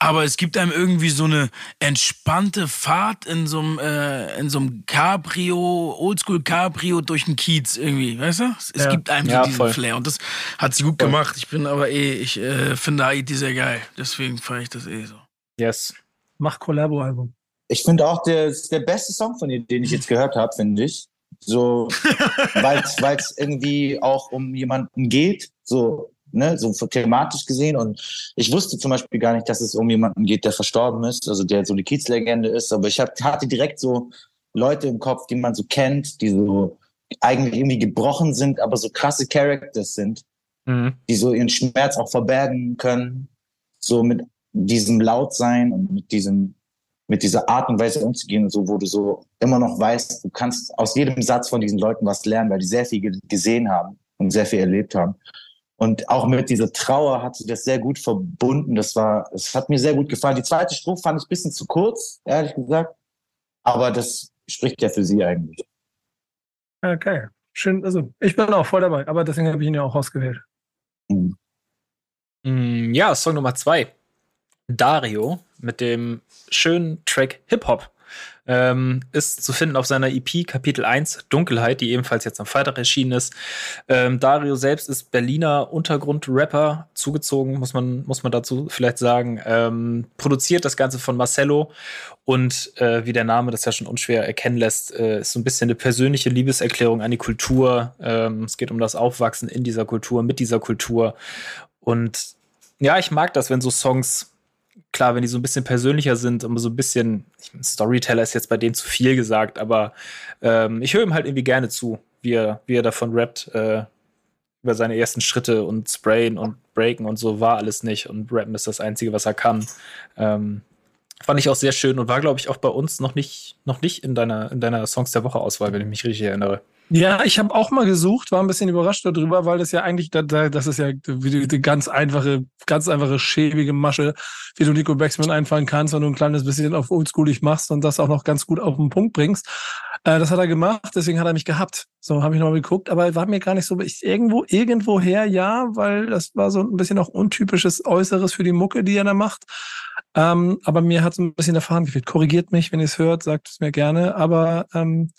Aber es gibt einem irgendwie so eine entspannte Fahrt in so einem, äh, in so einem Cabrio, Oldschool Cabrio durch den Kiez irgendwie. Weißt du? Es, ja. gibt einem so ja, diesen voll. Flair. Und das hat sie gut voll. gemacht. Ich bin aber eh, ich äh, finde Haiti sehr geil. Deswegen fahre ich das eh so. Yes. Mach Collabo-Album. Ich finde auch, der ist der beste Song von ihr, den ich jetzt gehört habe, finde ich. So, weil es irgendwie auch um jemanden geht, so, ne, so thematisch gesehen. Und ich wusste zum Beispiel gar nicht, dass es um jemanden geht, der verstorben ist, also der so eine Kiezlegende ist. Aber ich hab, hatte direkt so Leute im Kopf, die man so kennt, die so eigentlich irgendwie gebrochen sind, aber so krasse Characters sind, mhm. die so ihren Schmerz auch verbergen können, so mit diesem Lautsein und mit diesem mit dieser Art und Weise umzugehen, so, wo du so immer noch weißt, du kannst aus jedem Satz von diesen Leuten was lernen, weil die sehr viel gesehen haben und sehr viel erlebt haben. Und auch mit dieser Trauer hat sie das sehr gut verbunden. Das war, es hat mir sehr gut gefallen. Die zweite Strophe fand ich ein bisschen zu kurz, ehrlich gesagt. Aber das spricht ja für sie eigentlich. Okay. Schön, also ich bin auch voll dabei, aber deswegen habe ich ihn ja auch ausgewählt. Mhm. Ja, Song Nummer zwei. Dario mit dem schönen Track Hip Hop. Ähm, ist zu finden auf seiner EP Kapitel 1 Dunkelheit, die ebenfalls jetzt am Freitag erschienen ist. Ähm, Dario selbst ist Berliner Untergrundrapper, zugezogen, muss man, muss man dazu vielleicht sagen. Ähm, produziert das Ganze von Marcello und äh, wie der Name das ja schon unschwer erkennen lässt, äh, ist so ein bisschen eine persönliche Liebeserklärung an die Kultur. Ähm, es geht um das Aufwachsen in dieser Kultur, mit dieser Kultur. Und ja, ich mag das, wenn so Songs klar, wenn die so ein bisschen persönlicher sind und so ein bisschen, Storyteller ist jetzt bei denen zu viel gesagt, aber ähm, ich höre ihm halt irgendwie gerne zu, wie er, wie er davon rappt, äh, über seine ersten Schritte und Sprayen und Breaken und so war alles nicht und Rappen ist das Einzige, was er kann. Ähm, fand ich auch sehr schön und war, glaube ich, auch bei uns noch nicht, noch nicht in deiner, in deiner Songs der Woche Auswahl, wenn ich mich richtig erinnere. Ja, ich habe auch mal gesucht, war ein bisschen überrascht darüber, weil das ja eigentlich, das ist ja die ganz einfache, ganz einfache, schäbige Masche, wie du Nico Baxman einfallen kannst, wenn du ein kleines bisschen auf oldschoolig machst und das auch noch ganz gut auf den Punkt bringst. Äh, das hat er gemacht, deswegen hat er mich gehabt. So habe ich nochmal geguckt, aber war mir gar nicht so, ich, irgendwo, irgendwoher ja, weil das war so ein bisschen auch untypisches Äußeres für die Mucke, die er da macht. Ähm, aber mir hat so ein bisschen der Faden gefehlt. Korrigiert mich, wenn ihr es hört, sagt es mir gerne, aber ähm,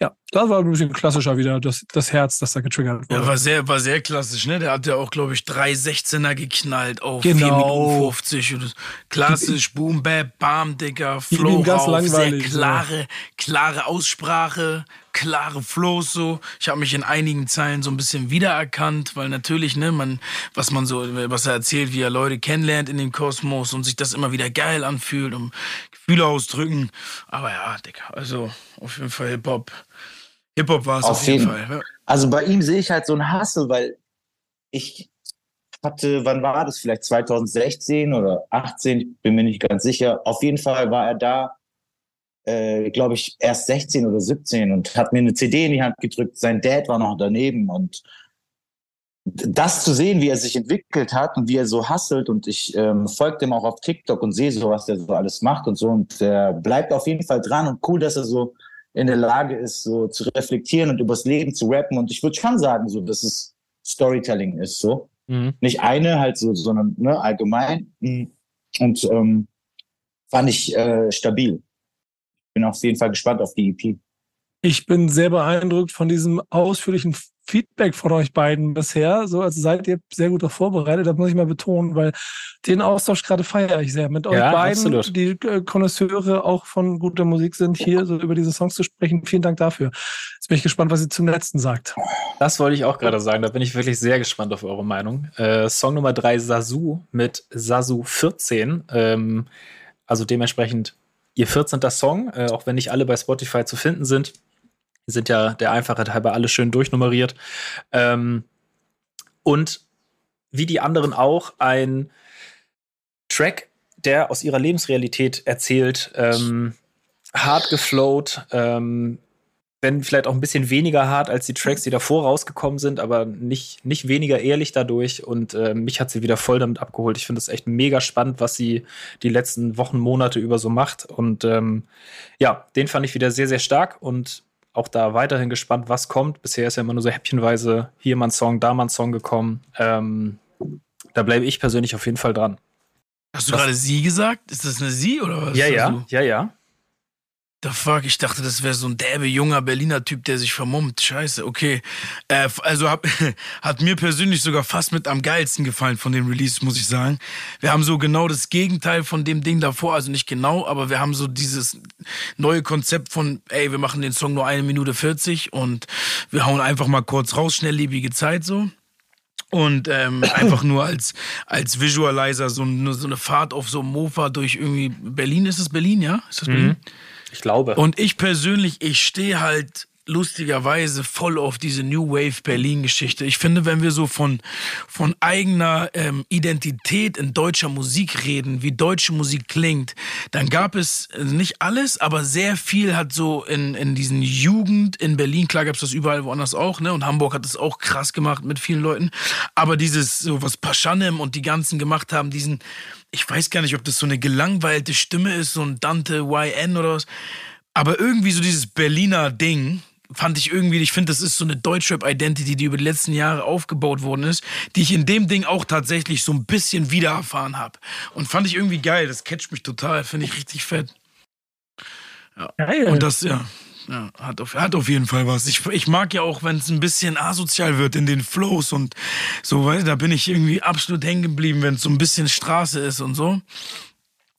ja, das war ein bisschen klassischer wieder, das, das Herz, das da getriggert wurde. Ja, war sehr, war sehr klassisch, ne? Der hat ja auch, glaube ich, drei 16er geknallt auf genau. 4 Minuten 50. Und klassisch, Boom, Bap, Bam, Digga, Flow ganz rauf, sehr klare, ja. klare Aussprache, klare Flows so. Ich habe mich in einigen Zeilen so ein bisschen wiedererkannt, weil natürlich, ne, man, was man so, was er erzählt, wie er Leute kennenlernt in dem Kosmos und sich das immer wieder geil anfühlt und Gefühle ausdrücken. Aber ja, Digga, also auf jeden Fall Hip-Hop. Hip-Hop war es auf, auf, jeden, Fall. Ja. Also bei ihm sehe ich halt so einen Hassel, weil ich hatte, wann war das? Vielleicht 2016 oder 18, bin mir nicht ganz sicher. Auf jeden Fall war er da, äh, glaube ich, erst 16 oder 17 und hat mir eine CD in die Hand gedrückt. Sein Dad war noch daneben und das zu sehen, wie er sich entwickelt hat und wie er so hasselt und ich ähm, folge dem auch auf TikTok und sehe so, was der so alles macht und so und er bleibt auf jeden Fall dran und cool, dass er so in der Lage ist, so zu reflektieren und übers Leben zu rappen. Und ich würde schon sagen, so, dass es Storytelling ist, so. Mhm. Nicht eine halt so, sondern ne, allgemein. Und ähm, fand ich äh, stabil. Bin auf jeden Fall gespannt auf die EP. Ich bin sehr beeindruckt von diesem ausführlichen Feedback von euch beiden bisher. So, also seid ihr sehr gut vorbereitet, das muss ich mal betonen, weil den Austausch gerade feiere ich sehr. Mit euch ja, beiden, absolut. die äh, Konnoisseure auch von guter Musik sind, hier so über diese Songs zu sprechen. Vielen Dank dafür. Jetzt bin ich gespannt, was ihr zum letzten sagt. Das wollte ich auch gerade sagen. Da bin ich wirklich sehr gespannt auf eure Meinung. Äh, Song Nummer drei, Sasu mit Sasu 14. Ähm, also dementsprechend ihr 14. Song, äh, auch wenn nicht alle bei Spotify zu finden sind. Die sind ja der Einfachheit halber alle schön durchnummeriert. Ähm, und wie die anderen auch ein Track, der aus ihrer Lebensrealität erzählt, ähm, hart geflowt, ähm, wenn vielleicht auch ein bisschen weniger hart als die Tracks, die davor rausgekommen sind, aber nicht, nicht weniger ehrlich dadurch. Und äh, mich hat sie wieder voll damit abgeholt. Ich finde es echt mega spannend, was sie die letzten Wochen, Monate über so macht. Und ähm, ja, den fand ich wieder sehr, sehr stark und auch da weiterhin gespannt, was kommt. Bisher ist ja immer nur so häppchenweise hier mal ein Song, da mal ein Song gekommen. Ähm, da bleibe ich persönlich auf jeden Fall dran. Hast du gerade sie gesagt? Ist das eine sie oder was? Ja, ja, du? ja, ja. The fuck, ich dachte, das wäre so ein derbe junger Berliner Typ, der sich vermummt. Scheiße, okay. Äh, also hab, hat mir persönlich sogar fast mit am geilsten gefallen von den Releases, muss ich sagen. Wir haben so genau das Gegenteil von dem Ding davor, also nicht genau, aber wir haben so dieses neue Konzept von, ey, wir machen den Song nur eine Minute 40 und wir hauen einfach mal kurz raus, schnelllebige Zeit so und ähm, einfach nur als als Visualizer so, so eine Fahrt auf so einem Mofa durch irgendwie Berlin ist es Berlin ja ist das Berlin Ich glaube. und ich persönlich, ich stehe halt lustigerweise voll auf diese New Wave Berlin Geschichte. Ich finde, wenn wir so von, von eigener ähm, Identität in deutscher Musik reden, wie deutsche Musik klingt, dann gab es äh, nicht alles, aber sehr viel hat so in, in diesen Jugend in Berlin, klar gab es das überall woanders auch, ne? Und Hamburg hat das auch krass gemacht mit vielen Leuten. Aber dieses, so was Paschanem und die ganzen gemacht haben, diesen, ich weiß gar nicht, ob das so eine gelangweilte Stimme ist, so ein Dante YN oder was. Aber irgendwie so dieses Berliner Ding fand ich irgendwie, ich finde, das ist so eine Deutschrap-Identity, die über die letzten Jahre aufgebaut worden ist, die ich in dem Ding auch tatsächlich so ein bisschen wieder erfahren habe. Und fand ich irgendwie geil, das catcht mich total, finde ich richtig fett. Geil. Und das, ja, ja hat, auf, hat auf jeden Fall was. Ich, ich mag ja auch, wenn es ein bisschen asozial wird in den Flows und so, weil da bin ich irgendwie absolut hängen geblieben, wenn es so ein bisschen Straße ist und so.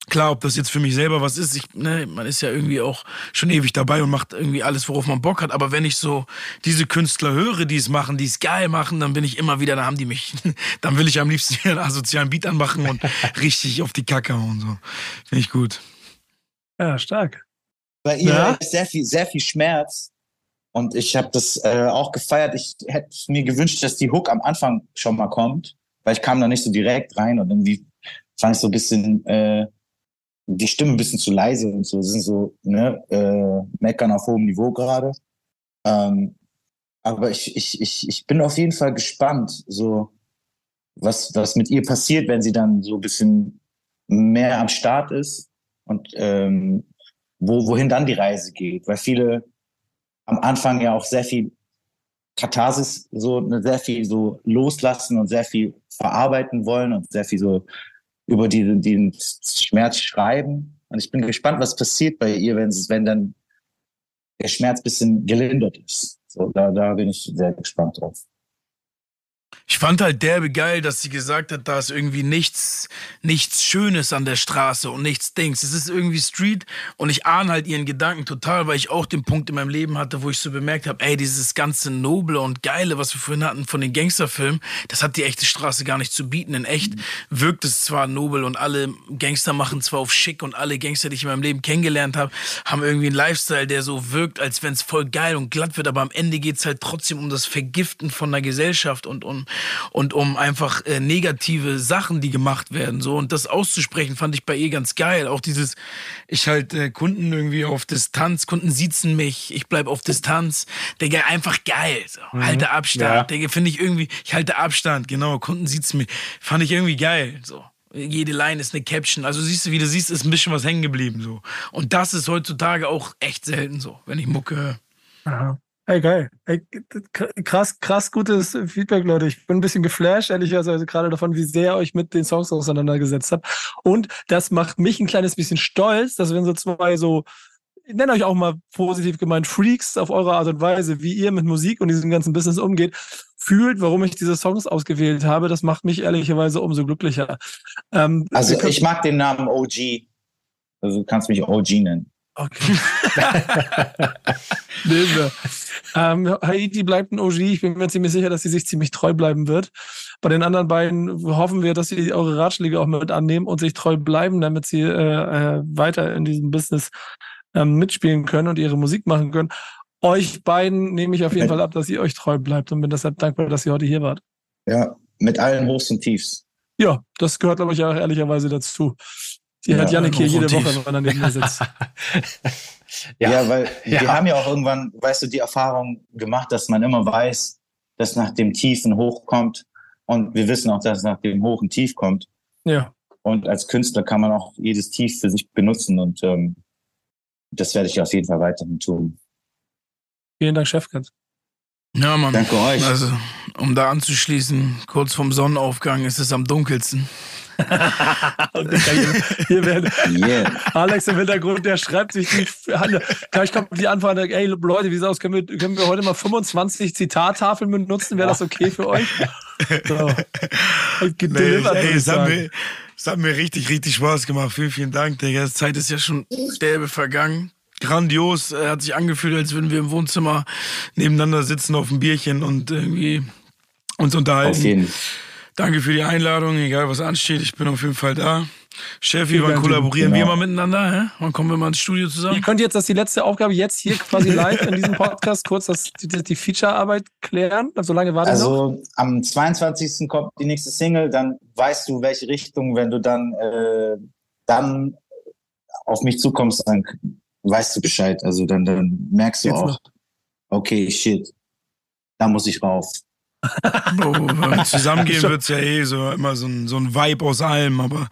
Klar, ob das jetzt für mich selber was ist, ich, ne, man ist ja irgendwie auch schon ewig dabei und macht irgendwie alles, worauf man Bock hat. Aber wenn ich so diese Künstler höre, die es machen, die es geil machen, dann bin ich immer wieder, da haben die mich. Dann will ich am liebsten wieder einen asozialen Beat anmachen und richtig auf die Kacke hauen. So. Finde ich gut. Ja, stark. Bei ihr Ja? ist sehr viel, sehr viel Schmerz. Und ich habe das äh, auch gefeiert. Ich hätte mir gewünscht, dass die Hook am Anfang schon mal kommt, weil ich kam da nicht so direkt rein und irgendwie fand ich so ein bisschen äh, die Stimme ein bisschen zu leise und so. Sind so ne, äh, Meckern auf hohem Niveau gerade. Ähm, aber ich, ich, ich, ich bin auf jeden Fall gespannt, so was, was mit ihr passiert, wenn sie dann so ein bisschen mehr am Start ist und ähm, wo, wohin dann die Reise geht. Weil viele am Anfang ja auch sehr viel Katharsis, so ne, sehr viel so loslassen und sehr viel verarbeiten wollen und sehr viel so über die, den Schmerz schreiben. Und ich bin gespannt, was passiert bei ihr, wenn, wenn dann der Schmerz bisschen gelindert ist. So, da, da bin ich sehr gespannt drauf. Ich fand halt derbe geil, dass sie gesagt hat, da ist irgendwie nichts, nichts Schönes an der Straße und nichts Dings. Es ist irgendwie Street und ich ahne halt ihren Gedanken total, weil ich auch den Punkt in meinem Leben hatte, wo ich so bemerkt habe, ey, dieses ganze Noble und Geile, was wir vorhin hatten von den Gangsterfilmen, das hat die echte Straße gar nicht zu bieten. In echt wirkt es zwar nobel und alle Gangster machen zwar auf schick und alle Gangster, die ich in meinem Leben kennengelernt habe, haben irgendwie einen Lifestyle, der so wirkt, als wenn es voll geil und glatt wird, aber am Ende geht's halt trotzdem um das Vergiften von der Gesellschaft und um, und um einfach äh, negative Sachen, die gemacht werden. So und das auszusprechen, fand ich bei ihr ganz geil. Auch dieses, ich halt äh, Kunden irgendwie auf Distanz, Kunden siezen mich, ich bleib auf Distanz. Digga, einfach geil. So. Halte Abstand. Ja. Digga, finde ich irgendwie, ich halte Abstand, genau, Kunden siezen mich. Fand ich irgendwie geil. So. Jede Line ist eine Caption. Also siehst du, wie du siehst, ist ein bisschen was hängen geblieben. So. Und das ist heutzutage auch echt selten so, wenn ich Mucke höre. Aha. Ey, geil. Ey, krass, krass gutes Feedback, Leute. Ich bin ein bisschen geflasht, ehrlicherweise, gerade davon, wie sehr ihr euch mit den Songs auseinandergesetzt habt. Und das macht mich ein kleines bisschen stolz, dass wenn so zwei so, ich nenne euch auch mal positiv gemeint, Freaks auf eure Art und Weise, wie ihr mit Musik und diesem ganzen Business umgeht, fühlt, warum ich diese Songs ausgewählt habe. Das macht mich ehrlicherweise umso glücklicher. Ähm, Also ich mag den Namen OG. Also du kannst mich OG nennen. Okay. Ähm, Haiti bleibt ein OG. Ich bin mir ziemlich sicher, dass sie sich ziemlich treu bleiben wird. Bei den anderen beiden hoffen wir, dass sie eure Ratschläge auch mit annehmen und sich treu bleiben, damit sie äh, äh, weiter in diesem Business ähm, mitspielen können und ihre Musik machen können. Euch beiden nehme ich auf jeden Fall ab, dass ihr euch treu bleibt und bin deshalb dankbar, dass ihr heute hier wart. Ja, mit allen Hochs und Tiefs. Ja, das gehört, glaube ich, auch ehrlicherweise dazu. Die ja, hat Janik hier jede Woche, wenn er neben mir sitzt. ja. ja, weil ja. wir haben ja auch irgendwann, weißt du, die Erfahrung gemacht, dass man immer weiß, dass nach dem Tiefen Hoch kommt. Und wir wissen auch, dass nach dem Hoch ein Tief kommt. Ja. Und als Künstler kann man auch jedes Tief für sich benutzen. Und ähm, das werde ich auf jeden Fall weiterhin tun. Vielen Dank, Chefkat. Ja, Mann. Danke euch. Also, um da anzuschließen, kurz vorm Sonnenaufgang ist es am dunkelsten. Hier werden, yeah. Alex im Hintergrund, der schreibt sich die Hand. Gleich kommt die Anfrage, ey Leute, wie sieht aus? Können wir, können wir heute mal 25 Zitattafeln benutzen? Wäre das okay für euch? So. Nee, ey, es, hat mir, es hat mir richtig, richtig Spaß gemacht. Vielen, vielen Dank, Digga. Die Zeit ist ja schon derbe vergangen grandios. Er hat sich angefühlt, als würden wir im Wohnzimmer nebeneinander sitzen auf dem Bierchen und irgendwie uns unterhalten. Auf jeden. Danke für die Einladung, egal was ansteht. Ich bin auf jeden Fall da. Chefy, wann kollaborieren genau. wir mal miteinander? Hä? Wann kommen wir mal ins Studio zusammen? Ihr könnt jetzt, das ist die letzte Aufgabe, jetzt hier quasi live in diesem Podcast kurz das, die, die Feature-Arbeit klären. Also lange warten Also noch? am 22. kommt die nächste Single, dann weißt du, welche Richtung, wenn du dann, äh, dann auf mich zukommst, dann weißt du Bescheid. Also dann, dann merkst du Jetzt auch, noch. okay, shit, da muss ich rauf. oh, wenn wir zusammengehen wird es ja eh so immer so ein, so ein Vibe aus allem, aber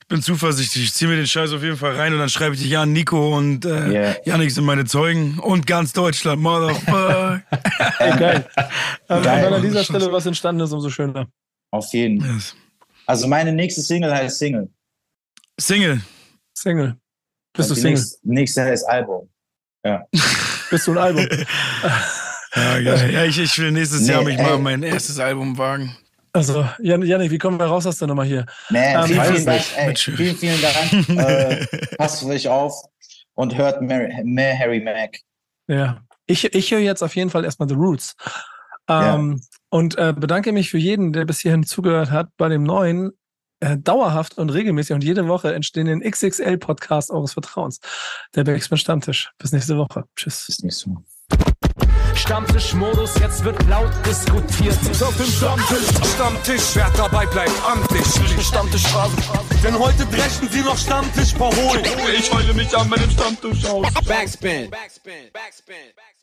ich bin zuversichtlich. Ich ziehe mir den Scheiß auf jeden Fall rein und dann schreibe ich dich an, Nico und äh, yeah. Janik sind meine Zeugen und ganz Deutschland, Motherfucker. Ey, geil. geil. Wenn an dieser Stelle was entstanden ist, umso schöner. Auf jeden. Yes. Also meine nächste Single heißt Single. Single. Single. Bist du Single? Nächste, nächste ist Album. Ja. Bist du ein Album? Ja, geil. ja ich, ich will nächstes nee, Jahr mich ey. mal mein erstes Album wagen. Also, Janik, wie kommen wir raus aus der Nummer hier? Nee, ähm, vielen, vielen, Dank, ey, vielen, vielen Dank. äh, passt für euch auf und hört mehr, mehr Harry Mack. Ja, ich, ich höre jetzt auf jeden Fall erstmal The Roots. Ähm, ja. Und äh, bedanke mich für jeden, der bis hierhin zugehört hat bei dem neuen äh, dauerhaft und regelmäßig und jede Woche entstehenden XXL-Podcast eures Vertrauens. Der Backspin Stammtisch. Bis nächste Woche. Tschüss. Bis nächste Woche. Stammtischmodus, jetzt wird laut diskutiert. Auf dem Stammtisch, Stammtisch, wer dabei bleibt, amtlich. Stammtisch Phase. Denn heute brechen sie noch Stammtisch verholen. Ich heule mich an meinem Stammtisch aus. Backspin. Backspin. Backspin. Backspin.